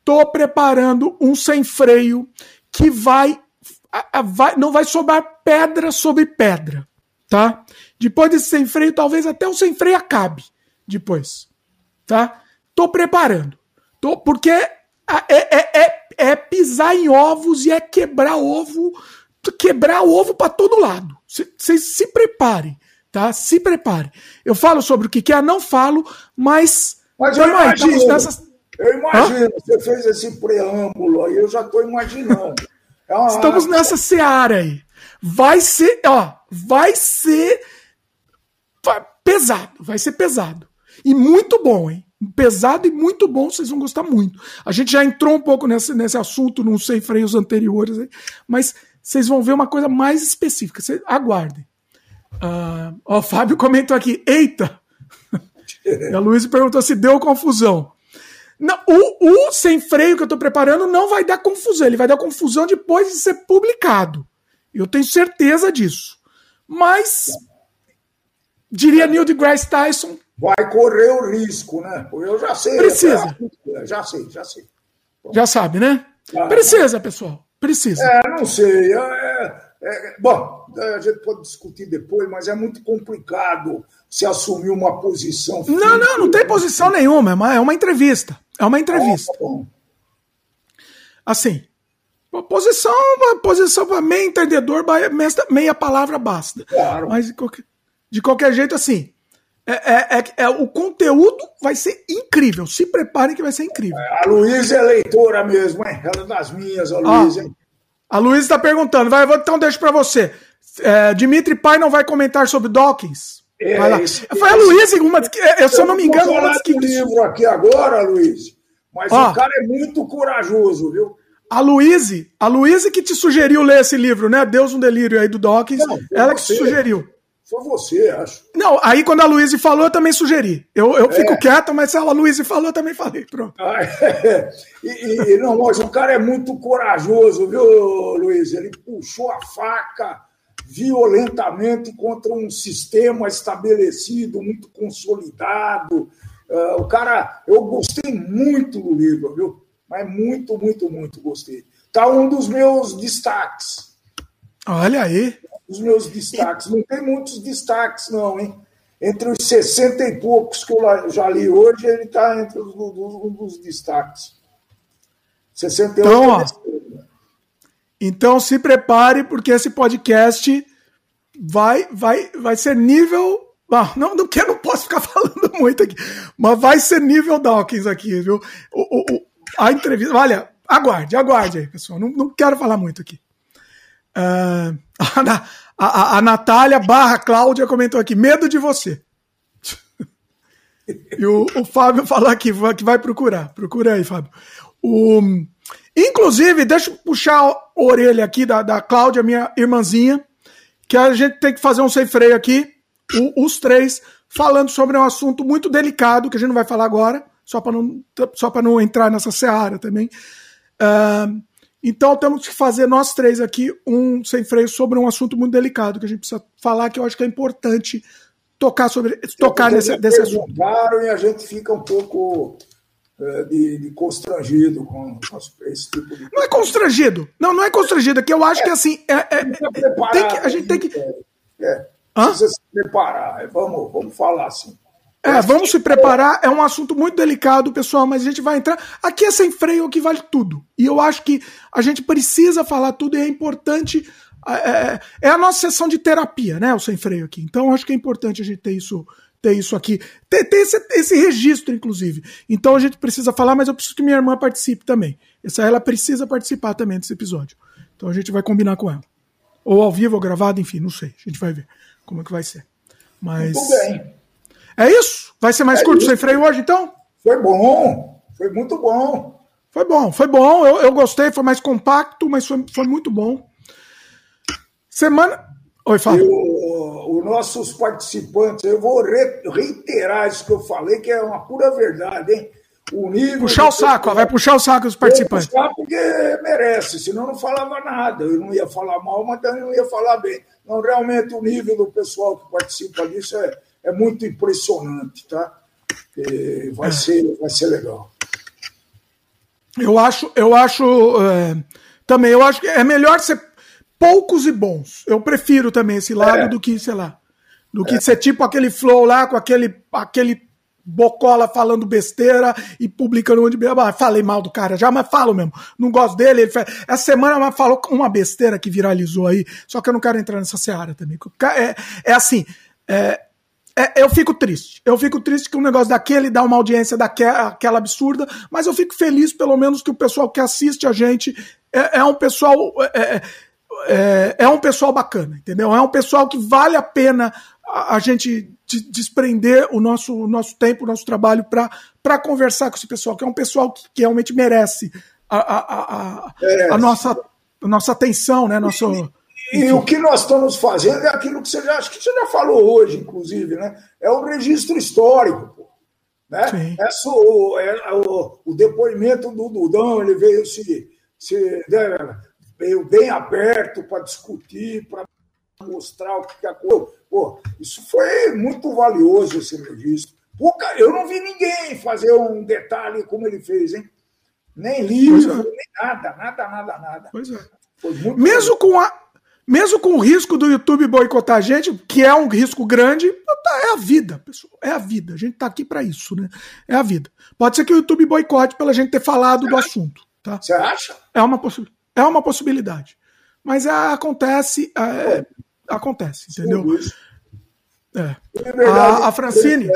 Tô preparando um sem freio que vai, vai não vai sobrar pedra sobre pedra, tá? Depois desse sem freio, talvez até o sem freio acabe depois, tá? Tô preparando. Tô, porque é, é, é, é pisar em ovos e é quebrar ovo, quebrar ovo para todo lado. Vocês se preparem, tá? Se preparem. Eu falo sobre o que é, não falo, mas. Mas eu imagino, eu imagino, Hã? você fez esse preâmbulo aí, eu já estou imaginando. É uma... Estamos nessa seara aí. Vai ser, ó, vai ser pesado, vai ser pesado. E muito bom, hein? pesado e muito bom, vocês vão gostar muito. A gente já entrou um pouco nesse, nesse assunto, não sei, freios anteriores, mas vocês vão ver uma coisa mais específica. Vocês aguardem. Uh, ó, o Fábio comentou aqui, eita! e a Luísa perguntou se deu confusão. Não, o, o sem freio que eu estou preparando não vai dar confusão, ele vai dar confusão depois de ser publicado. Eu tenho certeza disso. Mas, diria Neil deGrasse Tyson, vai correr o risco, né? Eu já sei. Precisa. Já sei, já sei. Bom. Já sabe, né? Ah, Precisa, pessoal. Precisa. É, não sei. É, é, é, bom, a gente pode discutir depois, mas é muito complicado se assumir uma posição. Não, não, não tem posição nenhuma. É uma entrevista. É uma entrevista. Ah, assim, posição, posição para meio entendedor, meia palavra basta. Claro. Mas de qualquer, de qualquer jeito, assim, É, é, é, é, o conteúdo vai ser incrível. Se preparem que vai ser incrível. A Luísa é leitora mesmo, hein? Ela é das minhas, a Luísa. Ah, a Luísa está perguntando. Vai, então deixa para você. É, Dimitri Pai não vai comentar sobre Dawkins? É, vai lá. Esse, Foi a Luísa, uma, eu, se eu não me engano, uma das que. livro aqui agora, Luiz. Mas Ó, o cara é muito corajoso, viu? A Luíse, a Luíse que te sugeriu ler esse livro, né? Deus um Delírio aí do Dawkins, não, ela que te sugeriu. Foi você, acho. Não, aí quando a Luísa falou, eu também sugeri. Eu, eu é. fico quieto, mas se a Luísa falou, eu também falei. Pronto. Ah, é. e, e, não, mas o cara é muito corajoso, viu, Luiz? Ele puxou a faca violentamente contra um sistema estabelecido, muito consolidado. Uh, o cara, eu gostei muito do livro, viu? Mas muito, muito, muito gostei. Tá um dos meus destaques. Olha aí os meus destaques. Não tem muitos destaques, não, hein? Entre os 60 e poucos que eu já li hoje, ele está entre os, um dos destaques. 68 então, ó, então se prepare, porque esse podcast vai, vai, vai ser nível. Ah, não, não, eu não posso ficar falando muito aqui, mas vai ser nível Dawkins aqui, viu? O, o, a entrevista. Olha, aguarde, aguarde aí, pessoal. Não, não quero falar muito aqui. Uh, a, a, a Natália barra Cláudia comentou aqui, medo de você. e o, o, Fábio falou aqui que vai procurar. Procura aí, Fábio. O, inclusive, deixa eu puxar a orelha aqui da, da Cláudia, minha irmãzinha, que a gente tem que fazer um sem freio aqui, o, os três, falando sobre um assunto muito delicado, que a gente não vai falar agora, só para não, só não entrar nessa seara também. Uh, então temos que fazer nós três aqui um sem freio sobre um assunto muito delicado que a gente precisa falar, que eu acho que é importante tocar sobre tocar nesse, nesse assunto. E a gente fica um pouco de, de, constrangido com esse tipo de. Não é constrangido. Não, não é constrangido. É que eu acho é, que assim. É, é, tem que, a gente tem que. É, é precisa se preparar. Vamos, vamos falar assim. É, vamos se preparar. É um assunto muito delicado, pessoal, mas a gente vai entrar. Aqui é sem freio que vale tudo. E eu acho que a gente precisa falar tudo e é importante. É, é, é a nossa sessão de terapia, né? O sem freio aqui. Então, acho que é importante a gente ter isso, ter isso aqui. Ter, ter esse, esse registro, inclusive. Então, a gente precisa falar, mas eu preciso que minha irmã participe também. Essa ela precisa participar também desse episódio. Então, a gente vai combinar com ela. Ou ao vivo ou gravado, enfim, não sei. A gente vai ver como é que vai ser. Mas. Muito bem. É isso? Vai ser mais é curto isso. sem freio hoje, então? Foi bom, foi muito bom. Foi bom, foi bom. Eu, eu gostei, foi mais compacto, mas foi, foi muito bom. Semana. Oi, Fábio. Os nossos participantes, eu vou reiterar isso que eu falei, que é uma pura verdade, hein? Puxar o saco, vai puxar o saco dos participantes. Puxar porque merece, senão não falava nada. Eu não ia falar mal, mas também não ia falar bem. Não, realmente o nível do pessoal que participa disso é, é muito impressionante, tá? É, vai, é. ser, vai ser legal. Eu acho, eu acho é, também, eu acho que é melhor ser poucos e bons. Eu prefiro também esse lado é. do que, sei lá, do que é. ser tipo aquele flow lá com aquele, aquele bocola falando besteira e publicando onde ah, falei mal do cara já, mas falo mesmo. Não gosto dele. Ele faz... Essa semana falou uma besteira que viralizou aí, só que eu não quero entrar nessa seara também. É, é assim, é, é, eu fico triste. Eu fico triste que um negócio daquele dá uma audiência daquela aquela absurda, mas eu fico feliz, pelo menos, que o pessoal que assiste a gente é, é um pessoal. É, é, é, é um pessoal bacana, entendeu? É um pessoal que vale a pena a, a gente desprender o nosso, o nosso tempo, o nosso trabalho para conversar com esse pessoal, que é um pessoal que, que realmente merece a, a, a, a, nossa, a nossa atenção, né? Nosso, e o que nós estamos fazendo é aquilo que você já, acho que você já falou hoje, inclusive, né? É um registro histórico. Pô, né? Essa, o, é, o, o, depoimento do Dudão, ele veio se, se né, veio bem aberto para discutir, para mostrar o que aconteceu. Pô, isso foi muito valioso esse registro. eu não vi ninguém fazer um detalhe como ele fez, hein? Nem livro, é. nem nada, nada, nada, nada. Pois é. Mesmo com a mesmo com o risco do YouTube boicotar a gente, que é um risco grande, tá, é a vida, pessoal. É a vida. A gente tá aqui para isso, né? É a vida. Pode ser que o YouTube boicote pela gente ter falado Você do acha? assunto. Tá? Você acha? É uma, possi é uma possibilidade. Mas é, acontece. É, acontece, entendeu? É. A, a Francine.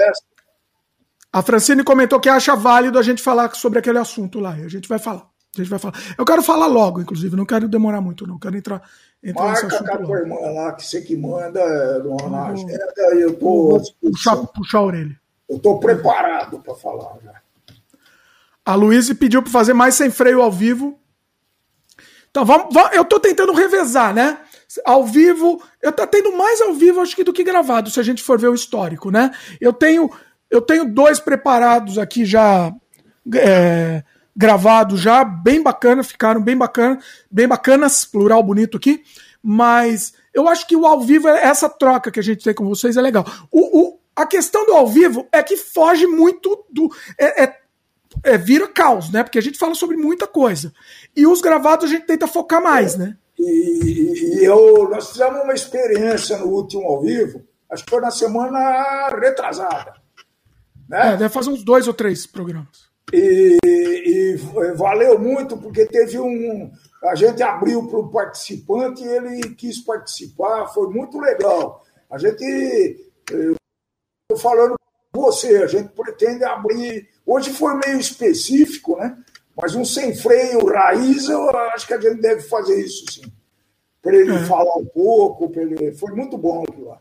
A Francine comentou que acha válido a gente falar sobre aquele assunto lá. A gente vai falar. A gente vai falar. Eu quero falar logo, inclusive, não quero demorar muito, não. Quero entrar, entrar Marca com a irmã lá, que você que manda na agenda, eu tô. Puxar, puxar a orelha. Eu tô preparado para falar já. A Luísa pediu para fazer mais sem freio ao vivo. Então, vamos, vamos, eu tô tentando revezar, né? Ao vivo, eu tô tendo mais ao vivo, acho que do que gravado, se a gente for ver o histórico, né? Eu tenho, eu tenho dois preparados aqui já. É, gravados já, bem bacana, ficaram bem bacana, bem bacanas, plural bonito aqui, mas eu acho que o ao vivo, essa troca que a gente tem com vocês é legal. O, o a questão do ao vivo é que foge muito do. É, é, é, vira caos, né? Porque a gente fala sobre muita coisa. E os gravados a gente tenta focar mais, né? E, e eu, nós fizemos uma experiência no último ao vivo, acho que foi na semana retrasada. Né? É, deve fazer uns dois ou três programas. E, e valeu muito, porque teve um. A gente abriu para o participante e ele quis participar, foi muito legal. A gente. Estou falando com você, a gente pretende abrir. Hoje foi meio específico, né? Mas um sem freio raiz, eu acho que a gente deve fazer isso sim. Para ele é. falar um pouco, ele... foi muito bom aquilo lá.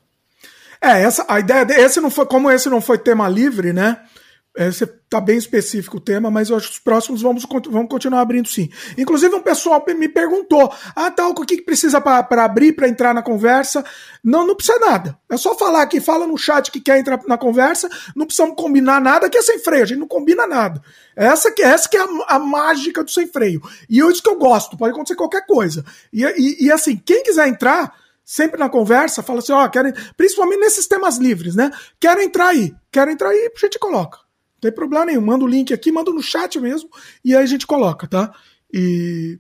É, essa, a ideia esse não foi, como esse não foi tema livre, né? Esse tá bem específico o tema, mas eu acho que os próximos vamos, vamos continuar abrindo sim. Inclusive, um pessoal me perguntou: ah, tal, o que, que precisa para abrir, para entrar na conversa? Não, não precisa nada. É só falar aqui, fala no chat que quer entrar na conversa, não precisamos combinar nada, que é sem freio, a gente não combina nada. Essa que, essa que é a, a mágica do sem freio. E é isso que eu gosto, pode acontecer qualquer coisa. E, e, e assim, quem quiser entrar, sempre na conversa, fala assim, ó, querem, principalmente nesses temas livres, né? Quero entrar aí, quero entrar aí, a gente coloca. Não tem problema nenhum. Manda o link aqui, manda no chat mesmo, e aí a gente coloca, tá? E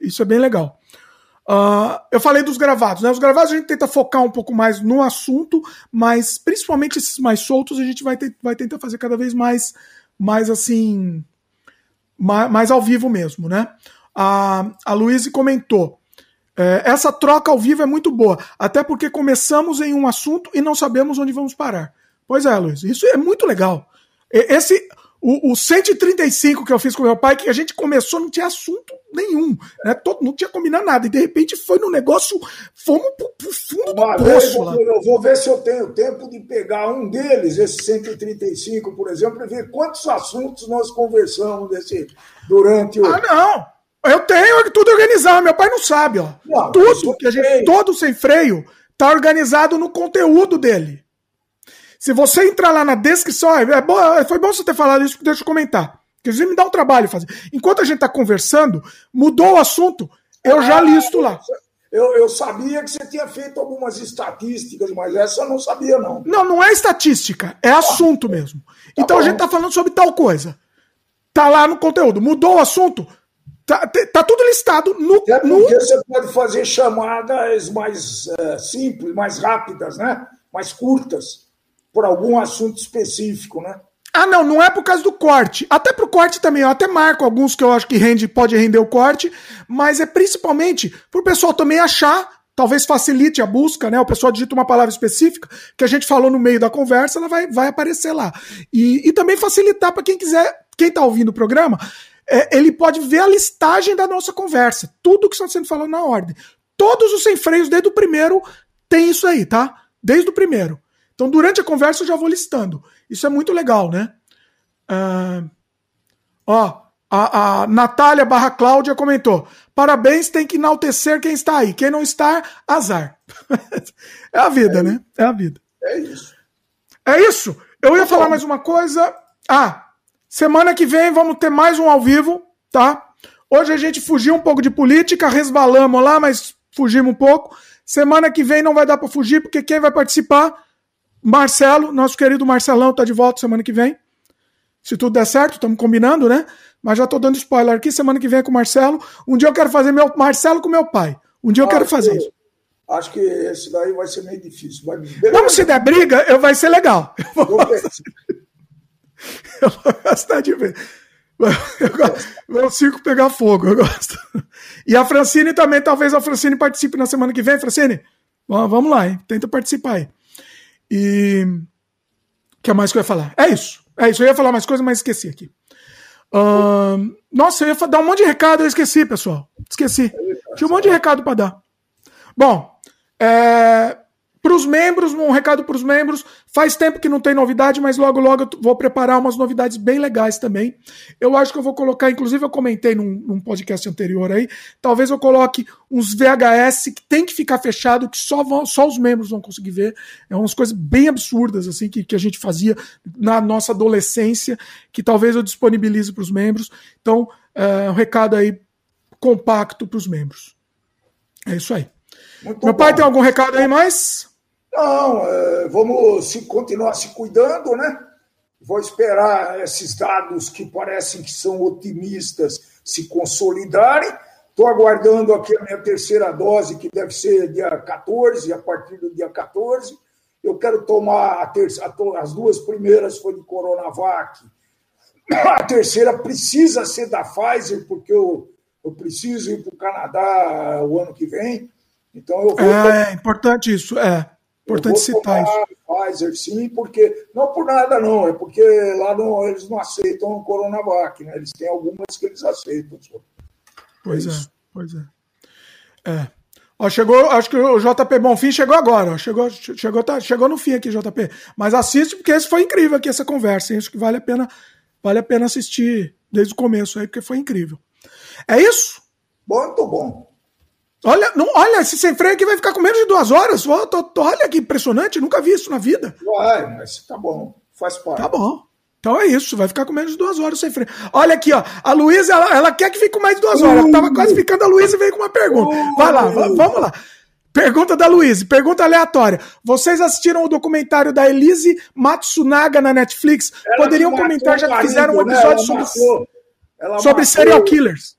isso é bem legal. Uh, eu falei dos gravados, né? Os gravados a gente tenta focar um pouco mais no assunto, mas principalmente esses mais soltos a gente vai, ter, vai tentar fazer cada vez mais, mais assim, mais, mais ao vivo mesmo, né? A, a Luíse comentou. É, essa troca ao vivo é muito boa, até porque começamos em um assunto e não sabemos onde vamos parar. Pois é, Luiz, isso é muito legal. Esse, o, o 135 que eu fiz com meu pai, que a gente começou, não tinha assunto nenhum, né? Todo, não tinha combinado nada. E de repente foi no negócio, fomos pro, pro fundo Uma do poço. Lá. Eu vou ver se eu tenho tempo de pegar um deles, esse 135, por exemplo, e ver quantos assuntos nós conversamos desse, durante o. Ah, não! Eu tenho tudo organizado, meu pai não sabe, ó. Não, tudo que a gente, todo sem freio, tá organizado no conteúdo dele. Se você entrar lá na descrição, é bom, foi bom você ter falado isso, deixa eu comentar. Porque me dá um trabalho fazer. Enquanto a gente está conversando, mudou o assunto, eu já ah, listo lá. Eu, eu, sabia que você tinha feito algumas estatísticas, mas essa eu não sabia, não. Não, não é estatística, é assunto mesmo. Tá então bom. a gente está falando sobre tal coisa. Tá lá no conteúdo. Mudou o assunto, Tá, tá, tudo listado no. É porque no... você pode fazer chamadas mais uh, simples, mais rápidas, né? Mais curtas por algum assunto específico, né? Ah, não, não é por causa do corte. Até pro corte também, eu até marco alguns que eu acho que rende, pode render o corte, mas é principalmente pro pessoal também achar, talvez facilite a busca, né? O pessoal digita uma palavra específica que a gente falou no meio da conversa, ela vai, vai aparecer lá. E, e também facilitar para quem quiser, quem tá ouvindo o programa, é, ele pode ver a listagem da nossa conversa. Tudo que está sendo falado na ordem. Todos os sem freios, desde o primeiro, tem isso aí, tá? Desde o primeiro. Então, durante a conversa, eu já vou listando. Isso é muito legal, né? Uh, ó, a, a Natália barra Cláudia comentou: parabéns, tem que enaltecer quem está aí. Quem não está, azar. é a vida, é né? É a vida. É isso. É isso. Eu ia tá falar mais uma coisa. Ah, semana que vem vamos ter mais um ao vivo, tá? Hoje a gente fugiu um pouco de política, resbalamos lá, mas fugimos um pouco. Semana que vem não vai dar para fugir, porque quem vai participar Marcelo, nosso querido Marcelão, está de volta semana que vem. Se tudo der certo, estamos combinando, né? Mas já estou dando spoiler aqui. Semana que vem é com o Marcelo. Um dia eu quero fazer meu Marcelo com meu pai. Um dia eu quero fazer isso. Acho que esse daí vai ser meio difícil. Mas Vamos se der briga, eu, vai ser legal. Eu vou, eu vou gostar de ver. Eu gosto. Meu circo pegar fogo, eu gosto. E a Francine também, talvez a Francine participe na semana que vem. Francine, vamos lá, hein? Tenta participar aí. E. O que mais que eu ia falar? É isso. É isso. Eu ia falar mais coisas, mas esqueci aqui. Uh, nossa, eu ia dar um monte de recado, eu esqueci, pessoal. Esqueci. Tinha um monte de recado para dar. Bom, é, para os membros, um recado para os membros. Faz tempo que não tem novidade, mas logo, logo eu vou preparar umas novidades bem legais também. Eu acho que eu vou colocar, inclusive eu comentei num, num podcast anterior aí, talvez eu coloque uns VHS que tem que ficar fechado, que só, vão, só os membros vão conseguir ver. É umas coisas bem absurdas, assim, que, que a gente fazia na nossa adolescência, que talvez eu disponibilize para os membros. Então, é um recado aí compacto para os membros. É isso aí. Muito Meu bom. pai tem algum recado aí mais? Não, é, vamos se, continuar se cuidando, né? Vou esperar esses dados que parecem que são otimistas se consolidarem. Estou aguardando aqui a minha terceira dose, que deve ser dia 14, a partir do dia 14. Eu quero tomar a terça, as duas primeiras foi de Coronavac. A terceira precisa ser da Pfizer, porque eu, eu preciso ir para o Canadá o ano que vem. Então eu vou. É, é importante isso, é. Importante citar isso. Pfizer, sim, porque. Não por nada, não, é porque lá não, eles não aceitam o Coronavac, né? Eles têm algumas que eles aceitam. Pois é, é pois é. É. Ó, chegou, acho que o JP Bonfim chegou agora. Ó, chegou, chegou, tá, chegou no fim aqui, JP. Mas assiste, porque esse foi incrível aqui, essa conversa. Hein? Acho que vale a pena, vale a pena assistir desde o começo aí, porque foi incrível. É isso? Muito bom. Olha, não, olha, esse sem freio aqui vai ficar com menos de duas horas. Olha que impressionante, nunca vi isso na vida. Vai, mas tá bom, faz parte. Tá bom. Então é isso, vai ficar com menos de duas horas sem freio. Olha aqui, ó. A Luísa, ela, ela, quer que fique com mais de duas horas. Ela tava quase ficando a Luísa e veio com uma pergunta. Vai lá, vamos lá. Pergunta da Luísa, pergunta aleatória. Vocês assistiram o documentário da Elise Matsunaga na Netflix? Ela Poderiam comentar, já que fizeram um né? episódio né? sobre, sobre serial killers.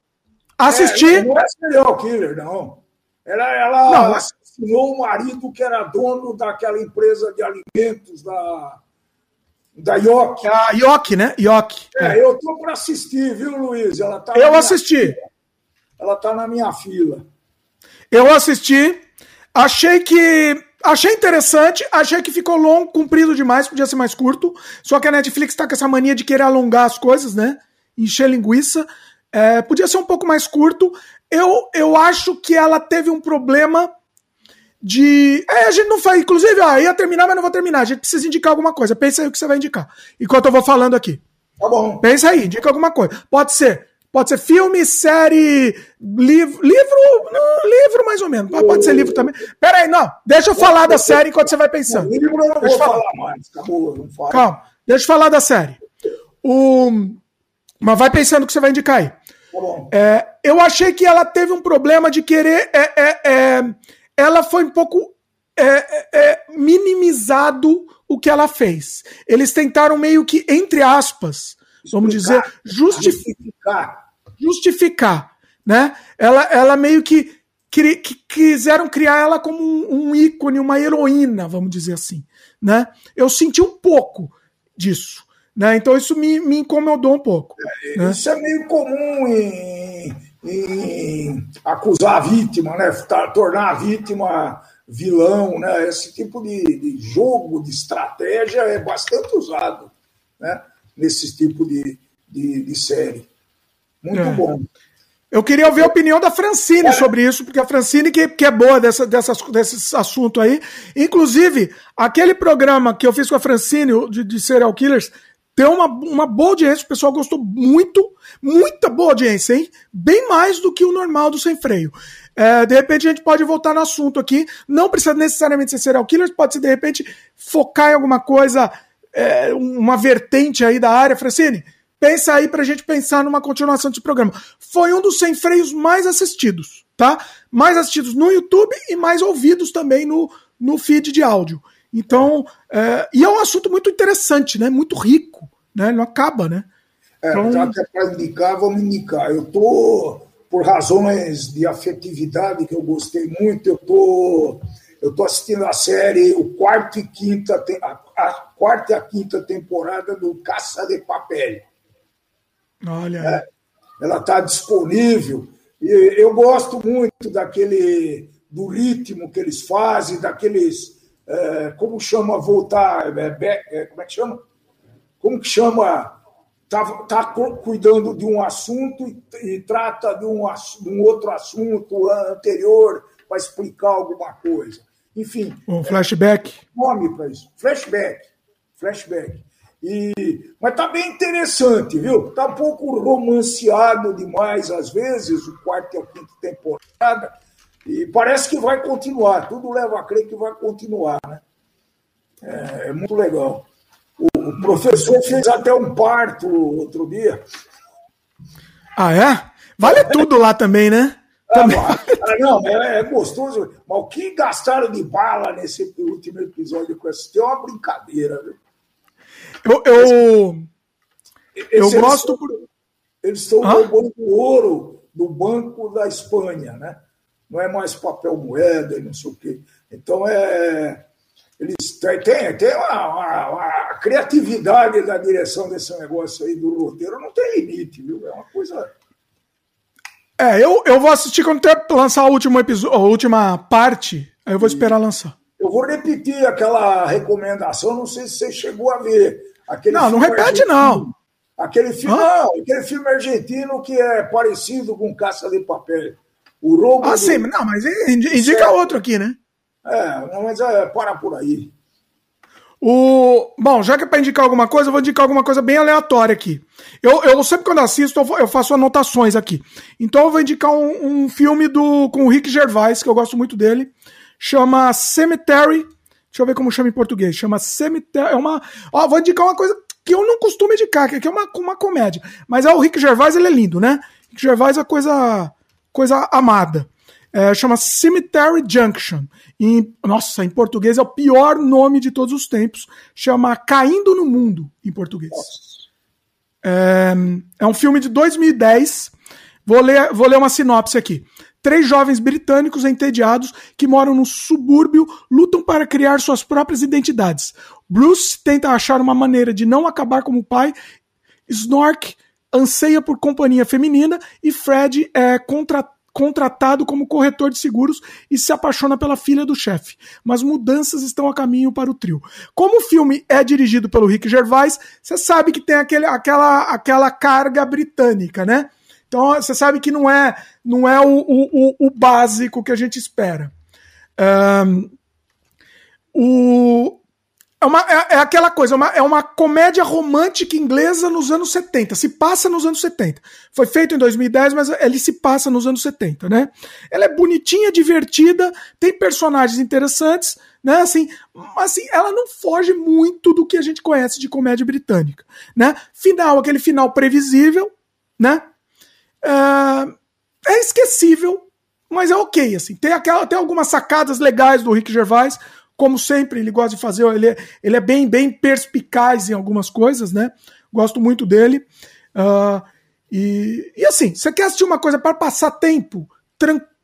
Assisti. É, não é serial killer, não. Ela, ela não, assassinou o marido que era dono daquela empresa de alimentos da, da Ioc. A Ioc, né? Ioc. É, é. eu tô para assistir, viu, Luiz? Ela tá eu assisti. Fila. Ela tá na minha fila. Eu assisti. Achei que. Achei interessante, achei que ficou longo, comprido demais, podia ser mais curto. Só que a Netflix tá com essa mania de querer alongar as coisas, né? Encher linguiça. É, podia ser um pouco mais curto. Eu, eu acho que ela teve um problema de. É, a gente não faz. Inclusive, ó, ia terminar, mas não vou terminar. A gente precisa indicar alguma coisa. Pensa aí o que você vai indicar. Enquanto eu vou falando aqui. Tá bom. Pensa aí, indica alguma coisa. Pode ser. Pode ser filme, série, livro. Livro. Não, livro, mais ou menos. Pode ser livro também. Pera aí, não. Deixa eu falar da série enquanto você vai pensando. livro eu não vou falar. falar mais. Acabou, não falo. Calma. Deixa eu falar da série. O. Mas vai pensando que você vai indicar aí. Tá é, eu achei que ela teve um problema de querer. É, é, é ela foi um pouco é, minimizado o que ela fez. Eles tentaram meio que, entre aspas, vamos dizer, justificar. Justificar. Né? Ela, ela meio que, que, que quiseram criar ela como um, um ícone, uma heroína, vamos dizer assim. Né? Eu senti um pouco disso. Né? Então isso me, me incomodou um pouco. É, né? Isso é meio comum em, em, acusar a vítima, né? tornar a vítima vilão. Né? Esse tipo de, de jogo, de estratégia é bastante usado né? nesse tipo de, de, de série. Muito é. bom. Eu queria ouvir a opinião da Francine é. sobre isso, porque a Francine que, que é boa dessa, dessas, desse assunto aí. Inclusive, aquele programa que eu fiz com a Francine de, de Serial Killers tem uma, uma boa audiência, o pessoal gostou muito, muita boa audiência, hein? Bem mais do que o normal do Sem Freio. É, de repente a gente pode voltar no assunto aqui, não precisa necessariamente ser serial killers, pode ser de repente focar em alguma coisa, é, uma vertente aí da área. Francine, pensa aí pra gente pensar numa continuação desse programa. Foi um dos Sem Freios mais assistidos, tá? Mais assistidos no YouTube e mais ouvidos também no, no feed de áudio. Então, é, e é um assunto muito interessante, né? Muito rico, né? Não acaba, né? É, então... até para indicar, vamos indicar. Eu tô por razões de afetividade que eu gostei muito, eu tô eu tô assistindo a série o quarto e quinta a, a quarta e a quinta temporada do Caça de Papel. Olha. É, ela está disponível e eu gosto muito daquele do ritmo que eles fazem, daqueles é, como chama voltar, é, é, como é que chama? Como que chama? Está tá cuidando de um assunto e, e trata de um, de um, outro assunto anterior para explicar alguma coisa. Enfim. Um flashback. É, nome para isso. Flashback. Flashback. E, mas está bem interessante, viu? Está um pouco romanceado demais, às vezes, o quarto e a quinta temporada, e parece que vai continuar. Tudo leva a crer que vai continuar, né? É, é muito legal. O, o, professor fez até um parto outro dia. Ah, é? Vale tudo lá também, né? Ah, mas, não, é, é, gostoso. Mas o que gastaram de bala nesse último episódio com esse? Tem uma brincadeira, viu? Eu, eu, eu gosto. Eles estão roubando ouro do Banco da Espanha, né? Não é mais papel moeda e não sei o quê. Então, é, eles têm, têm uma, uma, uma, criatividade da direção desse negócio aí do roteiro, não tem limite, viu? É uma coisa. É, eu, eu vou assistir quando ter, lançar o último episódio, a última parte, aí eu vou esperar lançar. Eu vou repetir aquela recomendação, não sei se você chegou a ver. Aquele não, não repete, não. Aquele filme, não, aquele filme argentino que é parecido com Caça de Papel. O roubo. Ah, do... sim, não, mas indica certo. outro aqui, né? É, não, mas é, para por aí. O... Bom, já que é para indicar alguma coisa, eu vou indicar alguma coisa bem aleatória aqui. Eu, eu sempre quando assisto, eu faço anotações aqui. Então eu vou indicar um, um filme do, com o Rick Gervais, que eu gosto muito dele. Chama Cemetery Deixa eu ver como chama em português. Chama Cemitério. É uma. Ó, vou indicar uma coisa que eu não costumo indicar, que é uma, uma comédia. Mas é o Rick Gervais, ele é lindo, né? Rick Gervais é coisa, coisa amada. É, chama Cemetery Junction. Em, nossa, em português é o pior nome de todos os tempos. Chama Caindo no Mundo, em português. É, é um filme de 2010. Vou ler, vou ler uma sinopse aqui. Três jovens britânicos entediados que moram no subúrbio lutam para criar suas próprias identidades. Bruce tenta achar uma maneira de não acabar como pai. Snork anseia por companhia feminina e Fred é contra, contratado como corretor de seguros e se apaixona pela filha do chefe. Mas mudanças estão a caminho para o trio. Como o filme é dirigido pelo Rick Gervais, você sabe que tem aquele, aquela, aquela carga britânica, né? Então você sabe que não é, não é o, o, o básico que a gente espera. Um, o, é, uma, é, é, aquela coisa, é uma, é uma comédia romântica inglesa nos anos 70. Se passa nos anos 70. Foi feito em 2010, mas ele se passa nos anos 70, né? Ela é bonitinha, divertida, tem personagens interessantes, né? Assim, assim, ela não foge muito do que a gente conhece de comédia britânica, né? Final, aquele final previsível, né? Uh, é esquecível, mas é ok. Assim. Tem, aquela, tem algumas sacadas legais do Rick Gervais, como sempre, ele gosta de fazer, ele é, ele é bem, bem perspicaz em algumas coisas, né? Gosto muito dele. Uh, e, e assim, você quer assistir uma coisa para passar tempo,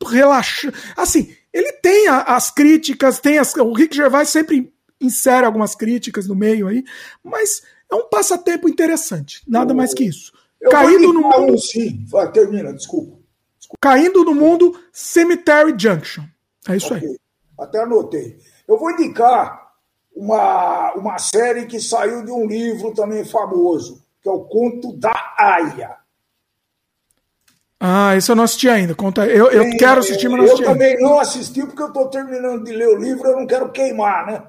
relaxar. Assim, ele tem a, as críticas, tem as, o Rick Gervais sempre insere algumas críticas no meio aí, mas é um passatempo interessante, nada mais que isso. Eu Caindo no mundo. sim. Vai, termina, desculpa. desculpa. Caindo no mundo, Cemetery Junction. É isso okay. aí. Até anotei. Eu vou indicar uma, uma série que saiu de um livro também famoso, que é o Conto da Aya. Ah, isso eu não assisti ainda. Conta, eu, eu Tem, quero assistir, mas não assisti. Eu também não assisti porque eu estou terminando de ler o livro, eu não quero queimar, né?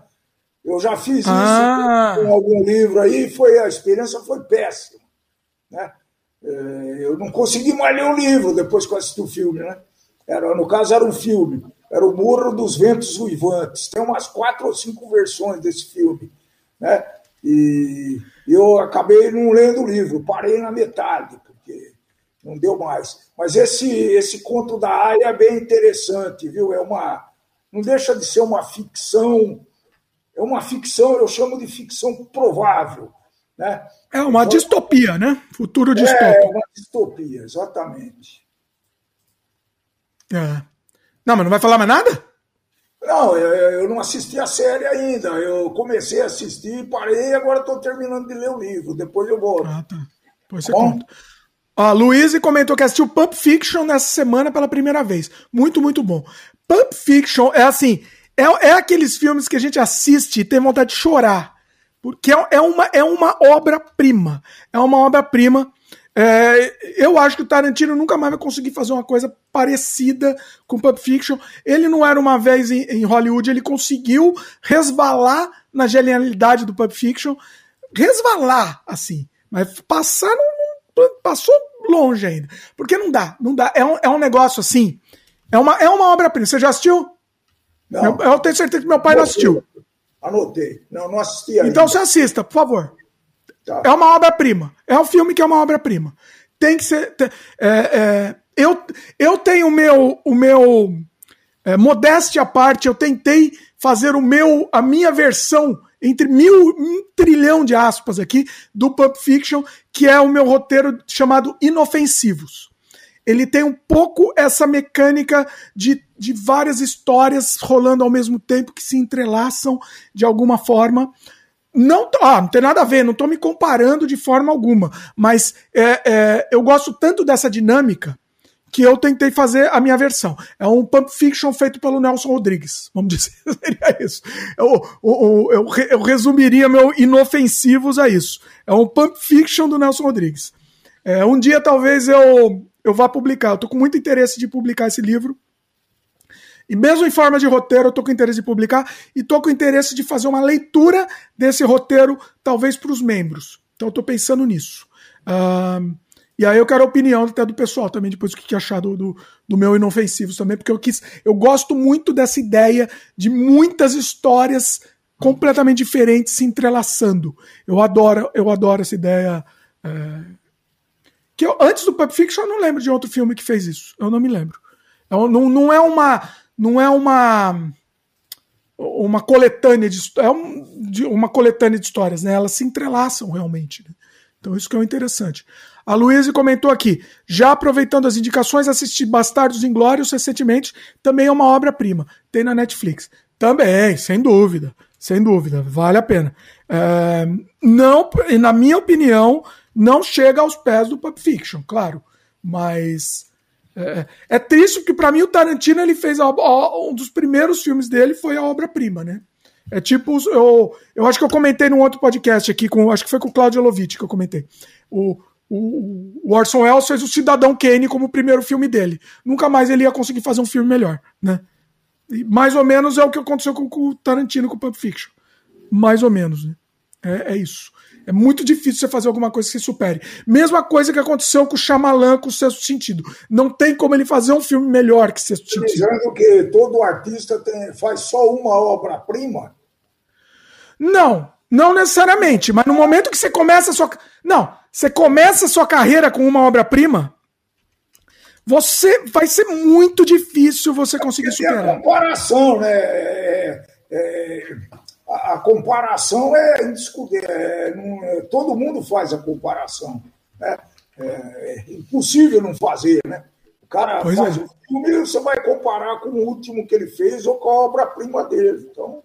Eu já fiz ah. isso com algum livro aí, foi a experiência foi péssima, né? É, eu não consegui mais ler o livro depois que eu assisti o filme, né? Era, no caso, era um filme. Era o Morro dos Ventos Uivantes. Tem umas quatro ou cinco versões desse filme. Né? E eu acabei não lendo o livro, parei na metade, porque não deu mais. Mas esse, esse conto da área é bem interessante, viu? É uma. Não deixa de ser uma ficção. É uma ficção, eu chamo de ficção provável. Né? É uma então, distopia, né? Futuro distópico. É, uma distopia, exatamente. É. Não, mas não vai falar mais nada? Não, eu, eu não assisti a série ainda. Eu comecei a assistir, parei e agora estou terminando de ler o livro. Depois eu vou. Ah, tá. Depois você Bom? conta. A Luiz comentou que assistiu Pulp Fiction nessa semana pela primeira vez. Muito, muito bom. Pulp Fiction é assim. é, é aqueles filmes que a gente assiste e tem vontade de chorar. Porque é, é uma, é uma obra-prima. É uma obra-prima. É, eu acho que o Tarantino nunca mais vai conseguir fazer uma coisa parecida com Pulp Fiction. Ele não era uma vez em, em Hollywood, ele conseguiu resvalar na genialidade do Pulp Fiction. Resvalar, assim. Mas passar não, passou longe ainda. Porque não dá, não dá. É um, é um negócio assim. É uma, é uma obra-prima. Você já assistiu? Não. Eu, eu, tenho certeza que meu pai não assistiu. Anotei. Não, não assisti ainda. Então você assista, por favor. Tá. É uma obra-prima. É um filme que é uma obra-prima. Tem que ser. É, é, eu, eu tenho o meu. O meu é, modéstia à parte, eu tentei fazer o meu, a minha versão entre mil, um trilhão de aspas aqui do Pulp Fiction, que é o meu roteiro chamado Inofensivos. Ele tem um pouco essa mecânica de, de várias histórias rolando ao mesmo tempo que se entrelaçam de alguma forma. Não, ah, não tem nada a ver, não estou me comparando de forma alguma, mas é, é, eu gosto tanto dessa dinâmica que eu tentei fazer a minha versão. É um Pump Fiction feito pelo Nelson Rodrigues, vamos dizer, seria isso. Eu, eu, eu, eu, resumiria meu inofensivos a isso. É um Pump Fiction do Nelson Rodrigues. É, um dia talvez eu, eu vá publicar, eu estou com muito interesse de publicar esse livro. E mesmo em forma de roteiro, eu estou com interesse de publicar e estou com interesse de fazer uma leitura desse roteiro, talvez para os membros. Então eu estou pensando nisso. E aí eu quero a opinião até do pessoal também, depois o que achar do, do, do, meu Inofensivos também, porque eu quis. Eu gosto muito dessa ideia de muitas histórias completamente diferentes se entrelaçando. Eu adoro, eu adoro essa ideia. É... Que eu, antes do Pulp Fiction eu não lembro de outro filme que fez isso. Eu não me lembro. Eu, não, não é uma não é uma uma coletânea de é um, de, uma coletânea de histórias, né? Elas se entrelaçam realmente. Né? Então isso que é interessante. A Luísa comentou aqui, já aproveitando as indicações, assisti Bastardos Inglórios recentemente, também é uma obra-prima. Tem na Netflix. Também, sem dúvida, sem dúvida, vale a pena. É, não, na minha opinião, não chega aos pés do Pulp Fiction, claro, mas é, é triste porque para mim o Tarantino ele fez a, a, um dos primeiros filmes dele foi a obra-prima, né? É tipo, eu, eu acho que eu comentei num outro podcast aqui, com, acho que foi com o Claudio Lovitch que eu comentei. O, o, o Orson Welles fez o Cidadão Kane como o primeiro filme dele. Nunca mais ele ia conseguir fazer um filme melhor, né? E mais ou menos é o que aconteceu com, com o Tarantino com o Pulp Fiction. Mais ou menos, né? É, é isso. É muito difícil você fazer alguma coisa que se supere. Mesma coisa que aconteceu com o Shyamalan com o Sexto Sentido. Não tem como ele fazer um filme melhor que Sexto Sentido. Dizendo que todo artista tem, faz só uma obra-prima? Não, não necessariamente. Mas no momento que você começa a sua... Não, você começa a sua carreira com uma obra-prima, você vai ser muito difícil você conseguir superar. É a comparação, né? É, é, a, a, comparação é indiscutível. É, é, todo mundo faz a comparação. Né? É, impossível não fazer, né? O cara pois faz é. um filme você vai comparar com o último que ele fez ou com a obra-prima dele. Então,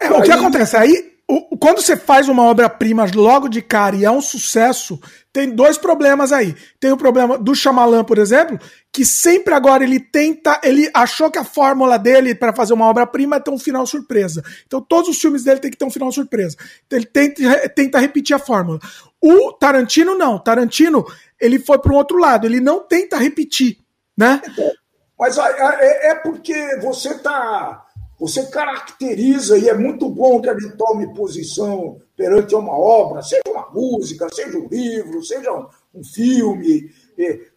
é. O que acontece? Aí o, quando você faz uma obra-prima logo de cara e é um sucesso, tem dois problemas aí. Tem o problema do Shyamalan, por exemplo, que sempre agora ele tenta, ele achou que a fórmula dele para fazer uma obra-prima é ter um final surpresa. Então todos os filmes dele tem que ter um final surpresa. Então, ele tenta, tenta repetir a fórmula. O Tarantino não. Tarantino, ele foi para um outro lado, ele não tenta repetir, né? Mas é, é porque você está você caracteriza, e é muito bom que a gente tome posição perante uma obra, seja uma música, seja um livro, seja um, um filme,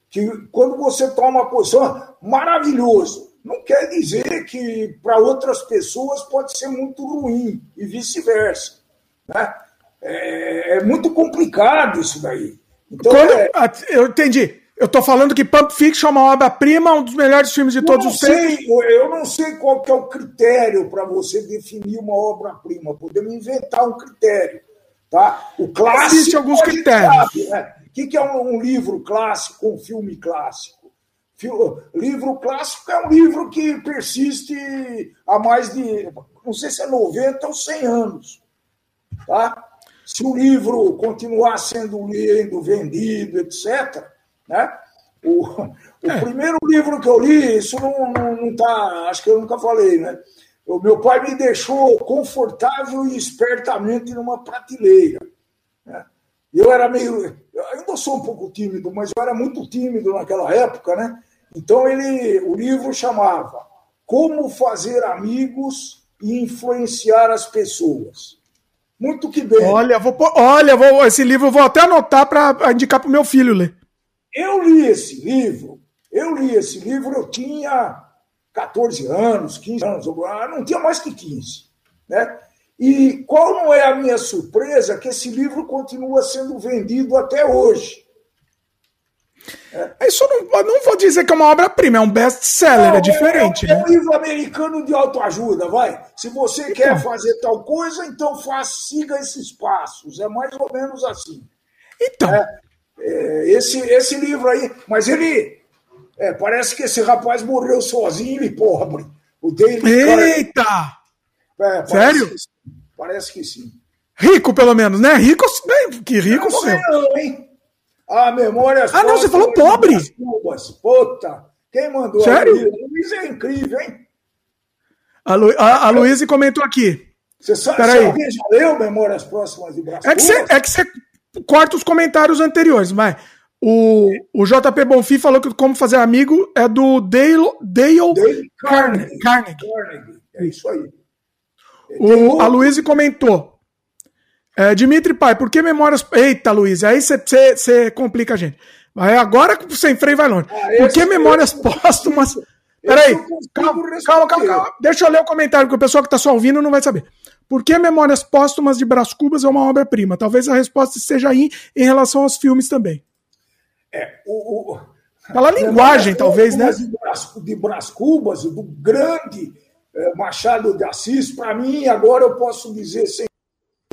que quando você toma uma posição, maravilhoso. Não quer dizer que para outras pessoas pode ser muito ruim e vice-versa. Né? É, é, muito complicado isso daí. Então, quando, é... Eu entendi. Eu tô falando que Pulp Fiction é uma obra-prima, um dos melhores filmes de todos os tempos. Eu não sei qual que é o critério para você definir uma obra-prima. Podemos inventar um critério. Tá? O clássico. Existem alguns critérios. Sabe, né? O que é um, livro clássico, um filme clássico? Livro clássico é um livro que persiste há mais de, não sei se é 90 ou 100 anos. Tá? Se o livro continuar sendo lido, vendido, etc., né? O, o é. primeiro livro que eu li, isso não, não, não tá, acho que eu nunca falei, né? o meu pai me deixou confortável e espertamente numa prateleira. Né? Eu era meio. Eu ainda sou um pouco tímido, mas eu era muito tímido naquela época, né? Então ele, o livro chamava Como Fazer Amigos e Influenciar as Pessoas. Muito que bem. Olha, vou, olha, vou, esse livro eu vou até anotar para indicar para o meu filho ler. Eu li esse livro, eu li esse livro, eu tinha 14 anos, 15 anos, não tinha mais que 15. Né? E qual não é a minha surpresa que esse livro continua sendo vendido até hoje. É. Isso não, não vou dizer que é uma obra-prima, é um best-seller, é diferente. É, é, né? é um livro americano de autoajuda, vai. Se você então. quer fazer tal coisa, então faça, siga esses passos. É mais ou menos assim. Então. É, é esse, esse livro aí, mas ele. É, parece que esse rapaz morreu sozinho e pobre. O David Eita! É, Sério? Que parece que sim. Rico, pelo menos, né? Rico, que rico não, seu. Não, hein? A memória. Ah, não, você falou pobre. Puta, quem mandou? Sério? A Luiz é incrível, hein? A, Lu, a, a Luiz comentou aqui. Você sabe se alguém já leu Memórias Próximas de Brasil? É que, você, é que você corta os comentários anteriores, mas o, o JP Bonfim falou que Como Fazer Amigo é do Dale, Dale, Dale Carnegie. Carnegie. Carnegie. É isso aí. O, a Luísa comentou. É, Dimitri Pai, por que memórias. Eita, Luiz, aí você complica a gente. Mas agora sem freio vai longe. Ah, por que memórias póstumas. Peraí, calma, calma, calma, calma, Deixa eu ler o comentário, que o pessoal que está só ouvindo não vai saber. Por que Memórias Póstumas de Brás Cubas é uma obra-prima? Talvez a resposta seja aí em relação aos filmes também. É, o, o... Pela linguagem, talvez, né? De Brás, de Brás Cubas, do grande é, Machado de Assis, para mim, agora eu posso dizer sem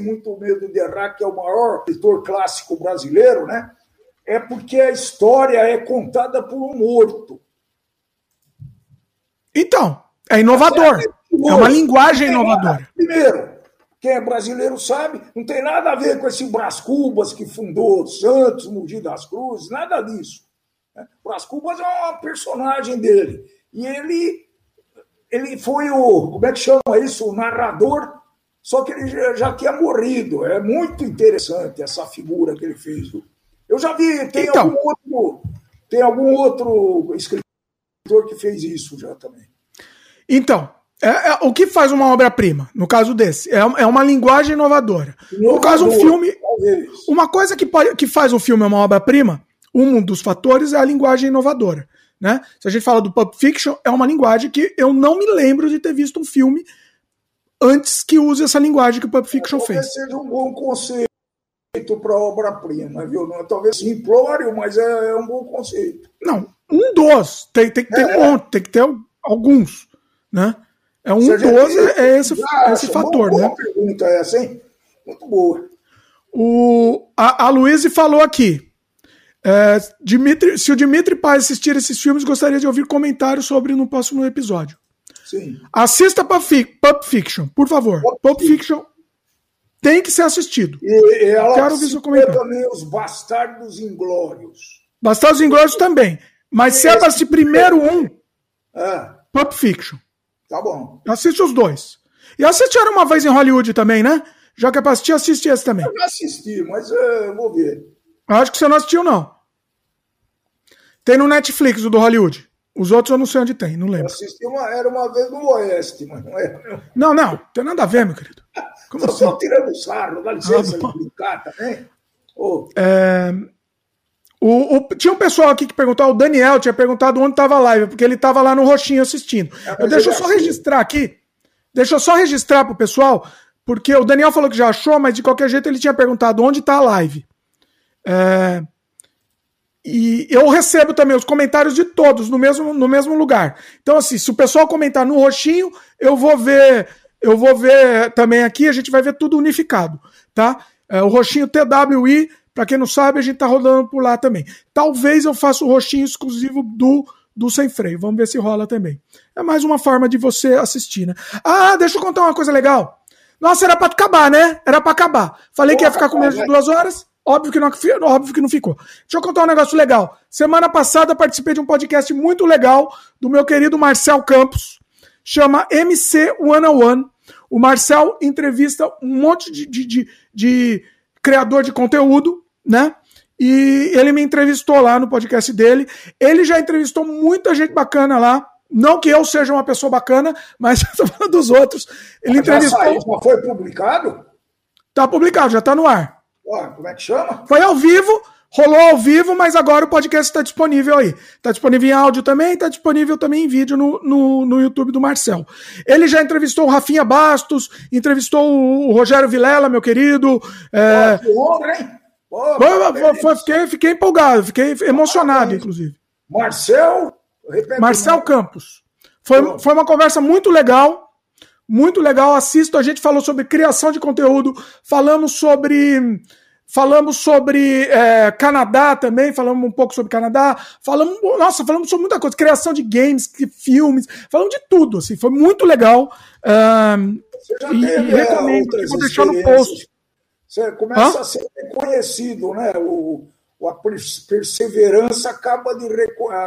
muito medo de errar, que é o maior escritor clássico brasileiro, né? É porque a história é contada por um morto. Então, é inovador. É, é uma linguagem inovadora. Primeiro, quem é brasileiro sabe, não tem nada a ver com esse Brás Cubas que fundou Santos, Mogi das Cruzes, nada disso. Né? Brás Cubas é uma personagem dele. E ele ele foi o, como é que chama isso? O narrador, só que ele já, já tinha morrido. É muito interessante essa figura que ele fez. Eu já vi, tem então, algum outro, tem algum outro escritor que fez isso já também. Então, é, é, o que faz uma obra-prima, no caso desse? É, é uma linguagem inovadora. No caso, um filme. Uma coisa que, pode, que faz um filme uma obra-prima, um dos fatores é a linguagem inovadora. Né? Se a gente fala do Pulp Fiction, é uma linguagem que eu não me lembro de ter visto um filme antes que use essa linguagem que o Pulp Fiction é, fez. seja um bom conceito para obra-prima, viu? Talvez simplório, mas é, é, um bom conceito. Não, um dos. Tem, tem que ter é. um monte, tem que ter alguns. Né? É um dos, é esse, esse fator. Boa, né? boa pergunta essa, hein? Muito boa. O, a, a Luísa falou aqui. É, Dimitri, se o Dimitri Paz assistir esses filmes, gostaria de ouvir comentários sobre no próximo episódio. Sim. Assista Pulp, Fiction, por favor. Pulp, Pulp Fiction tem que ser assistido. E, e ela Quero ouvir seu comentário. também os Bastardos Inglórios. Bastardos Inglórios também. Mas se é assistir primeiro um, é. Pulp Fiction. Tá bom. Assiste os dois. E assistiram uma vez em Hollywood também, né? Já que é pra assistir, assiste esse também. Eu já assisti, mas uh, vou ver. Acho que você não assistiu, não. Tem no Netflix, o do Hollywood. Os outros eu não sei onde tem, não lembro. Eu assisti uma, era uma vez no Oeste, mas não é. Não, não, tem nada a ver, meu querido. Como Só assim? tirando sarro, dá licença, ah, brincar também. Oh. É, o, o, tinha um pessoal aqui que perguntou, o Daniel tinha perguntado onde estava a live, porque ele estava lá no roxinho assistindo. É, eu deixa eu só assim. registrar aqui. Deixa eu só registrar pro pessoal, porque o Daniel falou que já achou, mas de qualquer jeito ele tinha perguntado onde está a live. É, e eu recebo também os comentários de todos no mesmo, no mesmo lugar. Então, assim, se o pessoal comentar no roxinho, eu vou ver, eu vou ver também aqui, a gente vai ver tudo unificado, tá? É, o roxinho TWI, para quem não sabe, a gente tá rodando por lá também. Talvez eu faça o roxinho exclusivo do do sem freio. Vamos ver se rola também. É mais uma forma de você assistir, né? Ah, deixa eu contar uma coisa legal. Nossa, era para acabar, né? Era para acabar. Falei que ia ficar com menos de duas horas. Óbvio que, não, óbvio que não ficou. Deixa eu contar um negócio legal. Semana passada participei de um podcast muito legal do meu querido Marcel Campos, chama MC 101. O Marcel entrevista um monte de, de, de, de criador de conteúdo, né? E ele me entrevistou lá no podcast dele. Ele já entrevistou muita gente bacana lá. Não que eu seja uma pessoa bacana, mas estou falando dos outros. Ele entrevistou. Já, saiu, já foi publicado? Tá publicado, já tá no ar. Ué, como é que chama? Foi ao vivo, rolou ao vivo, mas agora o podcast está disponível aí. Está disponível em áudio também, está disponível também em vídeo no, no, no, YouTube do Marcel. Ele já entrevistou o Rafinha Bastos, entrevistou o Rogério Vilela, meu querido. É... que honra, hein? Pô, foi, fiquei, fiquei empolgado, fiquei emocionado, inclusive. Marcel? Marcel Campos. Foi, foi uma conversa muito legal. Muito legal. Assisto. A gente falou sobre criação de conteúdo. Falamos sobre. Falamos sobre é, Canadá também, falamos um pouco sobre Canadá, falamos, nossa, falamos sobre muita coisa, criação de games, de filmes, falamos de tudo, assim, foi muito legal. Um, e, e recomendo, vou deixar no post. Você começa Hã? a ser reconhecido, né? O, a perseverança acaba, de,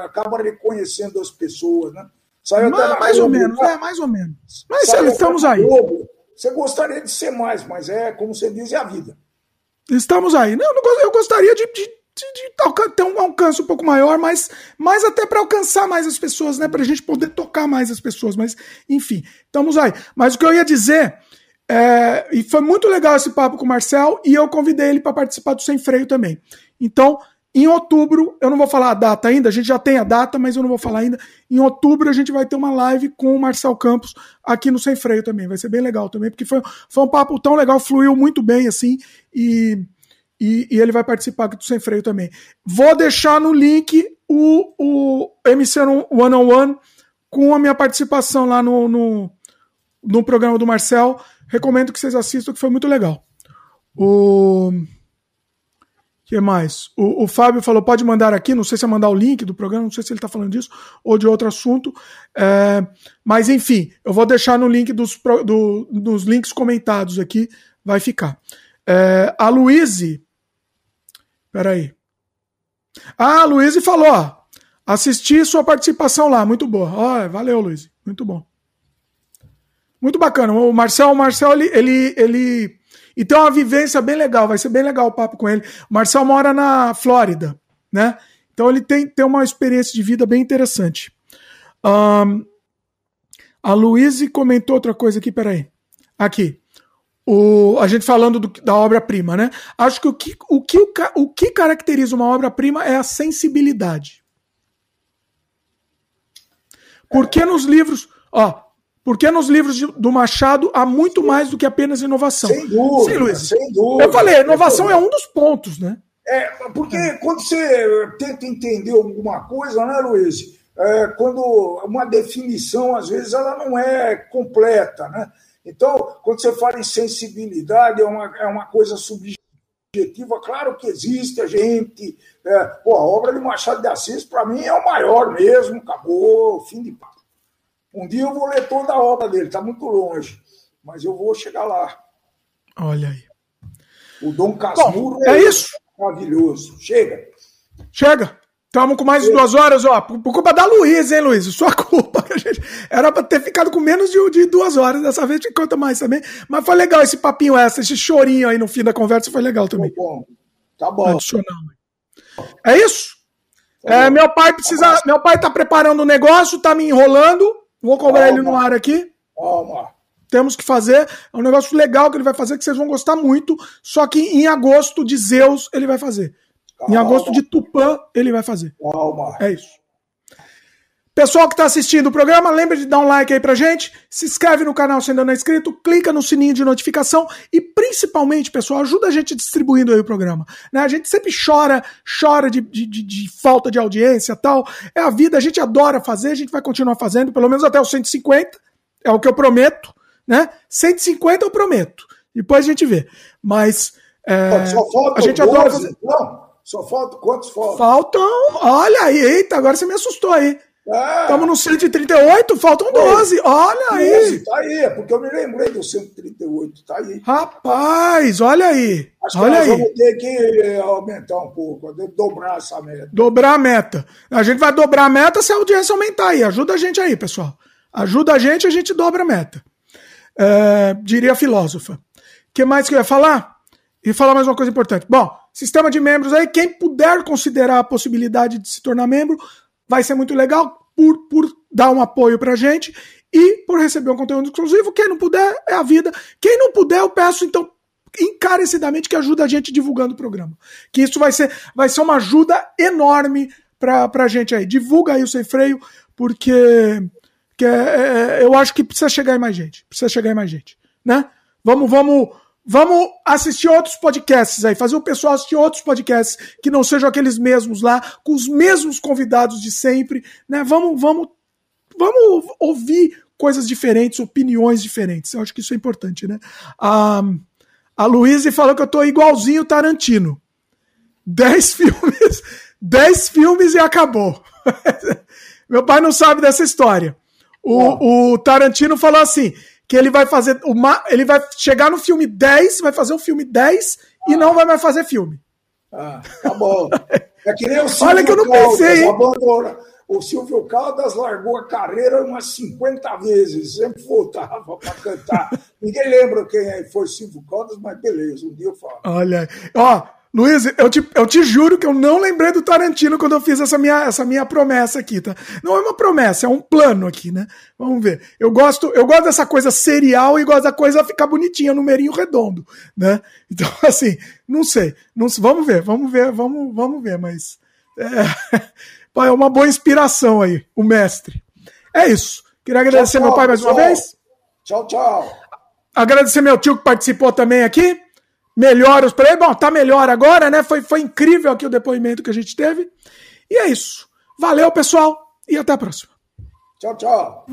acaba reconhecendo as pessoas, né? Saiu mais, mais ou menos, é, mais ou menos. Mas estamos aí. Globo. Você gostaria de ser mais, mas é, como você diz, é a vida. Estamos aí. Não, eu gostaria de, de, de, de ter um alcance um pouco maior, mas, mas até para alcançar mais as pessoas, né? Para a gente poder tocar mais as pessoas. Mas, enfim, estamos aí. Mas o que eu ia dizer é, e foi muito legal esse papo com o Marcel e eu convidei ele para participar do Sem Freio também. Então, em outubro, eu não vou falar a data ainda, a gente já tem a data, mas eu não vou falar ainda. Em outubro a gente vai ter uma live com o Marcel Campos aqui no Sem Freio também. Vai ser bem legal também, porque foi, foi um papo tão legal, fluiu muito bem assim, e, e, e ele vai participar aqui do Sem Freio também. Vou deixar no link o, o MC One on One com a minha participação lá no, no, no programa do Marcel. Recomendo que vocês assistam, que foi muito legal. O que mais? O, o, Fábio falou: pode mandar aqui, não sei se é mandar o link do programa, não sei se ele está falando disso ou de outro assunto. É, mas enfim, eu vou deixar no link dos, do, dos links comentados aqui, vai ficar. É, a Luíse. Peraí. Ah, a Luíse falou: ó, assisti sua participação lá, muito boa. Ó, valeu, Luíse, muito bom. Muito bacana. O Marcel, o Marcel, ele, ele, ele. E tem uma vivência bem legal, vai ser bem legal o papo com ele. O Marcel mora na Flórida, né? Então ele tem, tem uma experiência de vida bem interessante. Um, a Luíse comentou outra coisa aqui, peraí. Aqui. O, a gente falando do, da obra-prima, né? Acho que o que, o, que o, o que caracteriza uma obra-prima é a sensibilidade. Porque nos livros. Ó, porque nos livros de, do Machado há muito mais do que apenas inovação. Sem dúvida, Sim, Luiz. sem dúvida. Eu falei, inovação é um dos pontos, né? É, porque quando você tenta entender alguma coisa, né, Luiz? É, quando uma definição, às vezes, ela não é completa, né? Então, quando você fala em sensibilidade, é uma, é uma coisa subjetiva. Claro que existe a gente. É, pô, a obra de Machado de Assis, para mim, é o maior mesmo, acabou, fim de papo. Um dia eu vou ler toda a obra dele, está muito longe, mas eu vou chegar lá. Olha aí. O Dom Casmurro Bom, é, é isso. maravilhoso. Chega. Chega. Estamos com mais de duas horas, ó. Por, culpa da Luiz, hein, Luiz? Sua culpa. Que a gente... Era para ter ficado com menos de, de, duas horas. Dessa vez te conta mais também. Mas foi legal esse papinho, essa, esse chorinho aí no fim da conversa foi legal também. Tá bom. Tá bom. Adicional. É isso? Tá é, meu pai precisa. Meu pai tá preparando o um negócio, tá me enrolando. Vou cobrar ele no ar aqui. Calma. Temos que fazer. É um negócio legal que ele vai fazer, que vocês vão gostar muito. Só que em agosto de Zeus ele vai fazer. Calma. Em agosto de Tupã ele vai fazer. Calma. É isso. Pessoal que está assistindo o programa, lembra de dar um like aí pra gente, se inscreve no canal se ainda não é inscrito, clica no sininho de notificação e principalmente, pessoal, ajuda a gente distribuindo aí o programa. Né? A gente sempre chora, chora de, de, de, de falta de audiência tal. É a vida, a gente adora fazer, a gente vai continuar fazendo, pelo menos até os 150, é o que eu prometo, né? 150 eu prometo. Depois a gente vê. Mas é, só falta a gente 12, adora fazer. Não, só falta quantos faltam? Faltam, olha aí, eita, agora você me assustou aí. Estamos é. no 138, faltam 12. Olha aí. Tá aí, é porque eu me lembrei do 138. Tá aí. Rapaz, olha aí. Acho olha que nós aí. vamos ter que aumentar um pouco, dobrar essa meta. Dobrar a meta. A gente vai dobrar a meta se a audiência aumentar aí. Ajuda a gente aí, pessoal. Ajuda a gente, a gente dobra a meta. É, diria a filósofa. O que mais que eu ia falar? E falar mais uma coisa importante. Bom, sistema de membros aí, quem puder considerar a possibilidade de se tornar membro, vai ser muito legal por, por dar um apoio pra gente e por receber um conteúdo exclusivo. Quem não puder, é a vida. Quem não puder, eu peço então encarecidamente que ajude a gente divulgando o programa. Que isso vai ser, vai ser uma ajuda enorme pra, pra gente aí. Divulga aí o Sem Freio, porque que é, é, eu acho que precisa chegar em mais gente. Precisa chegar em mais gente. Né? Vamos, vamos, vamos assistir outros podcasts aí, fazer o pessoal assistir outros podcasts que não sejam aqueles mesmos lá, com os mesmos convidados de sempre. Né? Vamos, vamos, vamos ouvir coisas diferentes, opiniões diferentes. Eu acho que isso é importante, né? A, a Luísa falou que eu tô igualzinho Tarantino. Dez filmes, dez filmes e acabou. Meu pai não sabe dessa história. O, o Tarantino falou assim: que ele vai fazer. Uma, ele vai chegar no filme 10, vai fazer o filme 10 ah. e não vai mais fazer filme. Ah, tá bom. É que nem o Silvio Olha que eu não Caldas, pensei. Abandona. O Silvio Caldas largou a carreira umas 50 vezes, sempre voltava para cantar. Ninguém lembra quem foi Silvio Caldas, mas beleza, um dia eu falo. Olha, ó, Luiz, eu te, eu te juro que eu não lembrei do Tarantino quando eu fiz essa minha, essa minha promessa aqui, tá? Não é uma promessa, é um plano aqui, né? Vamos ver. Eu gosto, eu gosto dessa coisa serial e gosto da coisa ficar bonitinha, numerinho redondo, né? Então, assim, não sei. Não, vamos ver, vamos ver, vamos, vamos ver, mas. É, é uma boa inspiração aí, o mestre. É isso. Queria agradecer tchau, meu pai mais uma vez. Tchau, tchau. Agradecer meu tio que participou também aqui melhoras para ele. Bom, tá melhor agora, né? Foi, foi incrível aqui o depoimento que a gente teve. E é isso. Valeu, pessoal, e até a próxima. Tchau, tchau.